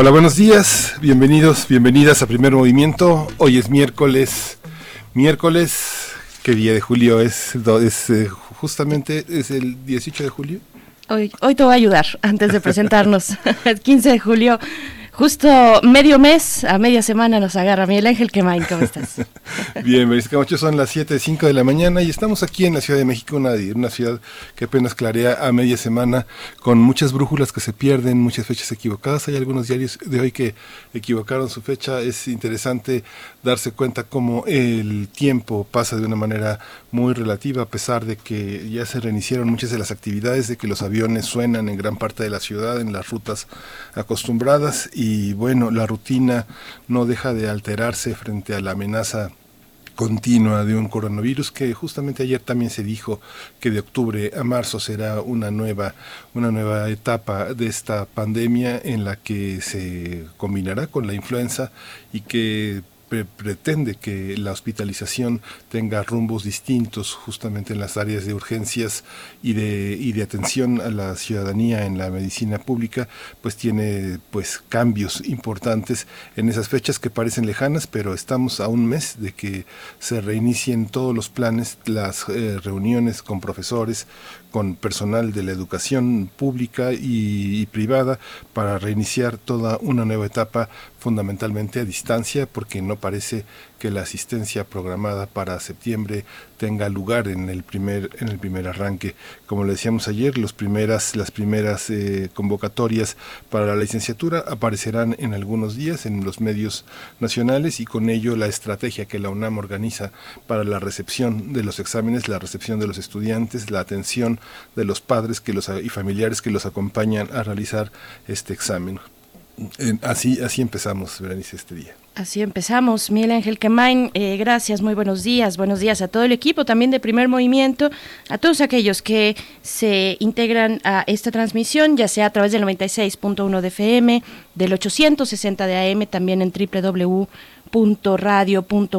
Hola, buenos días, bienvenidos, bienvenidas a Primer Movimiento. Hoy es miércoles, miércoles, ¿qué día de julio es? Es eh, justamente, es el 18 de julio. Hoy, hoy te voy a ayudar antes de presentarnos. el 15 de julio Justo medio mes, a media semana nos agarra. Miguel Ángel Quemain, ¿cómo estás? Bien, Marisca Camacho, son las 7, 5 de la mañana y estamos aquí en la Ciudad de México, una, una ciudad que apenas clarea a media semana, con muchas brújulas que se pierden, muchas fechas equivocadas. Hay algunos diarios de hoy que equivocaron su fecha. Es interesante darse cuenta cómo el tiempo pasa de una manera muy relativa, a pesar de que ya se reiniciaron muchas de las actividades, de que los aviones suenan en gran parte de la ciudad, en las rutas acostumbradas y bueno, la rutina no deja de alterarse frente a la amenaza continua de un coronavirus que justamente ayer también se dijo que de octubre a marzo será una nueva una nueva etapa de esta pandemia en la que se combinará con la influenza y que pretende que la hospitalización tenga rumbos distintos justamente en las áreas de urgencias y de, y de atención a la ciudadanía en la medicina pública, pues tiene pues cambios importantes en esas fechas que parecen lejanas, pero estamos a un mes de que se reinicien todos los planes, las eh, reuniones con profesores, con personal de la educación pública y, privada para reiniciar toda una nueva etapa fundamentalmente a distancia porque no parece que la asistencia programada para septiembre tenga lugar en el primer en el primer arranque. Como le decíamos ayer primeras las primeras eh, convocatorias para la licenciatura aparecerán en algunos días en los medios nacionales y con ello la estrategia que la UNAM organiza para la recepción de los exámenes la recepción de los estudiantes la atención de los padres que los y familiares que los acompañan a realizar este examen así así empezamos Berenice este día Así empezamos. Miguel Ángel Quemain, eh, gracias, muy buenos días. Buenos días a todo el equipo también de Primer Movimiento, a todos aquellos que se integran a esta transmisión, ya sea a través del 96.1 de FM, del 860 de AM, también en www radio.unam.mx.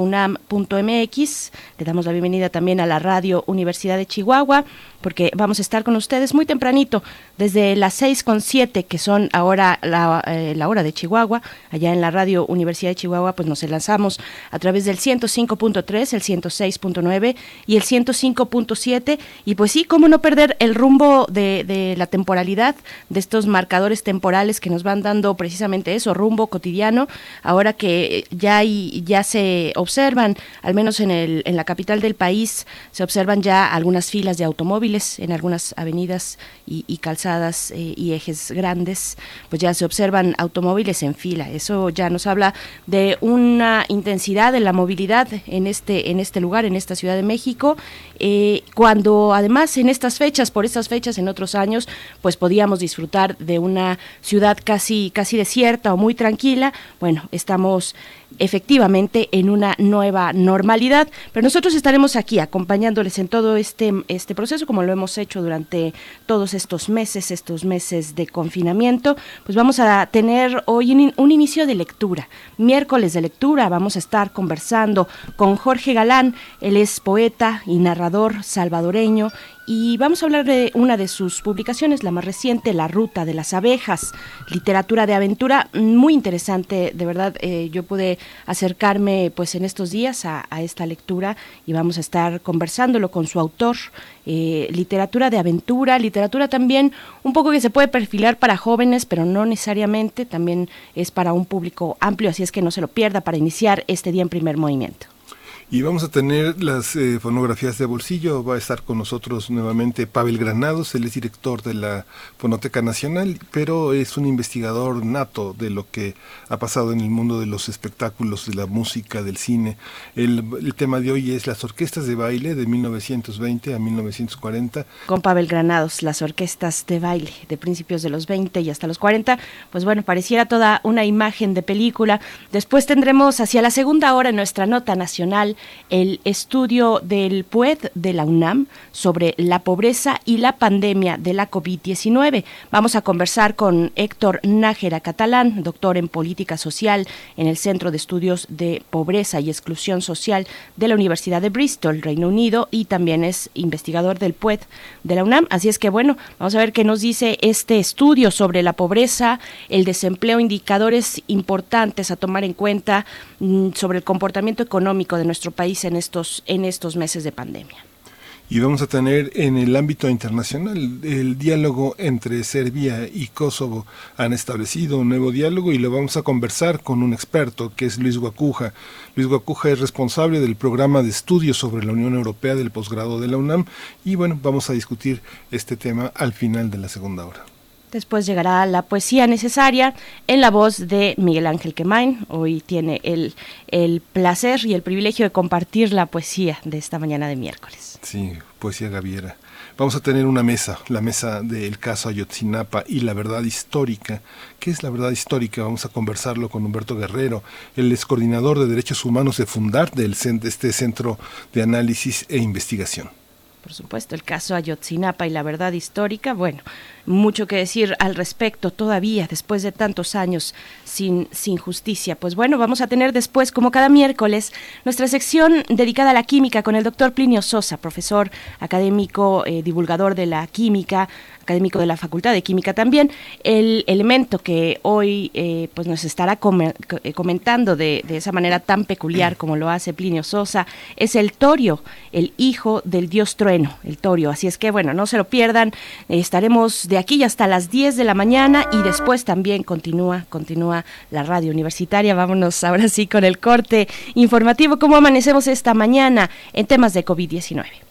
Le damos la bienvenida también a la Radio Universidad de Chihuahua, porque vamos a estar con ustedes muy tempranito, desde las seis con siete, que son ahora la, eh, la, hora de Chihuahua, allá en la Radio Universidad de Chihuahua, pues nos lanzamos a través del 105.3, el 106.9 y el 105.7. Y pues sí, cómo no perder el rumbo de, la temporalidad, de estos marcadores temporales que nos van dando precisamente eso, rumbo cotidiano, ahora que ya ya se observan, al menos en, el, en la capital del país, se observan ya algunas filas de automóviles en algunas avenidas y, calzadas eh, y ejes grandes, pues ya se observan automóviles en fila. Eso ya nos habla de una intensidad de la movilidad en este, en este lugar, en esta Ciudad de México, eh, cuando además en estas fechas, por estas fechas en otros años, pues podíamos disfrutar de una ciudad casi, casi desierta o muy tranquila. Bueno, estamos efectivamente en una nueva normalidad. Pero nosotros estaremos aquí acompañándoles en todo este, este proceso, como lo hemos hecho durante todos estos meses, estos meses de confinamiento. Pues vamos a tener hoy un, inicio de lectura, miércoles de lectura. Vamos a estar conversando con Jorge Galán, él es poeta y narrador salvadoreño y vamos a hablar de una de sus publicaciones, la más reciente, La Ruta de las Abejas, literatura de aventura, muy interesante, de verdad, eh, yo pude acercarme pues en estos días a, esta lectura y vamos a estar conversándolo con su autor, eh, literatura de aventura, literatura también un poco que se puede perfilar para jóvenes, pero no necesariamente, también es para un público amplio, así es que no se lo pierda para iniciar este día en primer movimiento. Y vamos a tener las eh, fonografías de bolsillo. Va a estar con nosotros nuevamente Pavel Granados, él es director de la Fonoteca Nacional, pero es un investigador nato de lo que ha pasado en el mundo de los espectáculos, de la música, del cine. El, el tema de hoy es las orquestas de baile de 1920 a 1940. Con Pavel Granados, las orquestas de baile de principios de los 20 y hasta los 40, pues bueno, pareciera toda una imagen de película. Después tendremos hacia la segunda hora nuestra nota nacional el estudio del PUED de la UNAM sobre la pobreza y la pandemia de la COVID-19. Vamos a conversar con Héctor Nájera Catalán, doctor en política social en el Centro de Estudios de Pobreza y Exclusión Social de la Universidad de Bristol, Reino Unido, y también es investigador del PUED de la UNAM. Así es que bueno, vamos a ver qué nos dice este estudio sobre la pobreza, el desempleo, indicadores importantes a tomar en cuenta mm, sobre el comportamiento económico de nuestro país en estos, en estos meses de pandemia. Y vamos a tener en el ámbito internacional el diálogo entre Serbia y Kosovo. Han establecido un nuevo diálogo y lo vamos a conversar con un experto que es Luis Guacuja. Luis Guacuja es responsable del programa de estudios sobre la Unión Europea del posgrado de la UNAM y bueno, vamos a discutir este tema al final de la segunda hora. Después llegará la poesía necesaria en la voz de Miguel Ángel Quemain. Hoy tiene el, el placer y el privilegio de compartir la poesía de esta mañana de miércoles. Sí, poesía gaviera. Vamos a tener una mesa, la mesa del caso Ayotzinapa y la verdad histórica. ¿Qué es la verdad histórica? Vamos a conversarlo con Humberto Guerrero, el ex coordinador de derechos humanos de Fundar, del, de este Centro de Análisis e Investigación por supuesto, el caso Ayotzinapa y la verdad histórica, bueno, mucho que decir al respecto todavía, después de tantos años sin, sin justicia. Pues bueno, vamos a tener después, como cada miércoles, nuestra sección dedicada a la química con el doctor Plinio Sosa, profesor académico, eh, divulgador de la química, académico de la Facultad de Química también. El elemento que hoy eh, pues nos estará eh, comentando de, de, esa manera tan peculiar como lo hace Plinio Sosa es el torio, el hijo del dios trueno, el torio. Así es que bueno, no se lo pierdan, estaremos de aquí hasta las 10 de la mañana y después también continúa, continúa la radio universitaria. Vámonos ahora sí con el corte informativo. ¿Cómo amanecemos esta mañana en temas de COVID-19?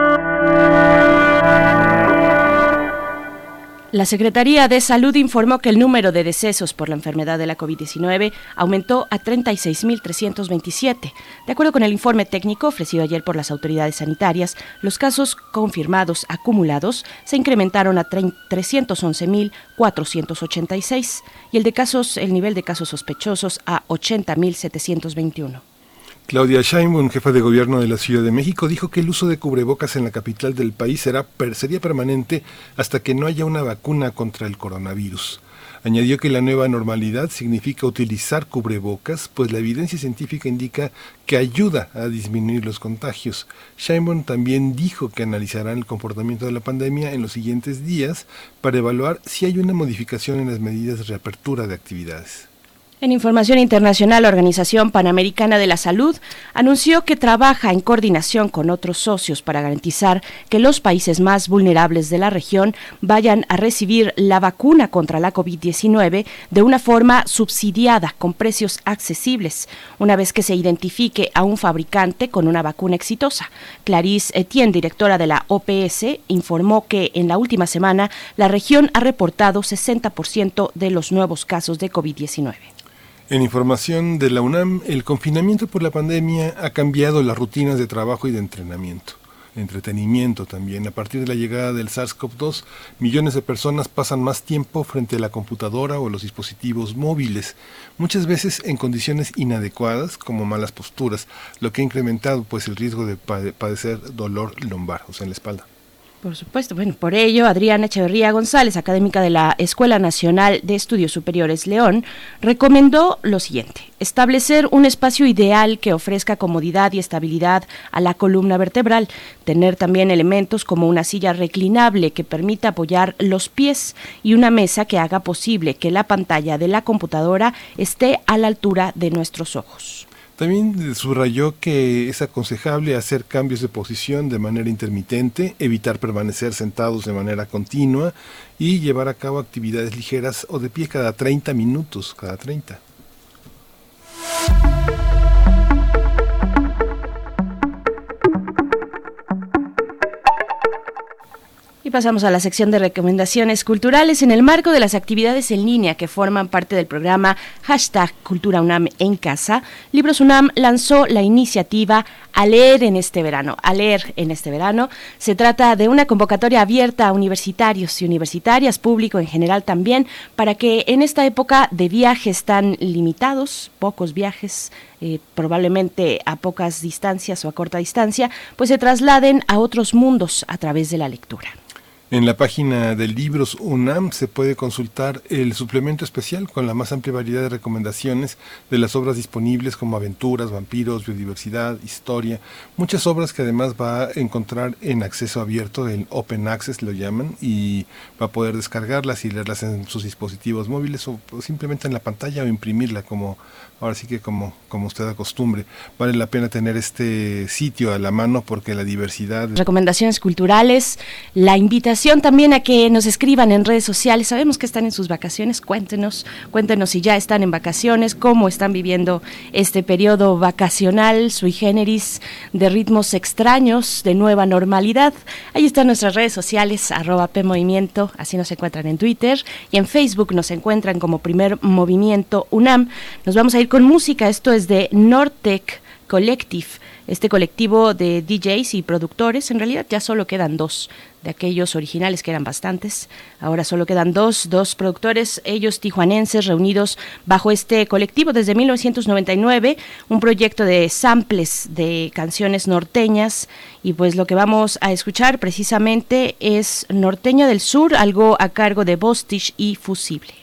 La Secretaría de Salud informó que el número de decesos por la enfermedad de la COVID-19 aumentó a 36.327. De acuerdo con el informe técnico ofrecido ayer por las autoridades sanitarias, los casos confirmados acumulados se incrementaron a 311.486 y el de casos el nivel de casos sospechosos a 80.721. Claudia Sheinbaum, jefa de gobierno de la Ciudad de México, dijo que el uso de cubrebocas en la capital del país será, sería permanente hasta que no haya una vacuna contra el coronavirus. Añadió que la nueva normalidad significa utilizar cubrebocas, pues la evidencia científica indica que ayuda a disminuir los contagios. Sheinbaum también dijo que analizarán el comportamiento de la pandemia en los siguientes días para evaluar si hay una modificación en las medidas de reapertura de actividades. En información internacional, la Organización Panamericana de la Salud anunció que trabaja en coordinación con otros socios para garantizar que los países más vulnerables de la región vayan a recibir la vacuna contra la COVID-19 de una forma subsidiada, con precios accesibles, una vez que se identifique a un fabricante con una vacuna exitosa. Clarice Etienne, directora de la OPS, informó que en la última semana la región ha reportado 60% de los nuevos casos de COVID-19. En información de la UNAM, el confinamiento por la pandemia ha cambiado las rutinas de trabajo y de entrenamiento entretenimiento también. A partir de la llegada del SARS-CoV-2, millones de personas pasan más tiempo frente a la computadora o los dispositivos móviles, muchas veces en condiciones inadecuadas como malas posturas, lo que ha incrementado pues el riesgo de padecer dolor lumbar, o sea, en la espalda. Por supuesto, bueno, por ello, Adriana Echeverría González, académica de la Escuela Nacional de Estudios Superiores León, recomendó lo siguiente, establecer un espacio ideal que ofrezca comodidad y estabilidad a la columna vertebral, tener también elementos como una silla reclinable que permita apoyar los pies y una mesa que haga posible que la pantalla de la computadora esté a la altura de nuestros ojos. También subrayó que es aconsejable hacer cambios de posición de manera intermitente, evitar permanecer sentados de manera continua y llevar a cabo actividades ligeras o de pie cada 30 minutos, cada 30. Pasamos a la sección de recomendaciones culturales. En el marco de las actividades en línea que forman parte del programa hashtag Cultura UNAM en casa, Libros UNAM lanzó la iniciativa A leer en este verano. A leer en este verano se trata de una convocatoria abierta a universitarios y universitarias, público en general también, para que en esta época de viajes tan limitados, pocos viajes, eh, probablemente a pocas distancias o a corta distancia, pues se trasladen a otros mundos a través de la lectura. En la página de Libros UNAM se puede consultar el suplemento especial con la más amplia variedad de recomendaciones de las obras disponibles como aventuras, vampiros, biodiversidad, historia, muchas obras que además va a encontrar en acceso abierto, en Open Access lo llaman, y va a poder descargarlas y leerlas en sus dispositivos móviles o simplemente en la pantalla o imprimirla como ahora sí que como, como usted acostumbre, vale la pena tener este sitio a la mano porque la diversidad... Recomendaciones culturales, la invitación también a que nos escriban en redes sociales, sabemos que están en sus vacaciones, cuéntenos, cuéntenos si ya están en vacaciones, cómo están viviendo este periodo vacacional, sui generis, de ritmos extraños, de nueva normalidad. Ahí están nuestras redes sociales, arroba PMovimiento, así nos encuentran en Twitter y en Facebook nos encuentran como primer movimiento UNAM. Nos vamos a ir con música. Esto es de Nortec Collective, este colectivo de DJs y productores. En realidad ya solo quedan dos de aquellos originales que eran bastantes. Ahora solo quedan dos, dos productores, ellos tijuanenses, reunidos bajo este colectivo desde 1999, un proyecto de samples de canciones norteñas. Y pues lo que vamos a escuchar precisamente es Norteña del Sur, algo a cargo de Bostich y Fusible.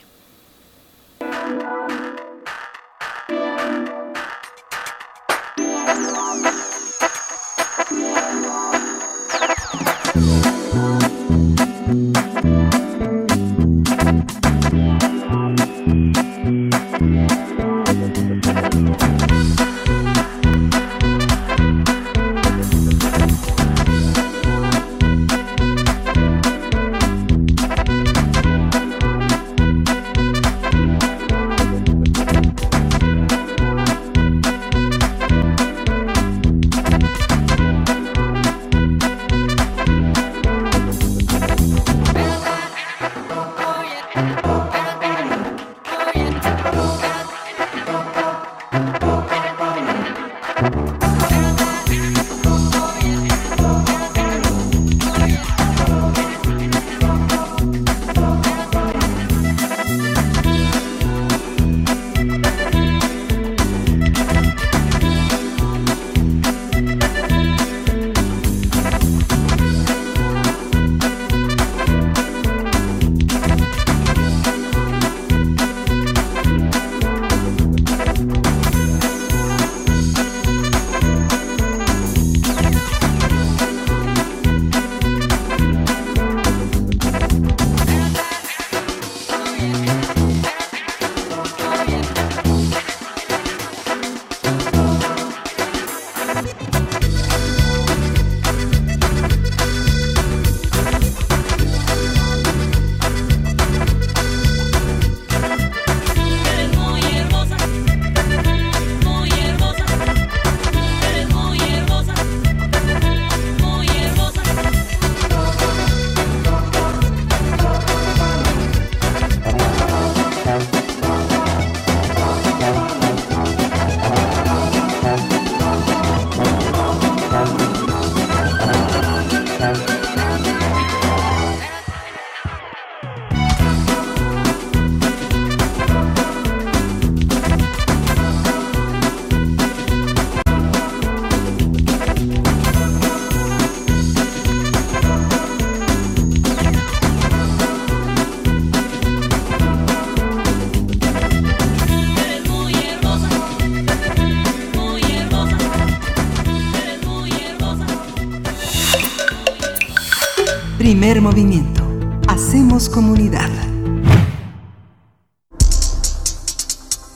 Movimiento. Hacemos comunidad.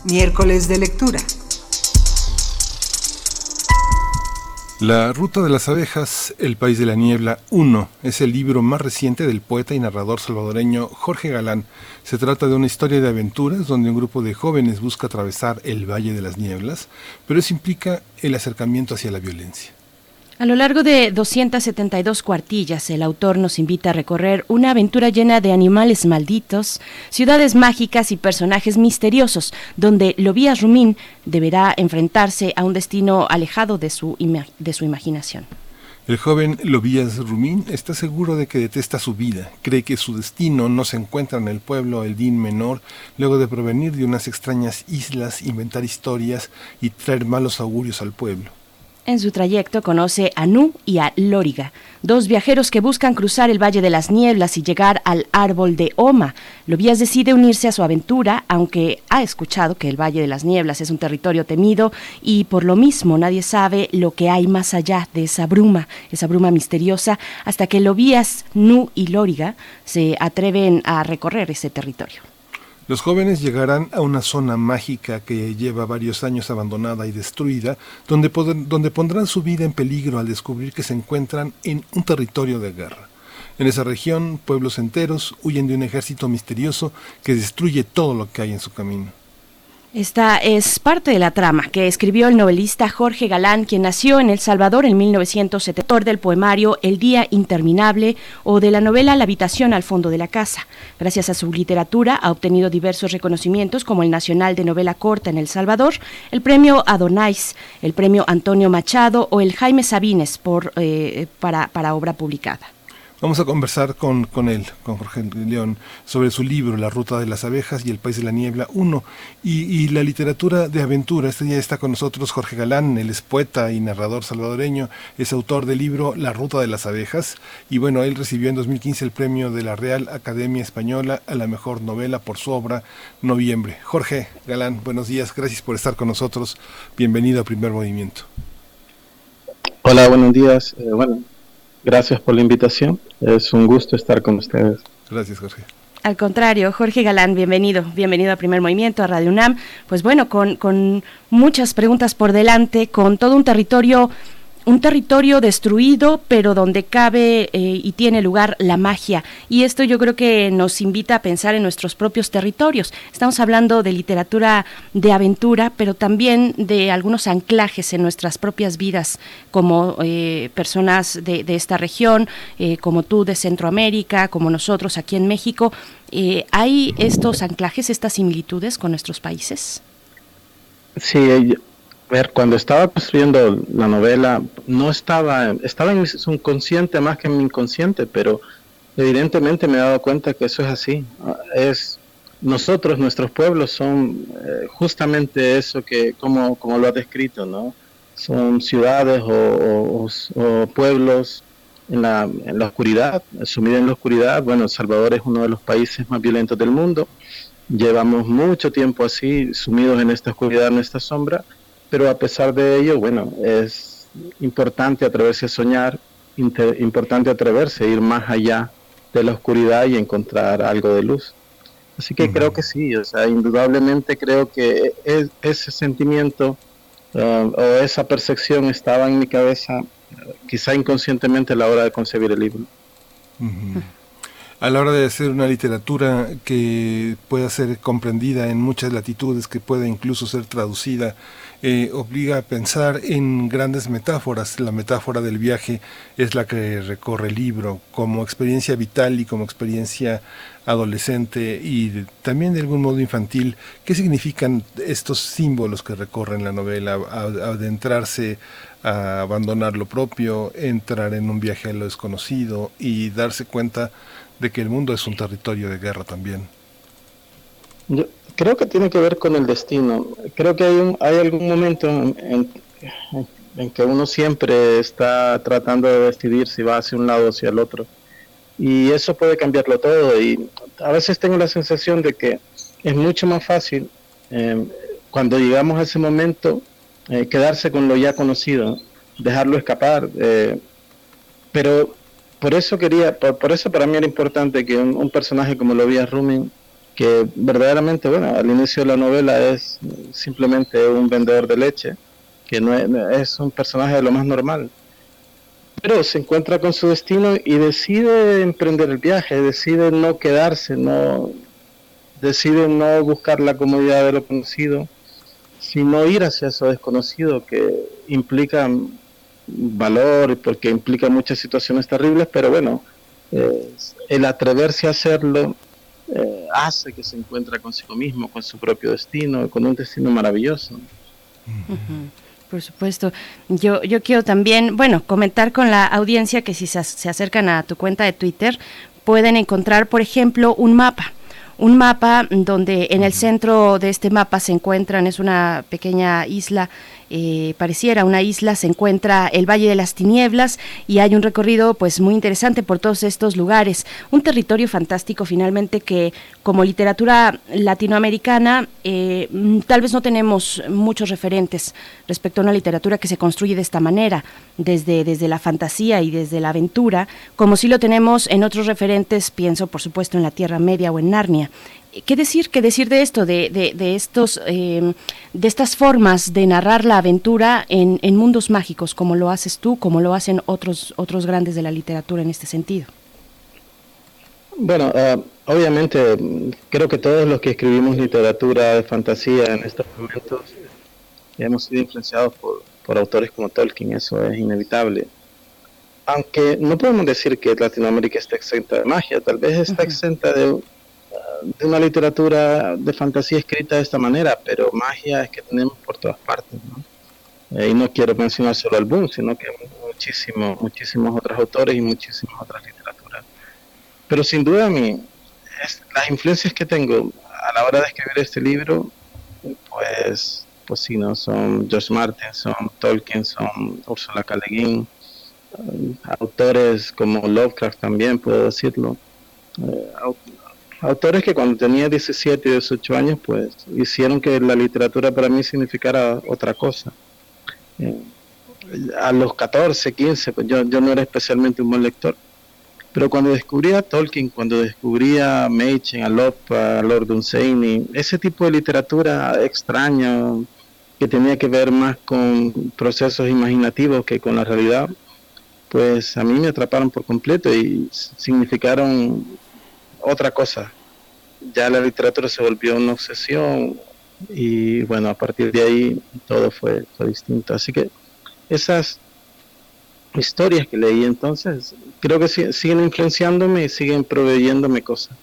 Miércoles de lectura. La Ruta de las Abejas, El País de la Niebla 1 es el libro más reciente del poeta y narrador salvadoreño Jorge Galán. Se trata de una historia de aventuras donde un grupo de jóvenes busca atravesar el Valle de las Nieblas, pero eso implica el acercamiento hacia la violencia. A lo largo de 272 cuartillas, el autor nos invita a recorrer una aventura llena de animales malditos, ciudades mágicas y personajes misteriosos, donde Lobías Rumín deberá enfrentarse a un destino alejado de su, de su imaginación. El joven Lobías Rumín está seguro de que detesta su vida, cree que su destino no se encuentra en el pueblo El Din Menor, luego de provenir de unas extrañas islas, inventar historias y traer malos augurios al pueblo. En su trayecto conoce a Nu y a Lóriga, dos viajeros que buscan cruzar el Valle de las Nieblas y llegar al árbol de Oma. Lobías decide unirse a su aventura, aunque ha escuchado que el Valle de las Nieblas es un territorio temido y por lo mismo nadie sabe lo que hay más allá de esa bruma, esa bruma misteriosa, hasta que Lobías, Nu y Lóriga se atreven a recorrer ese territorio. Los jóvenes llegarán a una zona mágica que lleva varios años abandonada y destruida, donde, donde pondrán su vida en peligro al descubrir que se encuentran en un territorio de guerra. En esa región, pueblos enteros huyen de un ejército misterioso que destruye todo lo que hay en su camino. Esta es parte de la trama que escribió el novelista Jorge Galán, quien nació en El Salvador en 1970, del poemario El Día Interminable o de la novela La habitación al fondo de la casa. Gracias a su literatura ha obtenido diversos reconocimientos como el Nacional de Novela Corta en El Salvador, el Premio Adonais, el Premio Antonio Machado o el Jaime Sabines por, eh, para obra publicada. Vamos a conversar con, con él, con Jorge León, sobre su libro La Ruta de las Abejas y El País de la Niebla 1 y, la literatura de aventura. Este día está con nosotros Jorge Galán, él es poeta y narrador salvadoreño, es autor del libro La Ruta de las Abejas y bueno, él recibió en 2015 el premio de la Real Academia Española a la mejor novela por su obra Noviembre. Jorge Galán, buenos días, gracias por estar con nosotros, bienvenido a Primer Movimiento. Hola, buenos días. Eh, bueno, Gracias por la invitación. Es un gusto estar con ustedes. Gracias, Jorge. Al contrario, Jorge Galán, bienvenido, bienvenido a Primer Movimiento, a Radio UNAM. Pues bueno, con, con muchas preguntas por delante, con todo un territorio un territorio destruido, pero donde cabe eh, y tiene lugar la magia. Y esto yo creo que nos invita a pensar en nuestros propios territorios. Estamos hablando de literatura de aventura, pero también de algunos anclajes en nuestras propias vidas como eh, personas de, esta región, eh, como tú de Centroamérica, como nosotros aquí en México. ¿Hay estos anclajes, estas similitudes con nuestros países? Sí, ver, cuando estaba construyendo la novela, no estaba, estaba en mi subconsciente más que en mi inconsciente, pero evidentemente me he dado cuenta que eso es así. Es nosotros, nuestros pueblos son eh, justamente eso que, como, como lo has descrito, ¿no? Son ciudades o, pueblos en la, en la oscuridad, sumidos en la oscuridad. Bueno, El Salvador es uno de los países más violentos del mundo. Llevamos mucho tiempo así, sumidos en esta oscuridad, en esta sombra pero a pesar de ello, bueno, es importante atreverse a soñar, importante atreverse a ir más allá de la oscuridad y encontrar algo de luz. Así que creo que sí, o sea, indudablemente creo que e-, ese sentimiento uh, o esa percepción estaba en mi cabeza, quizá inconscientemente a la hora de concebir el libro. A la hora de hacer una literatura que pueda ser comprendida en muchas latitudes, que pueda incluso ser traducida eh, obliga a pensar en grandes metáforas. La metáfora del viaje es la que recorre el libro como experiencia vital y como experiencia adolescente y también de algún modo infantil. ¿Qué significan estos símbolos que recorren la novela? Adentrarse a abandonar lo propio, entrar en un viaje a lo desconocido y darse cuenta de que el mundo es un territorio de guerra también. Creo que tiene que ver con el destino. Creo que hay, hay algún momento en, que uno siempre está tratando de decidir si va hacia un lado o hacia el otro. Y eso puede cambiarlo todo. Y a veces tengo la sensación de que es mucho más fácil em, cuando llegamos a ese momento eh, quedarse con lo ya conocido, dejarlo escapar. Eh, pero por eso quería, por, eso para mí era importante que un, personaje como lo veía Rumin que verdaderamente, bueno, al inicio de la novela es simplemente un vendedor de leche, que no es, un personaje de lo más normal. Pero se encuentra con su destino y decide emprender el viaje, decide no quedarse, no decide no buscar la comodidad de lo conocido, sino ir hacia eso desconocido que implica valor, porque implica muchas situaciones terribles, pero bueno, eh, el atreverse a hacerlo eh, hace que se encuentre consigo mismo, con su propio destino, con un destino maravilloso. Por supuesto. Yo, yo quiero también, bueno, comentar con la audiencia que si se, se acercan a tu cuenta de Twitter, pueden encontrar, por ejemplo, un mapa un mapa donde en el centro de este mapa se encuentran, es una pequeña isla eh, pareciera una isla, se encuentra el Valle de las Tinieblas y hay un recorrido pues muy interesante por todos estos lugares. Un territorio fantástico finalmente que como literatura latinoamericana eh, mm, tal vez no tenemos muchos referentes respecto a una literatura que se construye de esta manera, desde, desde la fantasía y desde la aventura, como si lo tenemos en otros referentes, pienso por supuesto en la Tierra Media o en Narnia. ¿Qué decir, qué decir de esto, de, de, estos, em, de estas formas de narrar la aventura en, en, mundos mágicos, como lo haces tú, como lo hacen otros, otros grandes de la literatura en este sentido? Bueno, eh, obviamente creo que todos los que escribimos literatura de fantasía en estos momentos hemos sido influenciados por, por autores como Tolkien, eso es inevitable. Aunque no podemos decir que Latinoamérica está exenta de magia, tal vez está exenta de de una literatura de fantasía escrita de esta manera, pero magia es que tenemos por todas partes. Eh, y no quiero mencionar solo al Boom, sino que muchísimos, muchísimos otros autores y muchísimas otras literaturas. Pero sin duda, mi, las influencias que tengo a la hora de escribir este libro, pues, pues sí, ¿no? Son George Martin, son Tolkien, son Ursula K. Le Guin, eh, autores como Lovecraft también, puedo decirlo. Eh, autores que cuando tenía 17 y 18 años, pues hicieron que la literatura para mí significara otra cosa. Eh, a los 14, 15, pues yo, yo no era especialmente un buen lector, pero cuando descubrí a Tolkien, cuando descubrí a Machen, a a Lord Dunsany, ese tipo de literatura extraña que tenía que ver más con procesos imaginativos que con la realidad, pues a mí me atraparon por completo y significaron otra cosa. Ya la literatura se volvió una obsesión y bueno, a partir de ahí todo fue, distinto. Así que esas historias que leí entonces creo que siguen influenciándome y siguen proveyéndome cosas.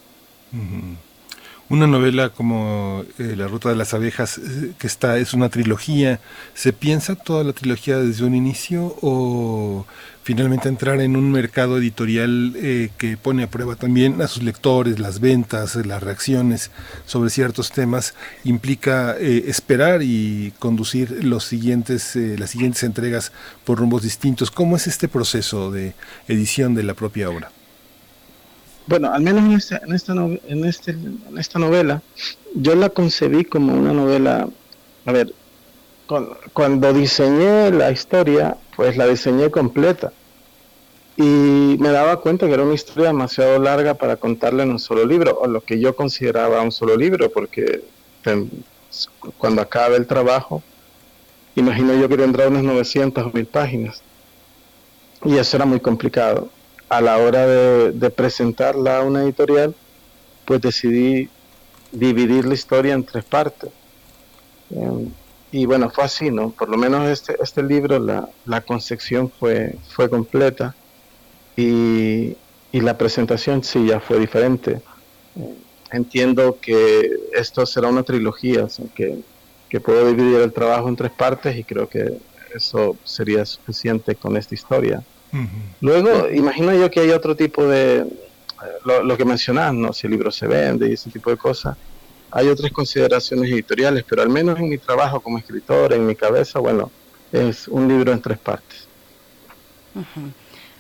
Una novela como eh, La Ruta de las Abejas, eh, que está, es una trilogía, ¿se piensa toda la trilogía desde un inicio o finalmente entrar en un mercado editorial eh, que pone a prueba también a sus lectores, las ventas, las reacciones sobre ciertos temas, implica esperar y conducir los siguientes, las siguientes entregas por rumbos distintos? ¿Cómo es este proceso de edición de la propia obra? bueno, al menos en esta, en esta, en, este, en esta novela, yo la concebí como una novela, a ver, cuando diseñé la historia, pues la diseñé completa. Y me daba cuenta que era una historia demasiado larga para contarla en un solo libro, o lo que yo consideraba un solo libro, porque cuando acabe el trabajo, imagino yo que tendrá unas 900 o 1000 páginas. Y eso era muy complicado a la hora de, presentarla a una editorial, pues decidí dividir la historia en tres partes. Em, y bueno, fue así, ¿no? Por lo menos este, este libro, la, la concepción fue, fue completa y, y, la presentación sí ya fue diferente. Entiendo que esto será una trilogía, que, que puedo dividir el trabajo en tres partes y creo que eso sería suficiente con esta historia. Luego, imagino yo que hay otro tipo de, eh, lo, que mencionas, ¿no? si el libro se vende y ese tipo de cosas. Hay otras consideraciones editoriales, pero al menos en mi trabajo como escritor, en mi cabeza, bueno, es un libro en tres partes.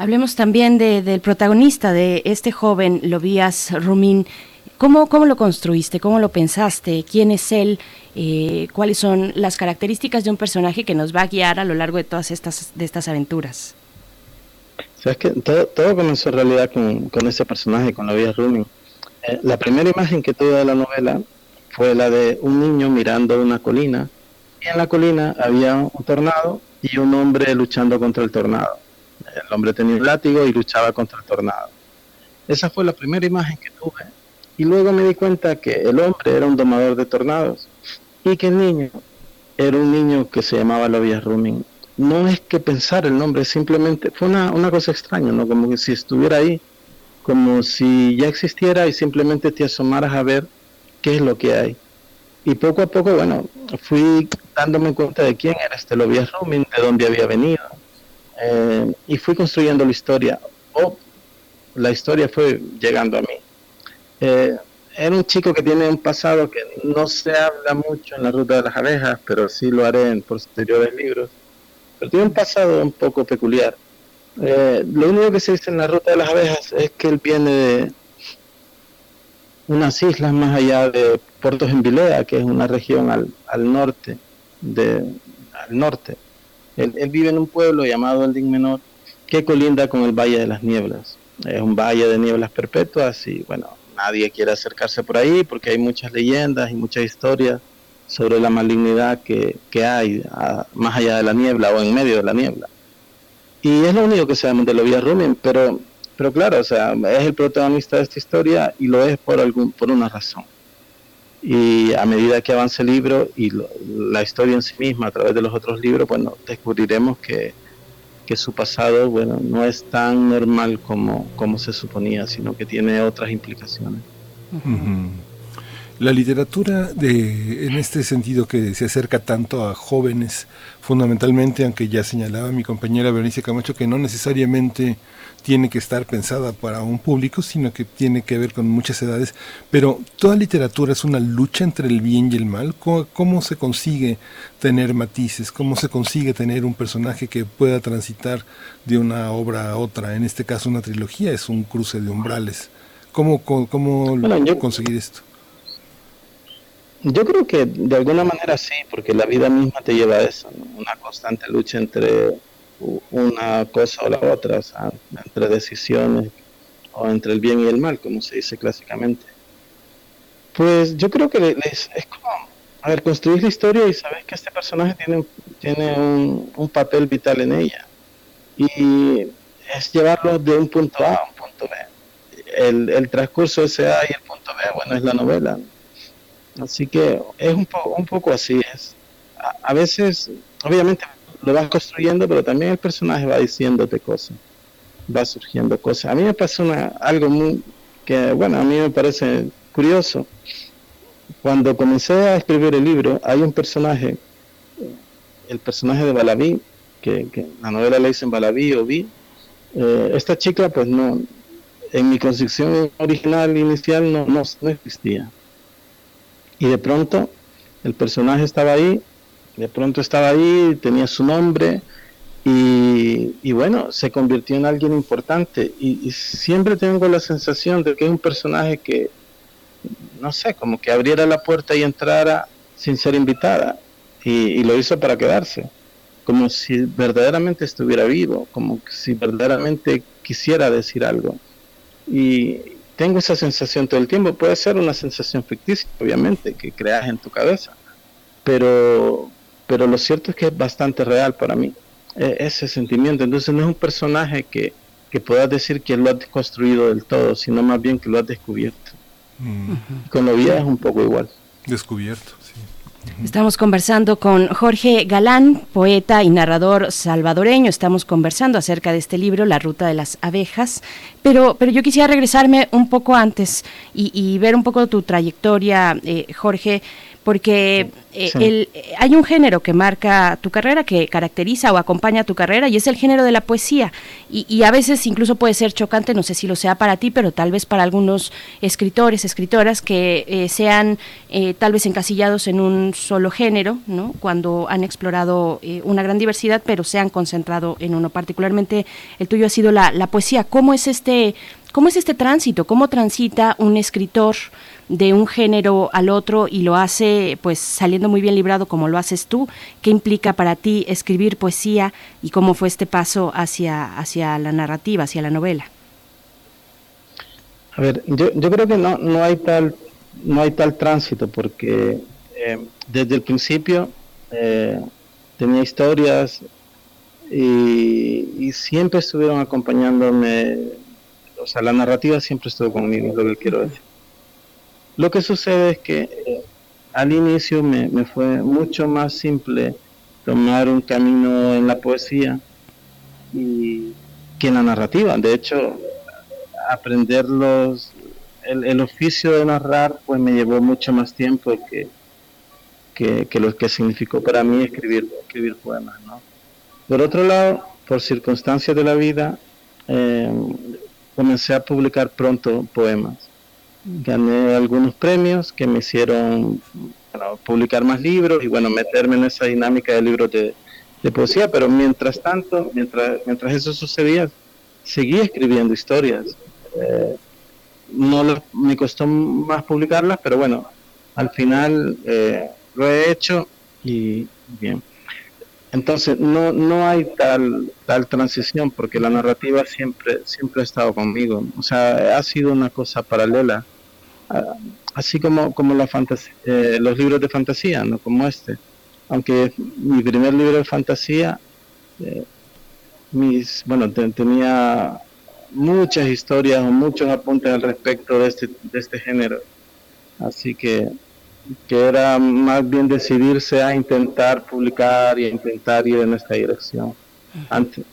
Hablemos también de, del protagonista, de este joven Lobías Rumín. ¿Cómo, ¿Cómo lo construiste? ¿Cómo lo pensaste? ¿Quién es él? Eh, ¿Cuáles son las características de un personaje que nos va a guiar a lo largo de todas estas, de estas aventuras? Todo, comenzó en realidad con, ese personaje, con vida Running. Eh, la primera imagen que tuve de la novela fue la de un niño mirando una colina Y en la colina había un tornado y un hombre luchando contra el tornado. El hombre tenía un látigo y luchaba contra el tornado. Esa fue la primera imagen que tuve. Y luego me di cuenta que el hombre era un domador de tornados y que el niño era un niño que se llamaba Lovias Rumin. No es que pensar el nombre, simplemente fue una, una cosa extraña, ¿no? Como que si estuviera ahí, como si ya existiera y simplemente te asomaras a ver qué es lo que hay. Y poco a poco, bueno, fui dándome cuenta de quién era este Lovias Rumin, de dónde había venido. Eh, y fui construyendo la historia. O la historia fue llegando a mí. Eh, era un chico que tiene un pasado que no se habla mucho en la ruta de las abejas, pero sí lo haré en posteriores libros. Pero tiene un pasado un poco peculiar. Eh, lo único que se dice en la ruta de las abejas es que él viene de unas islas más allá de Puertos en Vilea, que es una región al, al norte, de, al norte. Él, vive en un pueblo llamado El Menor, que colinda con el Valle de las Nieblas. Es un valle de nieblas perpetuas y bueno, nadie quiere acercarse por ahí porque hay muchas leyendas y muchas historias sobre la malignidad que, que hay más allá de la niebla o en medio de la niebla. Y es lo único que sabemos de Lovia Rumen, pero, pero claro, o sea, es el protagonista de esta historia y lo es por, algún, por una razón. Y a medida que avance el libro y la historia en sí misma a través de los otros libros, bueno, descubriremos que, que su pasado, bueno, no es tan normal como, como se suponía, sino que tiene otras implicaciones. La literatura de, en este sentido que se acerca tanto a jóvenes, fundamentalmente, aunque ya señalaba mi compañera Berenice Camacho que no necesariamente tiene que estar pensada para un público, sino que tiene que ver con muchas edades. Pero toda literatura es una lucha entre el bien y el mal. ¿Cómo, se consigue tener matices? ¿Cómo se consigue tener un personaje que pueda transitar de una obra a otra? En este caso, una trilogía es un cruce de umbrales. ¿Cómo, cómo, conseguir esto? Yo creo que de alguna manera sí, porque la vida misma te lleva a eso, una constante lucha entre una cosa o la otra, entre decisiones o entre el bien y el mal, como se dice clásicamente. Pues yo creo que es, es como, a ver, construir la historia y sabes que este personaje tiene, tiene un, papel vital en ella. Y es llevarlo de un punto A a un punto B. El, el transcurso ese A y el punto B, bueno, es la novela. Así que es un, po un poco así. Es. A veces, obviamente, lo vas construyendo, pero también el personaje va diciéndote cosas, va surgiendo cosas. A mí me pasó una, algo muy, que, bueno, a mí me parece curioso. Cuando comencé a escribir el libro, hay un personaje, el personaje de Balaví, que, la novela le dicen Balaví o Vi. Eh, esta chica, pues no, en mi concepción original inicial no, no, no existía. Y de pronto el personaje estaba ahí de pronto estaba ahí, tenía su nombre y, bueno, se convirtió en alguien importante. Y, siempre tengo la sensación de que es un personaje que, no sé, como que abriera la puerta y entrara sin ser invitada. Y, lo hizo para quedarse, como si verdaderamente estuviera vivo, como si verdaderamente quisiera decir algo. Y tengo esa sensación todo el tiempo, puede ser una sensación ficticia, obviamente, que creas en tu cabeza, pero pero lo cierto es que es bastante real para mí e, ese sentimiento. Entonces no es un personaje que, que puedas decir que lo has construido del todo, sino más bien que lo has descubierto. Mm. Con la vida es un poco igual. Descubierto, sí. Estamos conversando con Jorge Galán, poeta y narrador salvadoreño. Estamos conversando acerca de este libro, La Ruta de las Abejas. Pero, pero yo quisiera regresarme un poco antes y, y ver un poco tu trayectoria, eh, Jorge porque eh, El, eh, hay un género que marca tu carrera, que caracteriza o acompaña tu carrera, y es el género de la poesía. Y, a veces incluso puede ser chocante, no sé si lo sea para ti, pero tal vez para algunos escritores, escritoras que eh, sean tal vez encasillados en un solo género, ¿no? cuando han explorado una gran diversidad, pero se han concentrado en uno. Particularmente el tuyo ha sido la, la poesía. ¿Cómo es este, cómo es este tránsito? ¿Cómo transita un escritor? De un género al otro y lo hace pues saliendo muy bien librado como lo haces tú. ¿Qué implica para ti escribir poesía y cómo fue este paso hacia, hacia la narrativa, hacia la novela? A ver, yo, yo creo que no, no hay tal no hay tal tránsito porque eh, desde el principio eh, tenía historias y, siempre estuvieron acompañándome, o sea, la narrativa siempre estuvo conmigo, es lo que quiero decir. Lo que sucede es que eh, al inicio me, fue mucho más simple tomar un camino en la poesía y que en la narrativa. De hecho, aprender los, el, oficio de narrar pues me llevó mucho más tiempo que, que, lo que significó para mí escribir, escribir poemas. Por otro lado, por circunstancias de la vida, eh, comencé a publicar pronto poemas. Gané algunos premios que me hicieron publicar más libros y bueno, meterme en esa dinámica de libros de, poesía, pero mientras tanto, mientras, mientras eso sucedía, seguí escribiendo historias. Eh, no me costó más publicarlas, pero bueno, al final eh, lo he hecho y bien. Entonces no, no hay tal, tal transición porque la narrativa siempre, siempre ha estado conmigo. O sea, ha sido una cosa paralela. Ah, así como, como la eh, los libros de fantasía, ¿no? como este. Aunque mi primer libro de fantasía, eh, mis, bueno, tenía muchas historias o muchos apuntes al respecto de este, de este género. Así que, que era más bien decidirse a intentar publicar y a intentar ir en esta dirección. Antes.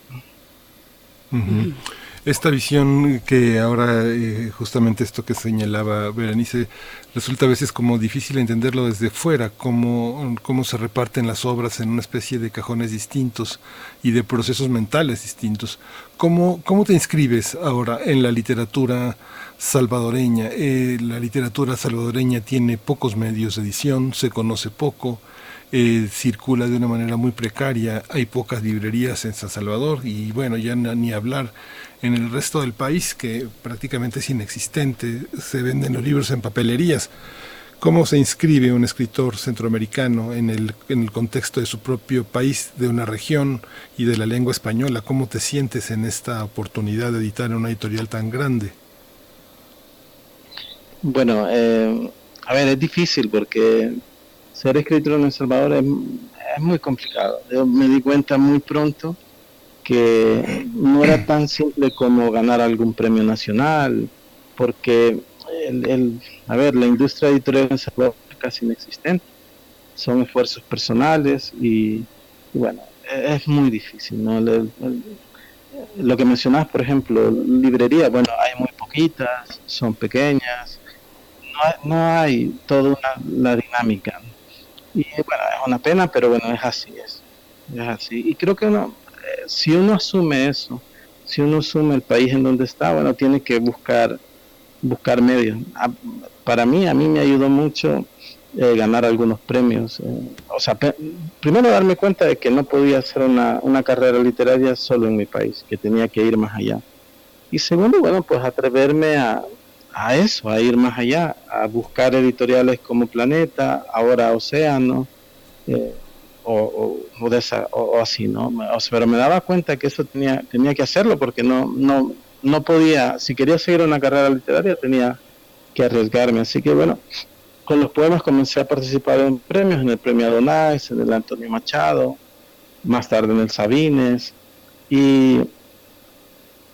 Esta visión que ahora, eh, justamente esto que señalaba Berenice, resulta a veces como difícil entenderlo desde fuera, cómo, cómo se reparten las obras en una especie de cajones distintos y de procesos mentales distintos. ¿Cómo, cómo te inscribes ahora en la literatura salvadoreña? Eh, la literatura salvadoreña tiene pocos medios de edición, se conoce poco, eh, circula de una manera muy precaria, hay pocas librerías en San Salvador y bueno, ya ni hablar en el resto del país que prácticamente es inexistente, se venden los libros en papelerías. ¿Cómo se inscribe un escritor centroamericano en el, en el contexto de su propio país, de una región y de la lengua española? ¿Cómo te sientes en esta oportunidad de editar en una editorial tan grande? Bueno, eh, a ver, es difícil porque ser escritor en El Salvador es, muy complicado. Yo me di cuenta muy pronto que no era tan simple como ganar algún premio nacional, porque el, a ver, la industria editorial en El Salvador es casi inexistente. Son esfuerzos personales y, bueno, es muy difícil, ¿no? lo que mencionas, por ejemplo, librería, bueno, hay muy poquitas, son pequeñas, no hay, no hay toda una, la dinámica. Y bueno, es una pena, pero bueno, es así, es, es así. Y creo que uno, eh, si uno asume eso, si uno asume el país en donde está, bueno, tiene que buscar, buscar medios. para mí, a mí me ayudó mucho eh, ganar algunos premios. Eh, o sea, primero darme cuenta de que no podía hacer una, una carrera literaria solo en mi país, que tenía que ir más allá. Y segundo, bueno, pues atreverme a, a eso, a ir más allá, a buscar editoriales como Planeta, ahora Océano, eh, o, o, así, ¿no? pero me daba cuenta que eso tenía, tenía que hacerlo porque no, no, no podía, si quería seguir una carrera literaria tenía que arriesgarme. Así que bueno, con los poemas comencé a participar en premios, en el premio Adonais, en el Antonio Machado, más tarde en el Sabines, y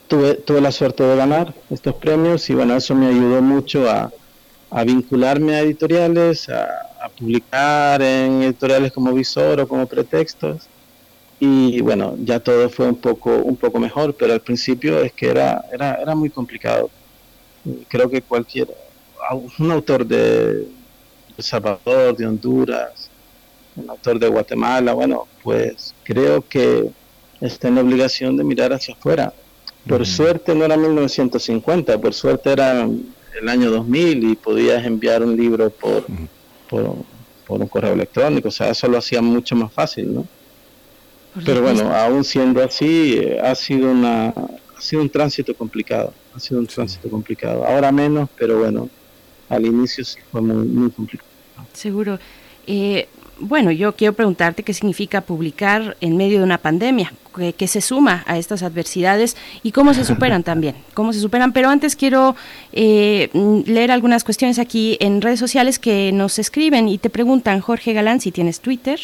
tuve, la suerte de ganar estos premios y bueno, eso me ayudó mucho a, vincularme a editoriales, a, publicar en editoriales como Visor o como Pretextos y bueno, ya todo fue un poco, un poco mejor, pero al principio es que era, era, era muy complicado. Creo que cualquier, un autor de, de Salvador, de Honduras, un autor de Guatemala, bueno, pues creo que está en la obligación de mirar hacia afuera por suerte no era 1950, por suerte era el año 2000 y podías enviar un libro por, por, un correo electrónico, o sea, eso lo hacía mucho más fácil, ¿no? Pero bueno, aún siendo así, eh, ha sido una ha sido un tránsito complicado, ha sido un tránsito complicado. Ahora menos, pero bueno, al inicio sí fue muy, muy complicado. Seguro. Eh, bueno, yo quiero preguntarte qué significa publicar en medio de una pandemia que, se suma a estas adversidades y cómo se superan también, cómo se superan. Pero antes quiero eh, leer algunas cuestiones aquí en redes sociales que nos escriben y te preguntan, Jorge Galán, si tienes Twitter,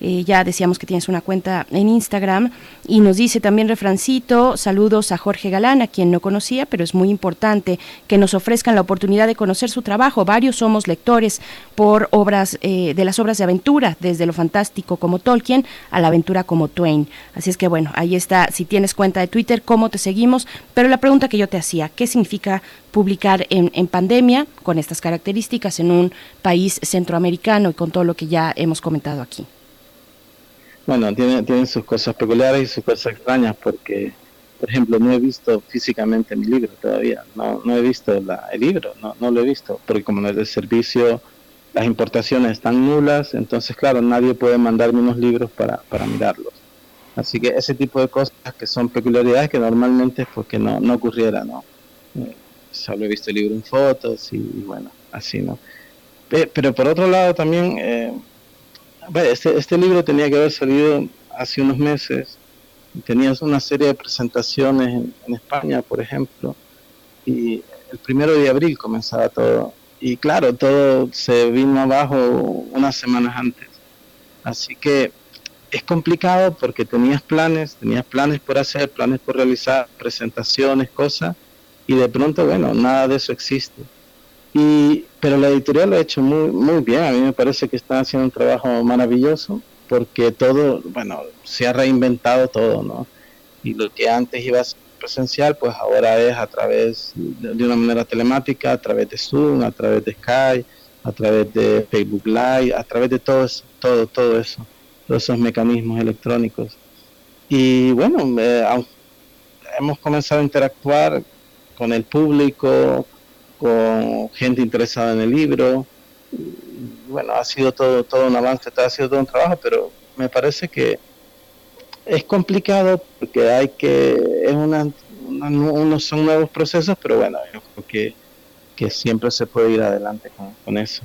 eh, ya decíamos que tienes una cuenta en Instagram y nos dice también refrancito, saludos a Jorge Galán, a quien no conocía, pero es muy importante que nos ofrezcan la oportunidad de conocer su trabajo. Varios somos lectores por obras eh, de las obras de aventura, desde lo fantástico como Tolkien a la aventura como Twain. Así es que bueno, ahí está, si tienes cuenta de Twitter, cómo te seguimos, pero la pregunta que yo te hacía, ¿qué significa publicar en, en pandemia con estas características en un país centroamericano y con todo lo que ya hemos comentado aquí? Bueno, tiene, sus cosas peculiares y sus cosas extrañas porque, por ejemplo, no he visto físicamente mi libro todavía, no, no he visto el libro, no, lo he visto, porque como no es de servicio, las importaciones están nulas, entonces claro, nadie puede mandarme unos libros para mirarlos. Así que ese tipo de cosas que son peculiaridades que normalmente porque no, no ocurriera, ¿no? Eh, solo he visto el libro en fotos y, bueno, así, ¿no? Pero por otro lado también... Eh, este, este libro tenía que haber salido hace unos meses. Tenías una serie de presentaciones en, España, por ejemplo, y el primero de abril comenzaba todo. Y claro, todo se vino abajo unas semanas antes. Así que es complicado porque tenías planes, tenías planes por hacer, planes por realizar, presentaciones, cosas, y de pronto, bueno, nada de eso existe. Y, pero la editorial lo ha hecho muy, muy bien, a mí me parece que está haciendo un trabajo maravilloso porque todo, bueno, se ha reinventado todo, ¿no? Y lo que antes iba a ser presencial, pues ahora es a través de, una manera telemática, a través de Zoom, a través de Skype, a través de Facebook Live, a través de todo eso, todo, todo eso, todos esos mecanismos electrónicos. Y bueno, eh, hemos comenzado a interactuar con el público, con gente interesada en el libro. bueno, ha sido todo, todo un avance, ha sido todo un trabajo, pero me parece que es complicado porque hay que, es una, unos son nuevos procesos, pero bueno, yo creo que, que siempre se puede ir adelante con, eso.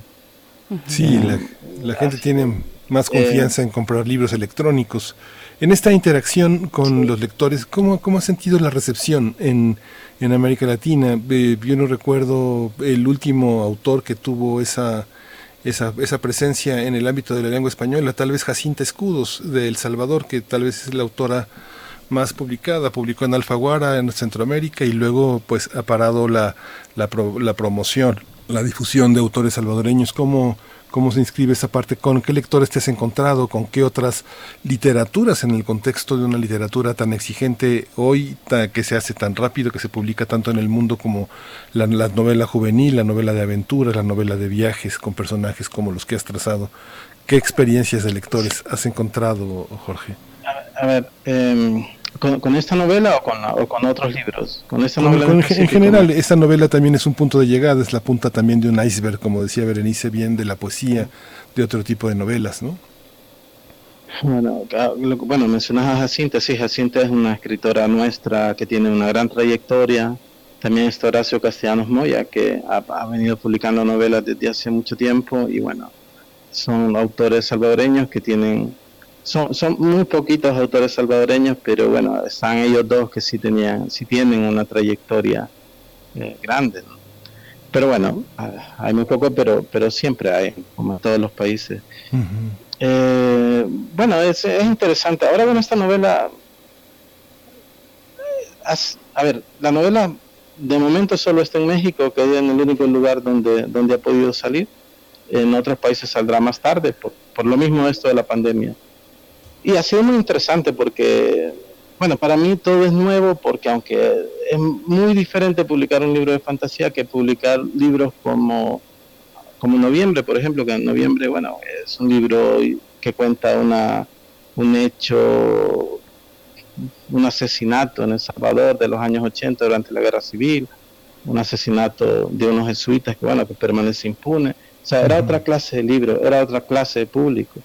Sí, la, la gente tiene más confianza en comprar libros electrónicos. En esta interacción con los lectores, ¿cómo, cómo ha sentido la recepción en, en América Latina? Eh, yo no recuerdo el último autor que tuvo esa, esa, esa, presencia en el ámbito de la lengua española, tal vez Jacinta Escudos de El Salvador, que tal vez es la autora más publicada, publicó en Alfaguara en Centroamérica y luego pues ha parado la, la, la promoción, la difusión de autores salvadoreños. ¿Cómo, cómo se inscribe esa parte, con qué lectores te has encontrado, con qué otras literaturas en el contexto de una literatura tan exigente hoy, que se hace tan rápido, que se publica tanto en el mundo como la, novela juvenil, la novela de aventuras, la novela de viajes con personajes como los que has trazado. ¿Qué experiencias de lectores has encontrado, Jorge? A ver, em, ¿Con, esta novela o con, con, otros libros? Con esta novela en, general, esta novela también es un punto de llegada, es la punta también de un iceberg, como decía Berenice, bien de la poesía, de otro tipo de novelas, ¿no? Bueno, bueno, mencionas a Jacinta, sí, Jacinta es una escritora nuestra que tiene una gran trayectoria. También está Horacio Castellanos Moya, que ha, ha venido publicando novelas desde hace mucho tiempo y bueno, son autores salvadoreños que tienen son, son muy poquitos autores salvadoreños, pero bueno, están ellos dos que sí tenían, sí tienen una trayectoria eh, grande. Pero bueno, hay muy poco, pero, pero siempre hay, como en todos los países. Eh, bueno, es, es, interesante. Ahora, bueno, esta novela, eh, a ver, la novela de momento solo está en México, que es en el único lugar donde, donde ha podido salir. En otros países saldrá más tarde, por, por lo mismo esto de la pandemia. Y ha sido muy interesante porque, bueno, para mí todo es nuevo porque aunque es muy diferente publicar un libro de fantasía que publicar libros como, como Noviembre, por ejemplo, que en Noviembre, bueno, es un libro que cuenta una, un hecho, un asesinato en El Salvador de los años 80 durante la Guerra Civil, un asesinato de unos jesuitas que, bueno, que permanece impune. O sea, era otra clase de libro, era otra clase de público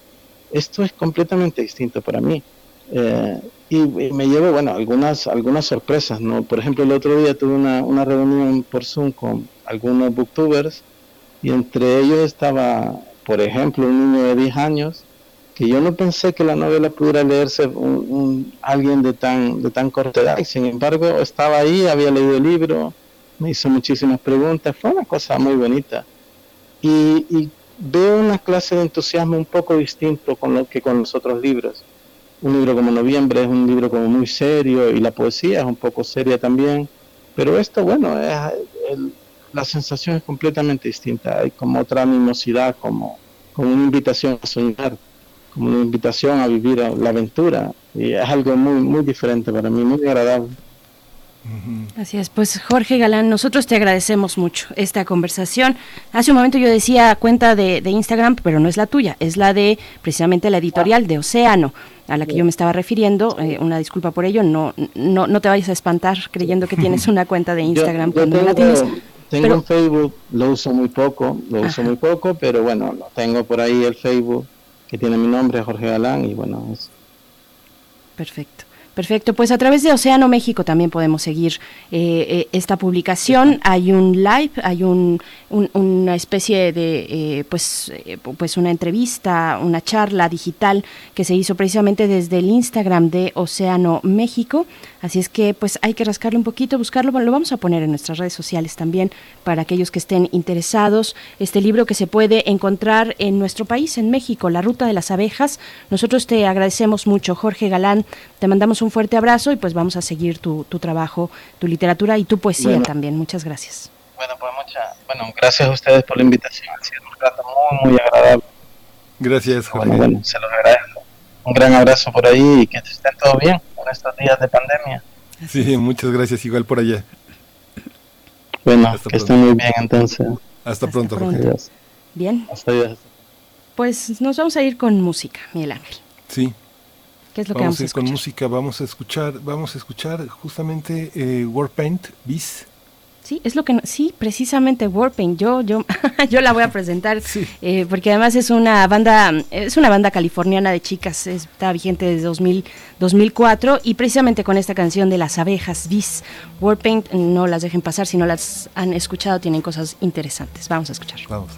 esto es completamente distinto para mí. Eh, y, me llevo, bueno, algunas, algunas sorpresas, ¿no? Por ejemplo, el otro día tuve una, una reunión por Zoom con algunos booktubers y entre ellos estaba, por ejemplo, un niño de 10 años que yo no pensé que la novela pudiera leerse un, alguien de tan, de tan corta edad. Y sin embargo, estaba ahí, había leído el libro, me hizo muchísimas preguntas, fue una cosa muy bonita. Y, veo una clase de entusiasmo un poco distinto con lo que con los otros libros. Un libro como Noviembre es un libro como muy serio y la poesía es un poco seria también. Pero esto, bueno, la sensación es completamente distinta. Hay como otra animosidad, como, como una invitación a soñar como una invitación a vivir la aventura y es algo muy muy diferente para mí, muy agradable. Así es, pues Jorge Galán, nosotros te agradecemos mucho esta conversación. Hace un momento yo decía cuenta de, Instagram, pero no es la tuya, es la de precisamente la editorial de Océano, a la que yo me estaba refiriendo. Eh, una disculpa por ello, no, no, no te vayas a espantar creyendo que tienes una cuenta de Instagram cuando tengo, la tienes. Tengo un Facebook, lo uso muy poco, lo uso muy poco, pero bueno, tengo por ahí el Facebook que tiene mi nombre, Jorge Galán, y bueno, es... Perfecto. Perfecto, pues a través de Océano México también podemos seguir eh, eh, esta publicación. Hay un live, hay un, una especie de, eh, pues, pues una entrevista, una charla digital que se hizo precisamente desde el Instagram de Océano México. Así es que pues hay que rascarle un poquito, buscarlo. lo vamos a poner en nuestras redes sociales también para aquellos que estén interesados. Este libro que se puede encontrar en nuestro país, en México, La Ruta de las Abejas. Nosotros te agradecemos mucho, Jorge Galán. Te mandamos un fuerte abrazo y pues vamos a seguir tu, tu trabajo, tu literatura y tu poesía también. Muchas gracias. Bueno, pues muchas, bueno, gracias a ustedes por la invitación. Ha sido un rato muy, muy agradable. Gracias, Jorge. Bueno, bueno, se los agradezco. Un gran abrazo por ahí y que estén todos bien en estos días de pandemia. Sí, muchas gracias, igual por allá. Bueno, que estén muy bien entonces. Hasta, pronto, Bien. Hasta luego. Pues nos vamos a ir con música, Miguel Ángel. Sí. ¿Qué es lo vamos que vamos a, ir con música, vamos a escuchar, vamos a escuchar justamente eh, Warpaint, Bis Sí, es lo que sí, precisamente Warpaint. Yo, yo, yo la voy a presentar eh, porque además es una banda, es una banda californiana de chicas, está vigente desde 2000, 2004 y precisamente con esta canción de las abejas bis. Warpaint, no las dejen pasar si no las han escuchado, tienen cosas interesantes. Vamos a escuchar. Vamos.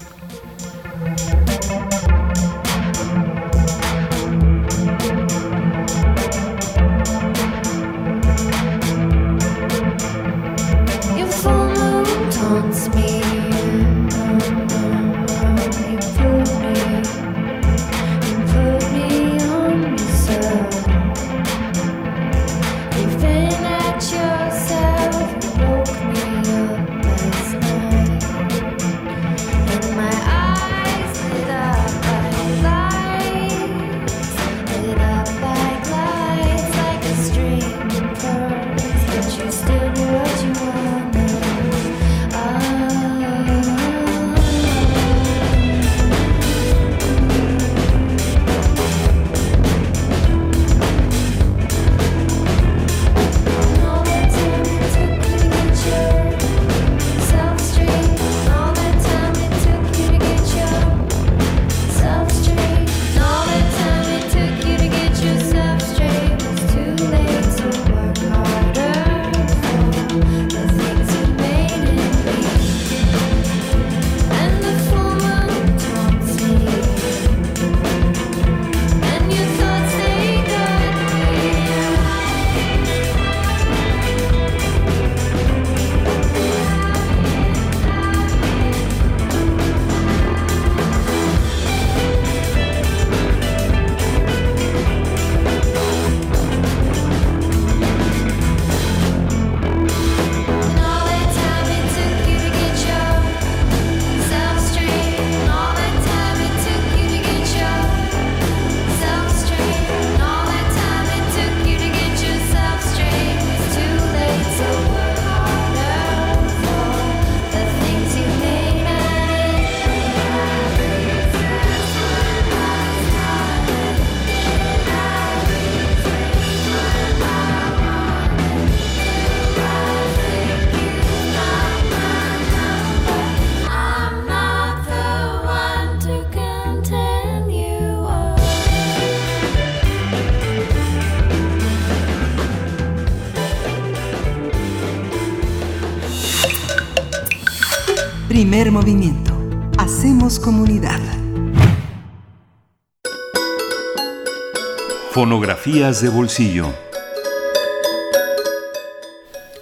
Primer movimiento. Hacemos comunidad. Fonografías de bolsillo.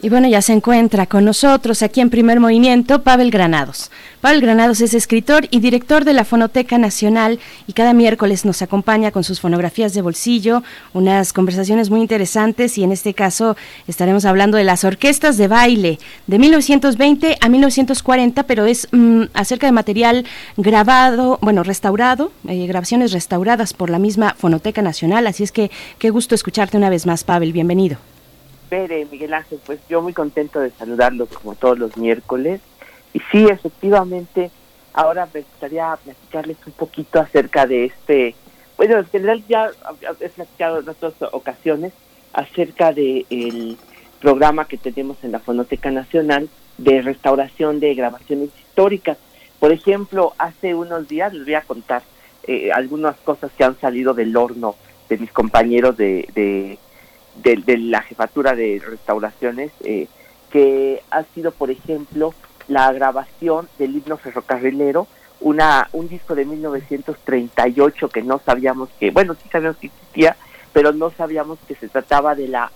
Y bueno, ya se encuentra con nosotros aquí en Primer Movimiento Pavel Granados. Pavel Granados es escritor y director de la Fonoteca Nacional y cada miércoles nos acompaña con sus fonografías de bolsillo, unas conversaciones muy interesantes y en este caso estaremos hablando de las orquestas de baile de 1920 a 1940, pero es mm, acerca de material grabado, bueno, restaurado, eh, grabaciones restauradas por la misma Fonoteca Nacional, así es que qué gusto escucharte una vez más, Pavel, bienvenido. Miguel Ángel, pues yo muy contento de saludarlos como todos los miércoles. Y sí, efectivamente, ahora me gustaría platicarles un poquito acerca de este, bueno, en general ya he platicado en otras ocasiones acerca del el programa que tenemos en la Fonoteca Nacional de restauración de grabaciones históricas. Por ejemplo, hace unos días les voy a contar eh, algunas cosas que han salido del horno de mis compañeros de de, la jefatura de restauraciones, eh, que ha sido, por ejemplo, la grabación del himno ferrocarrilero, una, un disco de 1938 que no sabíamos que, bueno, sí sabíamos que existía, pero no sabíamos que se trataba de la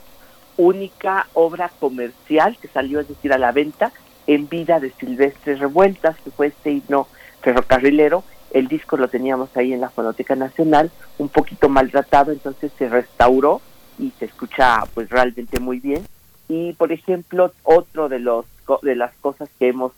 única obra comercial que salió, es decir, a la venta en vida de Silvestre Revueltas, que fue este himno ferrocarrilero. El disco lo teníamos ahí en la Fonoteca Nacional, un poquito maltratado, entonces se restauró y se escucha pues realmente muy bien. Y por ejemplo, otro de los de las cosas que hemos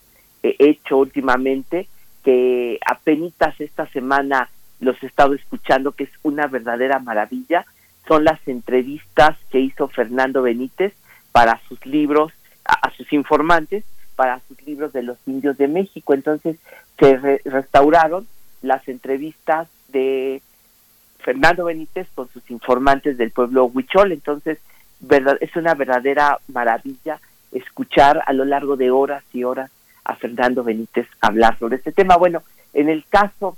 eh, hecho últimamente, que apenas esta semana los he estado escuchando, que es una verdadera maravilla, son las entrevistas que hizo Fernando Benítez para sus libros, a, sus informantes, para sus libros de los indios de México. Entonces se restauraron las entrevistas de Fernando Benítez con sus informantes del pueblo Huichol. Entonces, es una verdadera maravilla escuchar a lo largo de horas y horas a Fernando Benítez hablar sobre este tema. Bueno, en el caso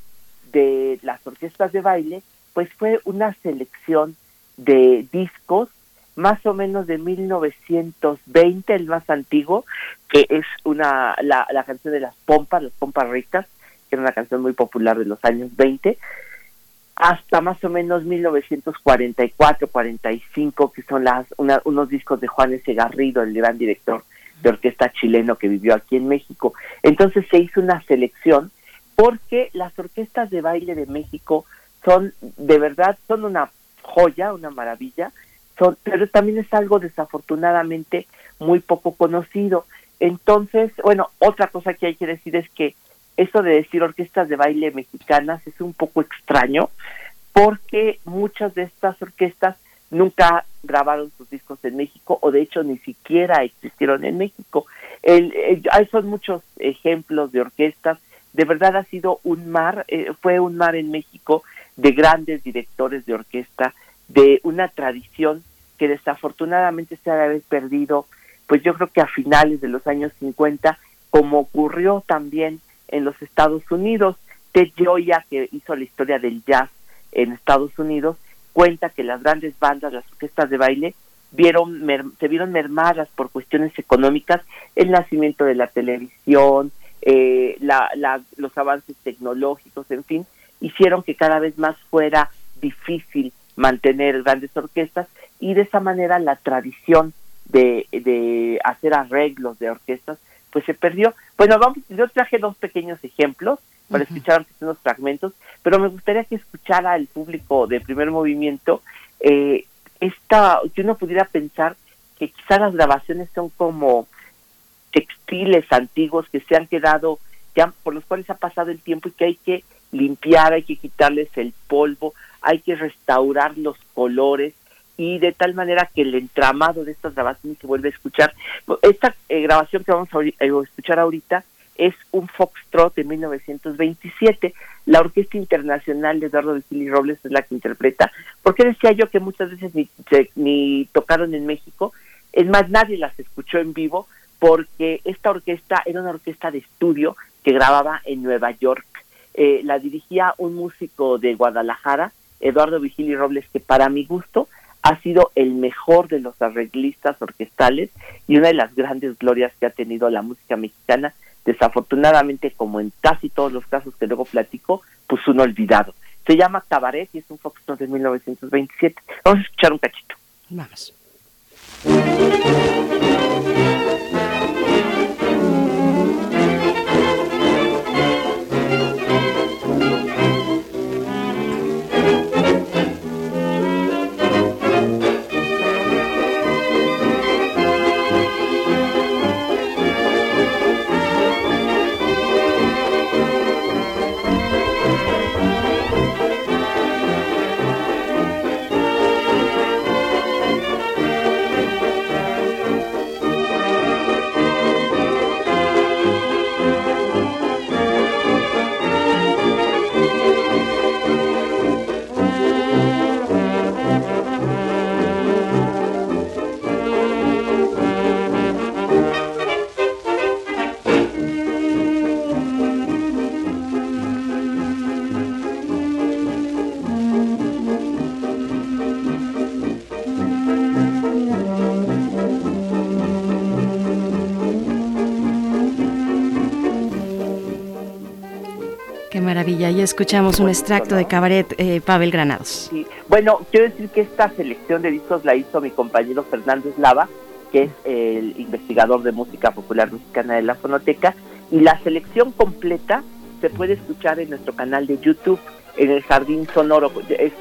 de las orquestas de baile, pues fue una selección de discos más o menos de 1920, el más antiguo, que es una la, la canción de las pompas, las pompas ricas, que era una canción muy popular de los años 20, hasta más o menos 1944-45, que son las unos discos de Juan S. Garrido, el gran director de orquesta chileno que vivió aquí en México. Entonces se hizo una selección porque las orquestas de baile de México son, de verdad, son una joya, una maravilla, son, pero también es algo desafortunadamente muy poco conocido. Entonces, bueno, otra cosa que hay que decir es que eso de decir orquestas de baile mexicanas es un poco extraño porque muchas de estas orquestas nunca grabaron sus discos en México o de hecho ni siquiera existieron en México. El, hay son muchos ejemplos de orquestas. De verdad ha sido un mar, eh, fue un mar en México de grandes directores de orquesta, de una tradición que desafortunadamente se ha haber perdido, pues yo creo que a finales de los años 50, como ocurrió también en los Estados Unidos. Ted Gioia, que hizo la historia del jazz en Estados Unidos, cuenta que las grandes bandas, las orquestas de baile, vieron se vieron mermadas por cuestiones económicas, el nacimiento de la televisión, eh, la, los avances tecnológicos, en fin, hicieron que cada vez más fuera difícil mantener grandes orquestas y de esa manera la tradición de, de hacer arreglos de orquestas pues se perdió. Bueno, vamos, yo traje dos pequeños ejemplos para escuchar unos fragmentos, pero me gustaría que escuchara el público de primer movimiento eh, esta, que uno pudiera pensar que quizás las grabaciones son como textiles antiguos que se han quedado ya por los cuales ha pasado el tiempo y que hay que limpiar, hay que quitarles el polvo, hay que restaurar los colores, y de tal manera que el entramado de estas grabaciones se vuelve a escuchar. Esta eh, grabación que vamos a, eh, escuchar ahorita es un foxtrot de 1927. La Orquesta Internacional de Eduardo Vigili Robles es la que interpreta. porque decía yo que muchas veces ni, ni tocaron en México? Es más, nadie las escuchó en vivo porque esta orquesta era una orquesta de estudio que grababa en Nueva York. Eh, la dirigía un músico de Guadalajara, Eduardo Vigili Robles, que para mi gusto ha sido el mejor de los arreglistas orquestales y una de las grandes glorias que ha tenido la música mexicana, desafortunadamente como en casi todos los casos que luego platico, pues un olvidado. Se llama Cabaret y es un foxtrot de 1927. Vamos a escuchar un cachito. Vamos. Y escuchamos un extracto de Cabaret eh, Pavel Granados. Sí. Bueno, quiero decir que esta selección de discos la hizo mi compañero Fernando Eslava, que es el investigador de música popular mexicana de la Fonoteca, y la selección completa se puede escuchar en nuestro canal de YouTube, en el Jardín Sonoro. Es-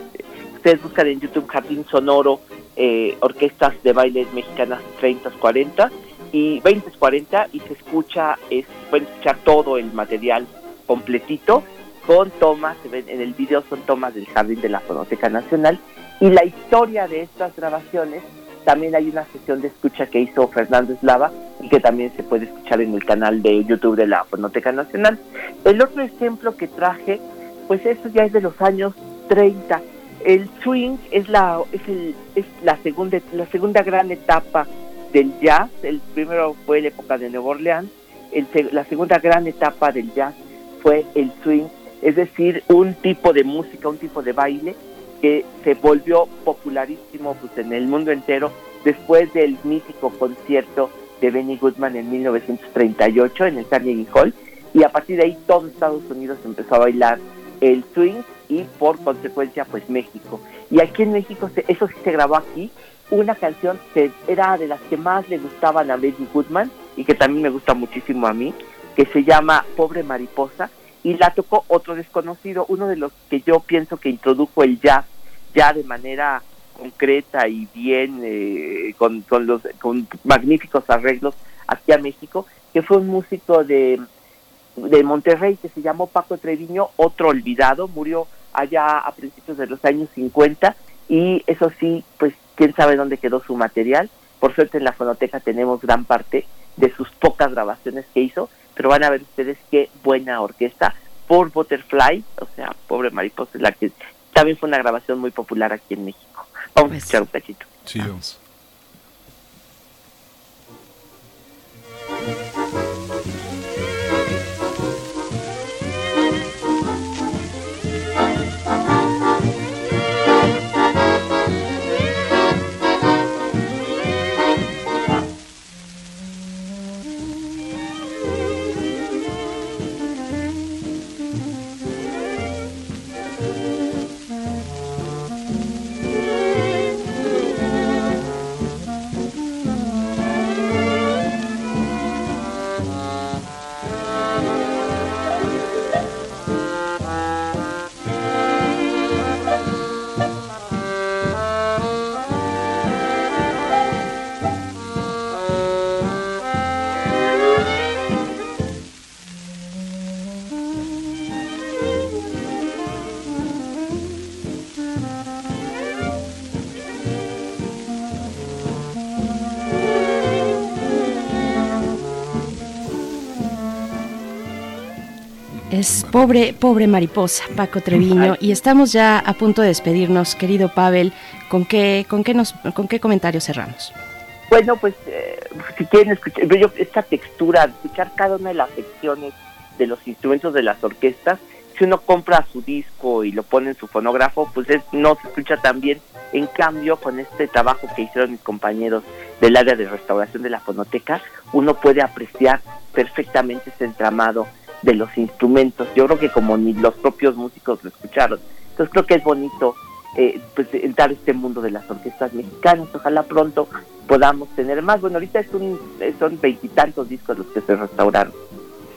ustedes buscan en YouTube Jardín Sonoro, eh, orquestas de baile mexicanas 30, 40 y 20, 40 y se escucha, es, pueden escuchar todo el material completito con tomas, en el video son tomas del Jardín de la Fonoteca Nacional y la historia de estas grabaciones también hay una sesión de escucha que hizo Fernando Eslava y que también se puede escuchar en el canal de YouTube de la Fonoteca Nacional. El otro ejemplo que traje, pues eso ya es de los años 30. El swing es la es el es la segunda la segunda gran etapa del jazz. El primero fue la época de Nueva Orleans. El la segunda gran etapa del jazz fue el swing, es decir, un tipo de música, un tipo de baile que se volvió popularísimo pues, en el mundo entero después del mítico concierto de Benny Goodman en 1938 en el Carnegie Hall y a partir de ahí todo Estados Unidos empezó a bailar el swing y por consecuencia pues México. Y aquí en México se- eso sí se grabó aquí, una canción que era de las que más le gustaban a Benny Goodman y que también me gusta muchísimo a mí, que se llama Pobre Mariposa y la tocó otro desconocido, uno de los que yo pienso que introdujo el jazz ya de manera concreta y bien eh, con, con los con magníficos arreglos aquí a México, que fue un músico de, de Monterrey que se llamó Paco Treviño, otro olvidado, murió allá a principios de los años 50 y eso sí, pues quién sabe dónde quedó su material. Por suerte en la fonoteca tenemos gran parte de sus pocas grabaciones que hizo, pero van a ver ustedes qué buena orquesta por Butterfly, o sea, pobre mariposa, la que también fue una grabación muy popular aquí en México. Vamos a Pues- escuchar un cachito. Sí, vamos. Pobre, pobre mariposa, Paco Treviño, y estamos ya a punto de despedirnos, querido Pavel. ¿Con qué, con qué nos, con qué comentario cerramos? Bueno, pues eh, si quieren escuchar, yo, esta textura, escuchar cada una de las secciones de los instrumentos de las orquestas, si uno compra su disco y lo pone en su fonógrafo, pues es- no se escucha tan bien. En cambio, con este trabajo que hicieron mis compañeros del área de restauración de la fonoteca, uno puede apreciar perfectamente ese entramado de los instrumentos. Yo creo que como ni los propios músicos lo escucharon Entonces creo que es bonito eh, pues entrar a este mundo de las orquestas mexicanas. Ojalá pronto podamos tener más. Bueno, ahorita es un, son veintitantos discos los que se restauraron.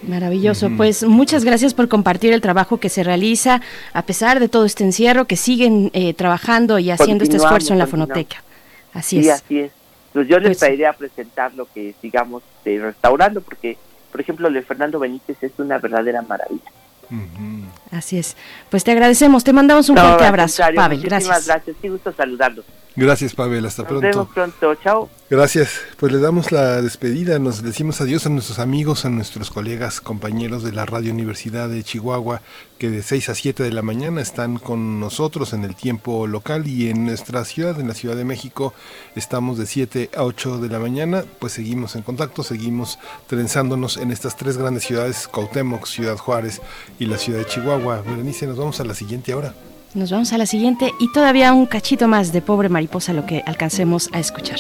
Maravilloso. Pues muchas gracias por compartir el trabajo que se realiza a pesar de todo este encierro, que siguen eh, trabajando y haciendo este esfuerzo en la fonoteca. Así sí, es. así es. Pues yo les pues, a presentar lo que sigamos eh, restaurando, porque, por ejemplo, el de Fernando Benítez es una verdadera maravilla. Así es. Pues te agradecemos, te mandamos un fuerte abrazo, Pavel. Gracias. gracias, sí, gusto saludarlos. Gracias, Pavel. Hasta pronto. Nos vemos pronto. Chao. Gracias. Pues le damos la despedida. Nos decimos adiós a nuestros amigos, a nuestros colegas, compañeros de la Radio Universidad de Chihuahua, que de 6 a 7 de la mañana están con nosotros en el tiempo local y en nuestra ciudad, en la Ciudad de México, estamos de 7 a 8 de la mañana. Pues seguimos en contacto, seguimos trenzándonos en estas tres grandes ciudades, Cuauhtémoc, Ciudad Juárez y la ciudad de Chihuahua. Berenice, nos vamos a la siguiente hora. Nos vamos a la siguiente y todavía un cachito más de pobre mariposa lo que alcancemos a escuchar.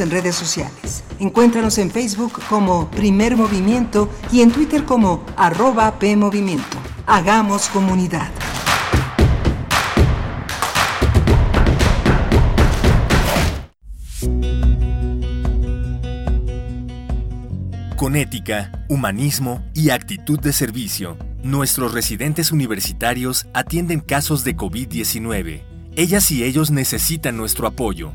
En redes sociales. Encuéntranos en Facebook como Primer Movimiento y en Twitter como arroba PMovimiento. Hagamos comunidad. Con ética, humanismo y actitud de servicio, nuestros residentes universitarios atienden casos de COVID-19. Ellas y ellos necesitan nuestro apoyo.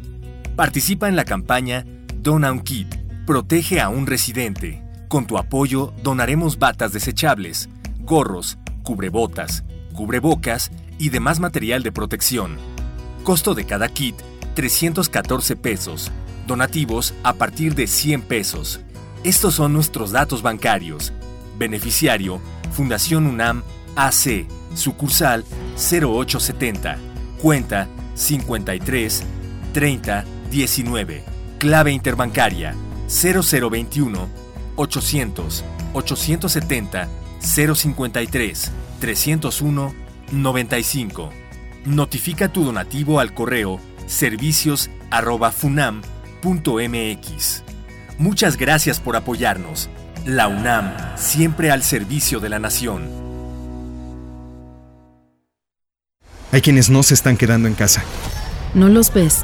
Participa en la campaña Dona un Kit, protege a un residente. Con tu apoyo donaremos batas desechables, gorros, cubrebotas, cubrebocas y demás material de protección. Costo de cada kit 314 pesos. Donativos a partir de 100 pesos. Estos son nuestros datos bancarios. Beneficiario Fundación UNAM AC, sucursal 0870, cuenta 53 30 19. Clave interbancaria 0021 800 870 053 301 95. Notifica tu donativo al correo servicios@funam.mx. Muchas gracias por apoyarnos. La UNAM, siempre al servicio de la nación. Hay quienes no se están quedando en casa. No los ves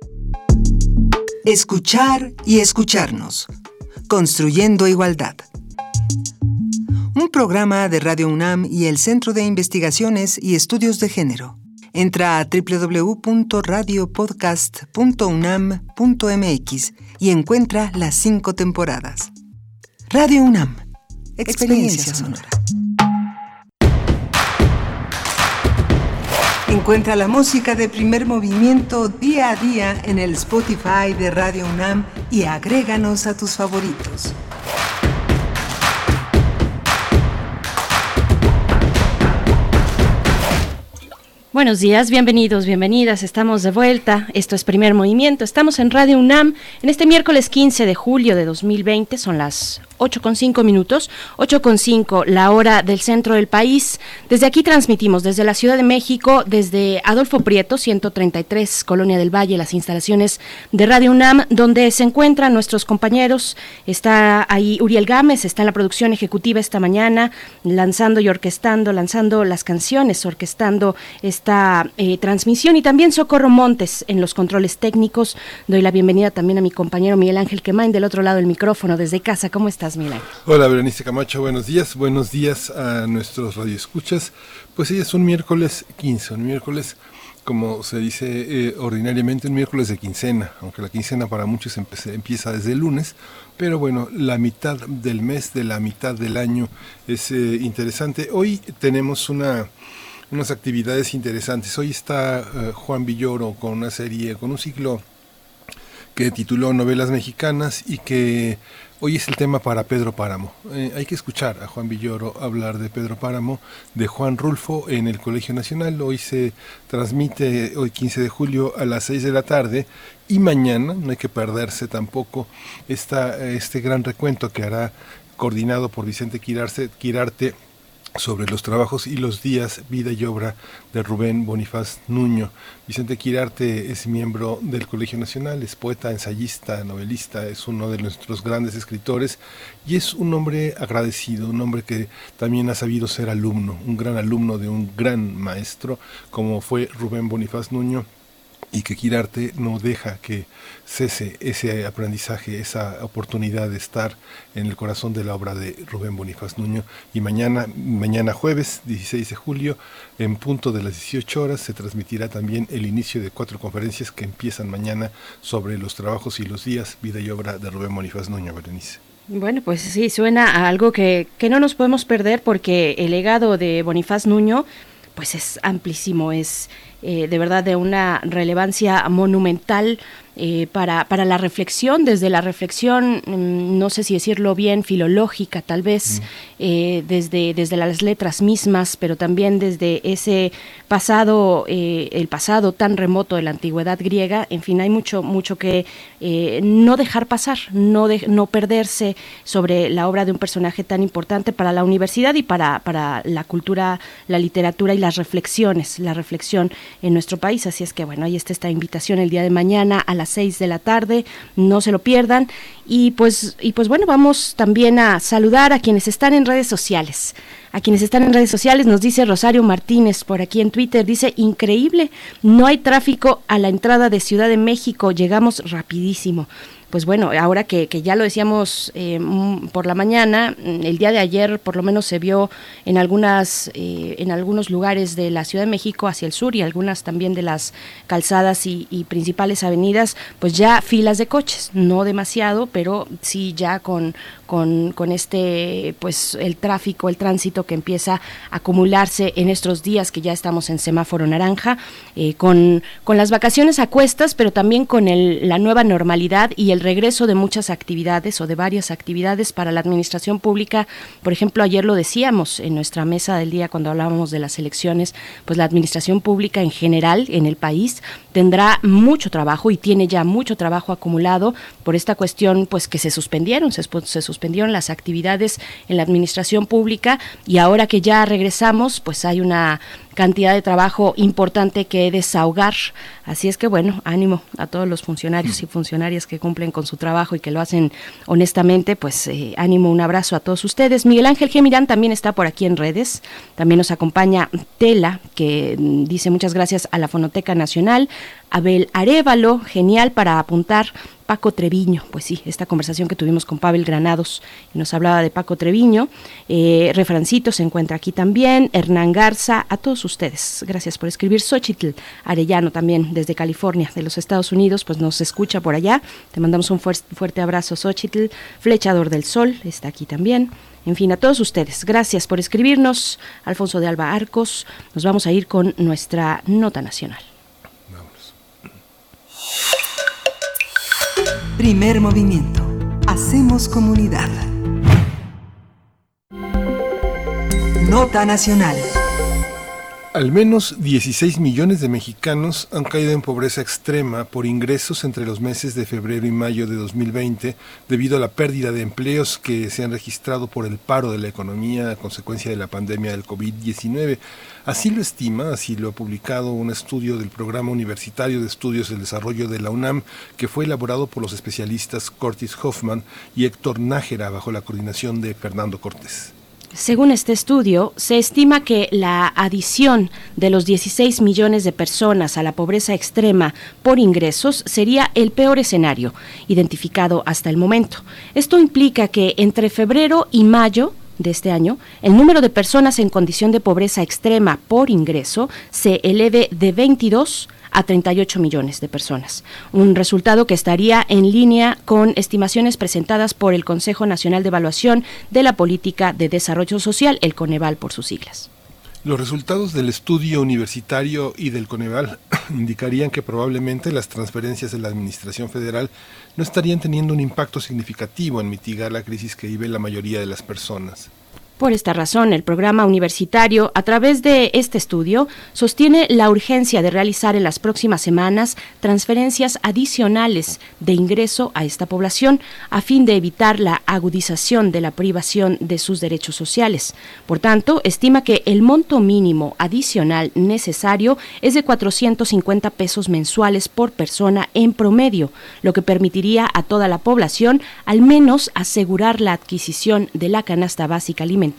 Escuchar y escucharnos. Construyendo igualdad. Un programa de Radio UNAM y el Centro de Investigaciones y Estudios de Género. Entra a www.radiopodcast.unam.mx y encuentra las cinco temporadas. Radio UNAM. Experiencia sonora. Encuentra la música de primer movimiento día a día en el Spotify de Radio UNAM y agréganos a tus favoritos. Buenos días, bienvenidos, bienvenidas. Estamos de vuelta. Esto es Primer Movimiento. Estamos en Radio UNAM en este miércoles 15 de julio de 2020. Son las 8.5 minutos, 8.5 la hora del centro del país. Desde aquí transmitimos desde la Ciudad de México, desde Adolfo Prieto, 133, Colonia del Valle, las instalaciones de Radio UNAM, donde se encuentran nuestros compañeros. Está ahí Uriel Gámez, está en la producción ejecutiva esta mañana, lanzando y orquestando, lanzando las canciones, orquestando esta eh, transmisión y también Socorro Montes en los controles técnicos. Doy la bienvenida también a mi compañero Miguel Ángel Quemain del otro lado del micrófono desde casa. ¿Cómo estás? Hola, Berenice Camacho, buenos días. Buenos días a nuestros radioescuchas. Pues sí, es un miércoles 15, un miércoles, como se dice eh, ordinariamente, un miércoles de quincena, aunque la quincena para muchos empieza desde el lunes, pero bueno, la mitad del mes, de la mitad del año es eh, interesante. Hoy tenemos una unas actividades interesantes. Hoy está eh, Juan Villoro con una serie, con un ciclo que tituló Novelas Mexicanas y que Hoy es el tema para Pedro Páramo. Eh, hay que escuchar a Juan Villoro hablar de Pedro Páramo, de Juan Rulfo en el Colegio Nacional. Hoy se transmite, hoy 15 de julio, a las 6 de la tarde. Y mañana, no hay que perderse tampoco, esta, este gran recuento que hará coordinado por Vicente Quirarte sobre los trabajos y los días, vida y obra de Rubén Bonifaz Nuño. Vicente Quirarte es miembro del Colegio Nacional, es poeta, ensayista, novelista, es uno de nuestros grandes escritores y es un hombre agradecido, un hombre que también ha sabido ser alumno, un gran alumno de un gran maestro como fue Rubén Bonifaz Nuño y que Quirarte no deja que cese ese aprendizaje, esa oportunidad de estar en el corazón de la obra de Rubén Bonifaz Nuño. Y mañana, mañana jueves 16 de julio, en punto de las 18 horas, se transmitirá también el inicio de cuatro conferencias que empiezan mañana sobre los trabajos y los días, vida y obra de Rubén Bonifaz Nuño, Berenice. Bueno, pues sí, suena a algo que, que no nos podemos perder porque el legado de Bonifaz Nuño pues es amplísimo, es eh, de verdad de una relevancia monumental eh, para, para, la reflexión, desde la reflexión, mm, no sé si decirlo bien, filológica tal vez, eh, desde, desde las letras mismas, pero también desde ese pasado, eh, el pasado tan remoto de la antigüedad griega, en fin, hay mucho, mucho que no dejar pasar, no, no perderse sobre la obra de un personaje tan importante para la universidad y para, para la cultura, la literatura y las reflexiones, la reflexión en nuestro país. Así es que bueno, ahí está esta invitación el día de mañana a las 6 de la tarde, no se lo pierdan. Y pues, y pues bueno, vamos también a saludar a quienes están en redes sociales. A quienes están en redes sociales nos dice Rosario Martínez por aquí en Twitter, dice, increíble, no hay tráfico a la entrada de Ciudad de México, llegamos rapidísimo pues bueno, ahora que, ya lo decíamos eh, mm, por la mañana, mm, el día de ayer por lo menos se vio en algunas, eh, en algunos lugares de la Ciudad de México hacia el sur y algunas también de las calzadas y, principales avenidas, pues ya filas de coches, no demasiado, pero sí ya con, con, con, este, pues el tráfico, el tránsito que empieza a acumularse en estos días que ya estamos en semáforo naranja, eh, con, con las vacaciones a cuestas, pero también con el, la nueva normalidad y el regreso de muchas actividades o de varias actividades para la administración pública. Por ejemplo, ayer lo decíamos en nuestra mesa del día cuando hablábamos de las elecciones, pues la administración pública en general en el país tendrá mucho trabajo y tiene ya mucho trabajo acumulado por esta cuestión pues que se suspendieron, se, suspendieron las actividades en la administración pública y ahora que ya regresamos pues hay una cantidad de trabajo importante que desahogar. Así es que bueno, ánimo a todos los funcionarios y funcionarias que cumplen con su trabajo y que lo hacen honestamente, pues eh, ánimo, un abrazo a todos ustedes. Miguel Ángel Gemirán también está por aquí en redes, también nos acompaña Tela, que mm, dice muchas gracias a la Fonoteca Nacional, Abel Arevalo, genial para apuntar Paco Treviño, pues sí, esta conversación que tuvimos con Pavel Granados nos hablaba de Paco Treviño. Eh, Refrancito se encuentra aquí también, Hernán Garza, a todos ustedes. Gracias por escribir. Xochitl Arellano también desde California, de los Estados Unidos, pues nos escucha por allá. Te mandamos un fuerte abrazo, Xochitl. Flechador del Sol está aquí también. En fin, a todos ustedes, gracias por escribirnos. Alfonso de Alba Arcos, nos vamos a ir con nuestra nota nacional. Primer movimiento. Hacemos comunidad. Nota nacional. Al menos 16 millones de mexicanos han caído en pobreza extrema por ingresos entre los meses de febrero y mayo de 2020 debido a la pérdida de empleos que se han registrado por el paro de la economía a consecuencia de la pandemia del COVID-19. Así lo estima, así lo ha publicado un estudio del Programa Universitario de Estudios del Desarrollo de la UNAM que fue elaborado por los especialistas Curtis Hoffman y Héctor Nájera bajo la coordinación de Fernando Cortés. Según este estudio, se estima que la adición de los 16 millones de personas a la pobreza extrema por ingresos sería el peor escenario identificado hasta el momento. Esto implica que entre febrero y mayo de este año, el número de personas en condición de pobreza extrema por ingreso se eleve de 22 a 38 millones de personas, un resultado que estaría en línea con estimaciones presentadas por el Consejo Nacional de Evaluación de la Política de Desarrollo Social, el Coneval por sus siglas. Los resultados del estudio universitario y del Coneval indicarían que probablemente las transferencias de la Administración Federal no estarían teniendo un impacto significativo en mitigar la crisis que vive la mayoría de las personas. Por esta razón, el programa universitario, a través de este estudio, sostiene la urgencia de realizar en las próximas semanas transferencias adicionales de ingreso a esta población, a fin de evitar la agudización de la privación de sus derechos sociales. Por tanto, estima que el monto mínimo adicional necesario es de 450 pesos mensuales por persona en promedio, lo que permitiría a toda la población al menos asegurar la adquisición de la canasta básica alimentaria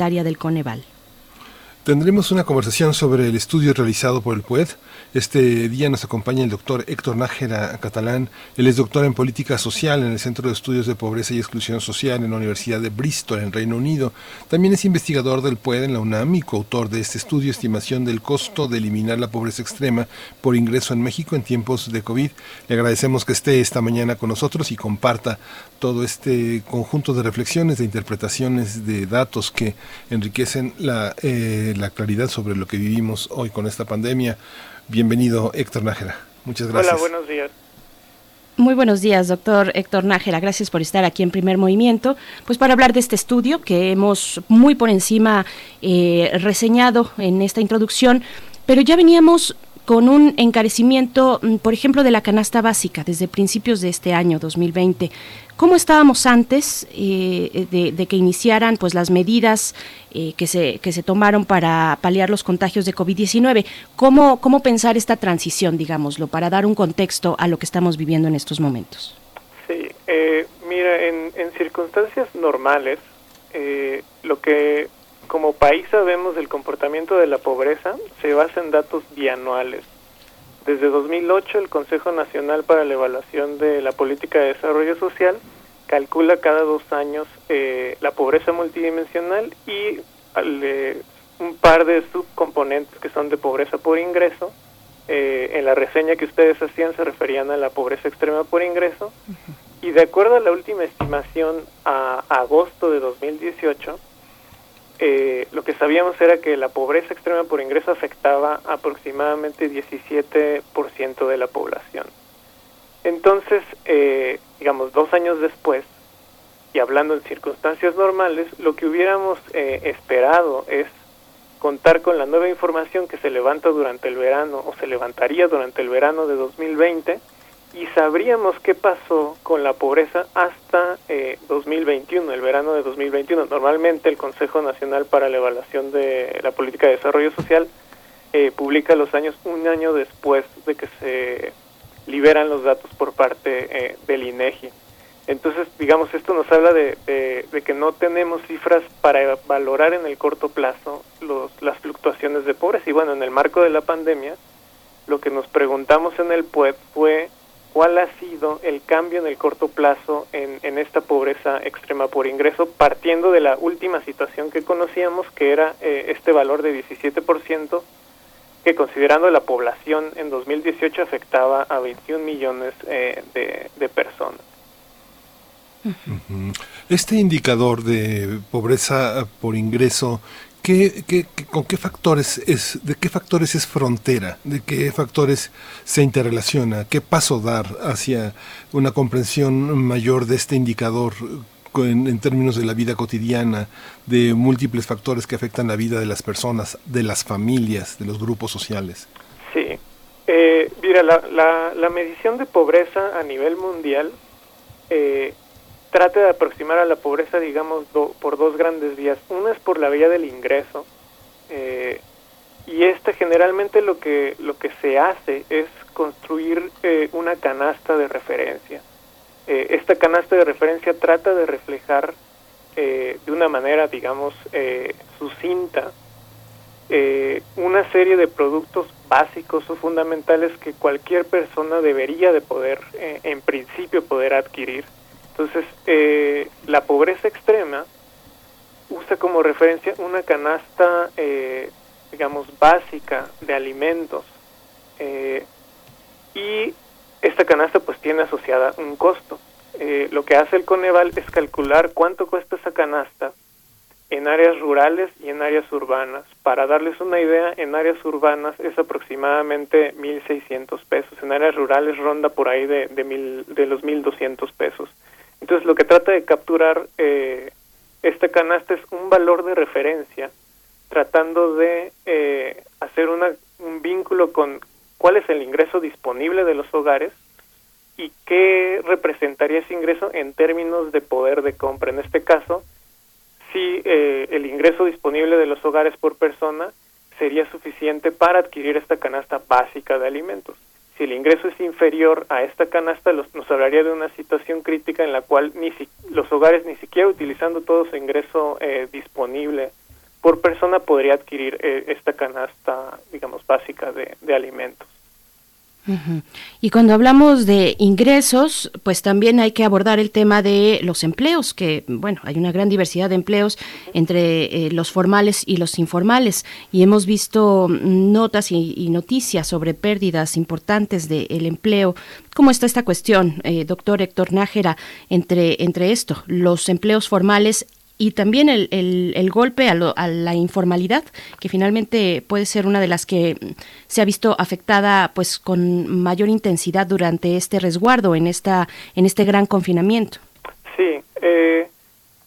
Tendremos una conversación sobre el estudio realizado por el PUED. Este día nos acompaña el doctor Héctor Nájera Catalán. Él es doctor en política social en el Centro de Estudios de Pobreza y Exclusión Social en la Universidad de Bristol, en Reino Unido. También es investigador del PUED en la UNAM y coautor de este estudio Estimación del costo de eliminar la pobreza extrema por ingreso en México en tiempos de COVID. Le agradecemos que esté esta mañana con nosotros y comparta todo este conjunto de reflexiones, de interpretaciones, de datos que enriquecen la... Eh, la claridad sobre lo que vivimos hoy con esta pandemia. Bienvenido, Héctor Nájera. Muchas gracias. Hola, buenos días. Muy buenos días, doctor Héctor Nájera. Gracias por estar aquí en Primer Movimiento. Pues para hablar de este estudio que hemos muy por encima eh, reseñado en esta introducción, pero ya veníamos con un encarecimiento, mm, por ejemplo, de la canasta básica desde principios de este año 2020. ¿Cómo estábamos antes eh, de, que iniciaran pues las medidas eh, que, se, que se tomaron para paliar los contagios de COVID-19? ¿Cómo, ¿Cómo pensar esta transición, digámoslo, para dar un contexto a lo que estamos viviendo en estos momentos? Sí, eh, mira, en, circunstancias normales, lo que como país sabemos del comportamiento de la pobreza se basa en datos bianuales. Desde 2008 el Consejo Nacional para la Evaluación de la Política de Desarrollo Social calcula cada dos años eh, la pobreza multidimensional y un par de subcomponentes que son de pobreza por ingreso. Eh, en la reseña que ustedes hacían se referían a la pobreza extrema por ingreso. Y de acuerdo a la última estimación a agosto de 2018, eh, lo que sabíamos era que la pobreza extrema por ingreso afectaba aproximadamente 17% de la población. Entonces, eh, digamos, dos años después, y hablando en circunstancias normales, lo que hubiéramos eh, esperado es contar con la nueva información que se levanta durante el verano o se levantaría durante el verano de 2020 y sabríamos qué pasó con la pobreza hasta 2021, eh, el verano de 2021. Normalmente el Consejo Nacional para la Evaluación de la Política de Desarrollo Social eh, publica los años un año después de que se liberan los datos por parte eh, del INEGI. Entonces, digamos, esto nos habla de, que no tenemos cifras para valorar en el corto plazo los, las fluctuaciones de pobreza. Y bueno, en el marco de la pandemia, lo que nos preguntamos en el PUEP fue cuál ha sido el cambio en el corto plazo en, en esta pobreza extrema por ingreso, partiendo de la última situación que conocíamos, que era eh, este valor de 17%, que considerando la población en 2018 afectaba a 21 millones eh, de, personas. Este indicador de pobreza por ingreso, ¿qué, qué, con qué factores es, de qué factores es frontera? ¿De qué factores se interrelaciona? ¿Qué paso dar hacia una comprensión mayor de este indicador en, términos de la vida cotidiana, de múltiples factores que afectan la vida de las personas, de las familias, de los grupos sociales. Sí. Eh, mira, la, la, medición de pobreza a nivel mundial eh, trata de aproximar a la pobreza, digamos, por dos grandes vías. Una es por la vía del ingreso. Eh, y esta generalmente lo que, lo que se hace es construir una canasta de referencia. Eh, esta canasta de referencia trata de reflejar eh, de una manera, digamos, eh, sucinta, una serie de productos básicos o fundamentales que cualquier persona debería de poder, en principio, poder adquirir. Entonces, la pobreza extrema usa como referencia una canasta, digamos, básica de alimentos y esta canasta pues tiene asociada un costo. Eh, lo que hace el Coneval es calcular cuánto cuesta esa canasta en áreas rurales y en áreas urbanas. Para darles una idea, en áreas urbanas es aproximadamente 1.600 pesos, en áreas rurales ronda por ahí de, de, mil, de los 1.200 pesos. Entonces lo que trata de capturar eh, esta canasta es un valor de referencia, tratando de eh, hacer una, un vínculo con, cuál es el ingreso disponible de los hogares y qué representaría ese ingreso en términos de poder de compra. En este caso, si eh, el ingreso disponible de los hogares por persona sería suficiente para adquirir esta canasta básica de alimentos. Si el ingreso es inferior a esta canasta, nos hablaría de una situación crítica en la cual ni los hogares, ni siquiera utilizando todo su ingreso eh, disponible por persona, podría adquirir eh, esta canasta, digamos, básica de alimentos. Y cuando hablamos de ingresos, pues también hay que abordar el tema de los empleos, que bueno, hay una gran diversidad de empleos entre eh, los formales y los informales, y hemos visto notas y, noticias sobre pérdidas importantes del empleo. ¿Cómo está esta cuestión, eh, doctor Héctor Nájera, entre, entre esto, los empleos formales y también el, el, golpe a, a, la informalidad, que finalmente puede ser una de las que se ha visto afectada pues con mayor intensidad durante este resguardo, en, esta, en este gran confinamiento. Sí, eh,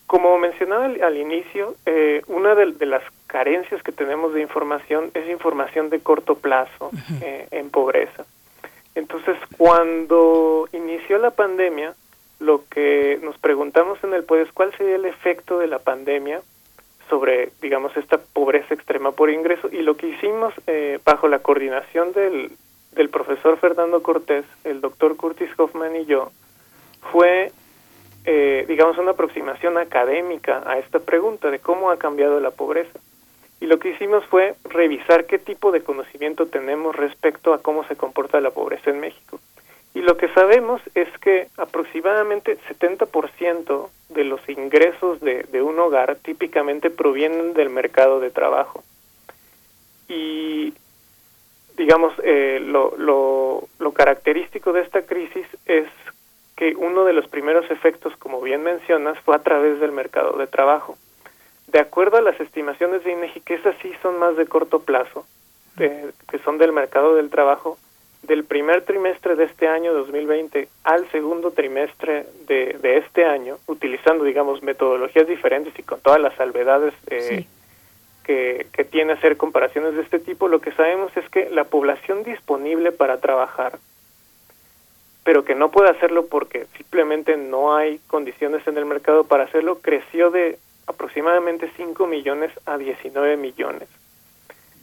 como mencionaba al, inicio, eh, una de, las carencias que tenemos de información es información de corto plazo eh, en pobreza. Entonces, cuando inició la pandemia, lo que nos preguntamos en el pues cuál sería el efecto de la pandemia sobre, digamos, esta pobreza extrema por ingreso y lo que hicimos eh, bajo la coordinación del, del profesor Fernando Cortés, el doctor Curtis Hoffman y yo, fue, eh, digamos, una aproximación académica a esta pregunta de cómo ha cambiado la pobreza. Y lo que hicimos fue revisar qué tipo de conocimiento tenemos respecto a cómo se comporta la pobreza en México. Y lo que sabemos es que aproximadamente 70% de los ingresos de, de, un hogar típicamente provienen del mercado de trabajo. Y digamos, eh, lo, lo, lo característico de esta crisis es que uno de los primeros efectos, como bien mencionas, fue a través del mercado de trabajo. De acuerdo a las estimaciones de INEGI, que esas sí son más de corto plazo, que son del mercado del trabajo, del primer trimestre de este año 2020 al segundo trimestre de, de este año, utilizando, digamos, metodologías diferentes y con todas las salvedades eh, que, que tiene hacer comparaciones de este tipo, lo que sabemos es que la población disponible para trabajar, pero que no puede hacerlo porque simplemente no hay condiciones en el mercado para hacerlo, creció de aproximadamente 5 millones a 19 millones.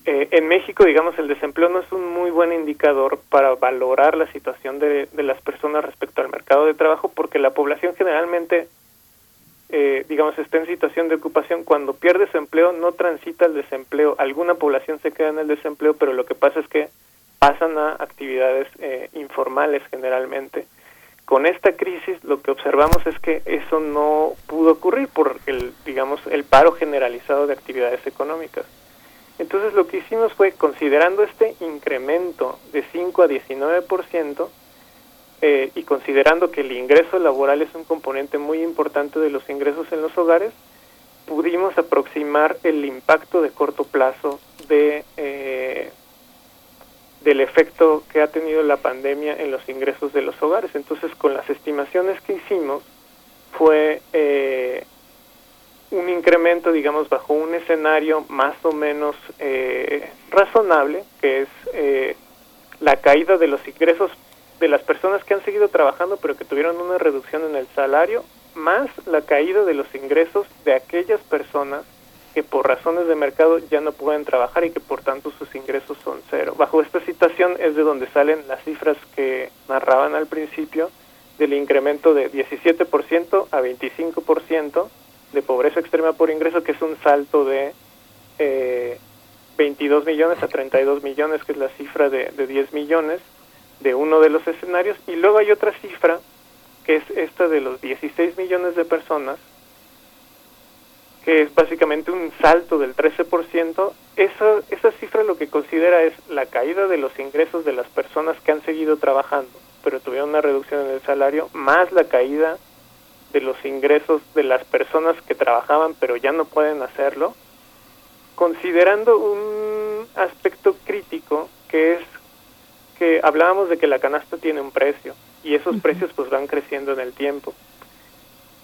Eh, en México, digamos, el desempleo no es un muy buen indicador para valorar la situación de, de las personas respecto al mercado de trabajo, porque la población generalmente, eh, digamos, está en situación de ocupación. Cuando pierde su empleo, no transita el desempleo. Alguna población se queda en el desempleo, pero lo que pasa es que pasan a actividades eh, informales generalmente. Con esta crisis, lo que observamos es que eso no pudo ocurrir por el, digamos, el paro generalizado de actividades económicas. Entonces lo que hicimos fue, considerando este incremento de 5 a 19%, eh, y considerando que el ingreso laboral es un componente muy importante de los ingresos en los hogares, pudimos aproximar el impacto de corto plazo de, eh, del efecto que ha tenido la pandemia en los ingresos de los hogares. Entonces, con las estimaciones que hicimos, fue eh, un incremento, digamos, bajo un escenario más o menos eh, razonable, que es eh, la caída de los ingresos de las personas que han seguido trabajando pero que tuvieron una reducción en el salario, más la caída de los ingresos de aquellas personas que por razones de mercado ya no pueden trabajar y que por tanto sus ingresos son cero. Bajo esta situación es de donde salen las cifras que narraban al principio del incremento de 17% a 25% de pobreza extrema por ingreso, que es un salto de eh, 22 millones a 32 millones, que es la cifra de, de 10 millones de uno de los escenarios. Y luego hay otra cifra, que es esta de los 16 millones de personas, que es básicamente un salto del 13%. Esa, esa cifra lo que considera es la caída de los ingresos de las personas que han seguido trabajando, pero tuvieron una reducción en el salario, más la caída de los ingresos de las personas que trabajaban pero ya no pueden hacerlo, considerando un aspecto crítico que es que hablábamos de que la canasta tiene un precio y esos precios pues van creciendo en el tiempo.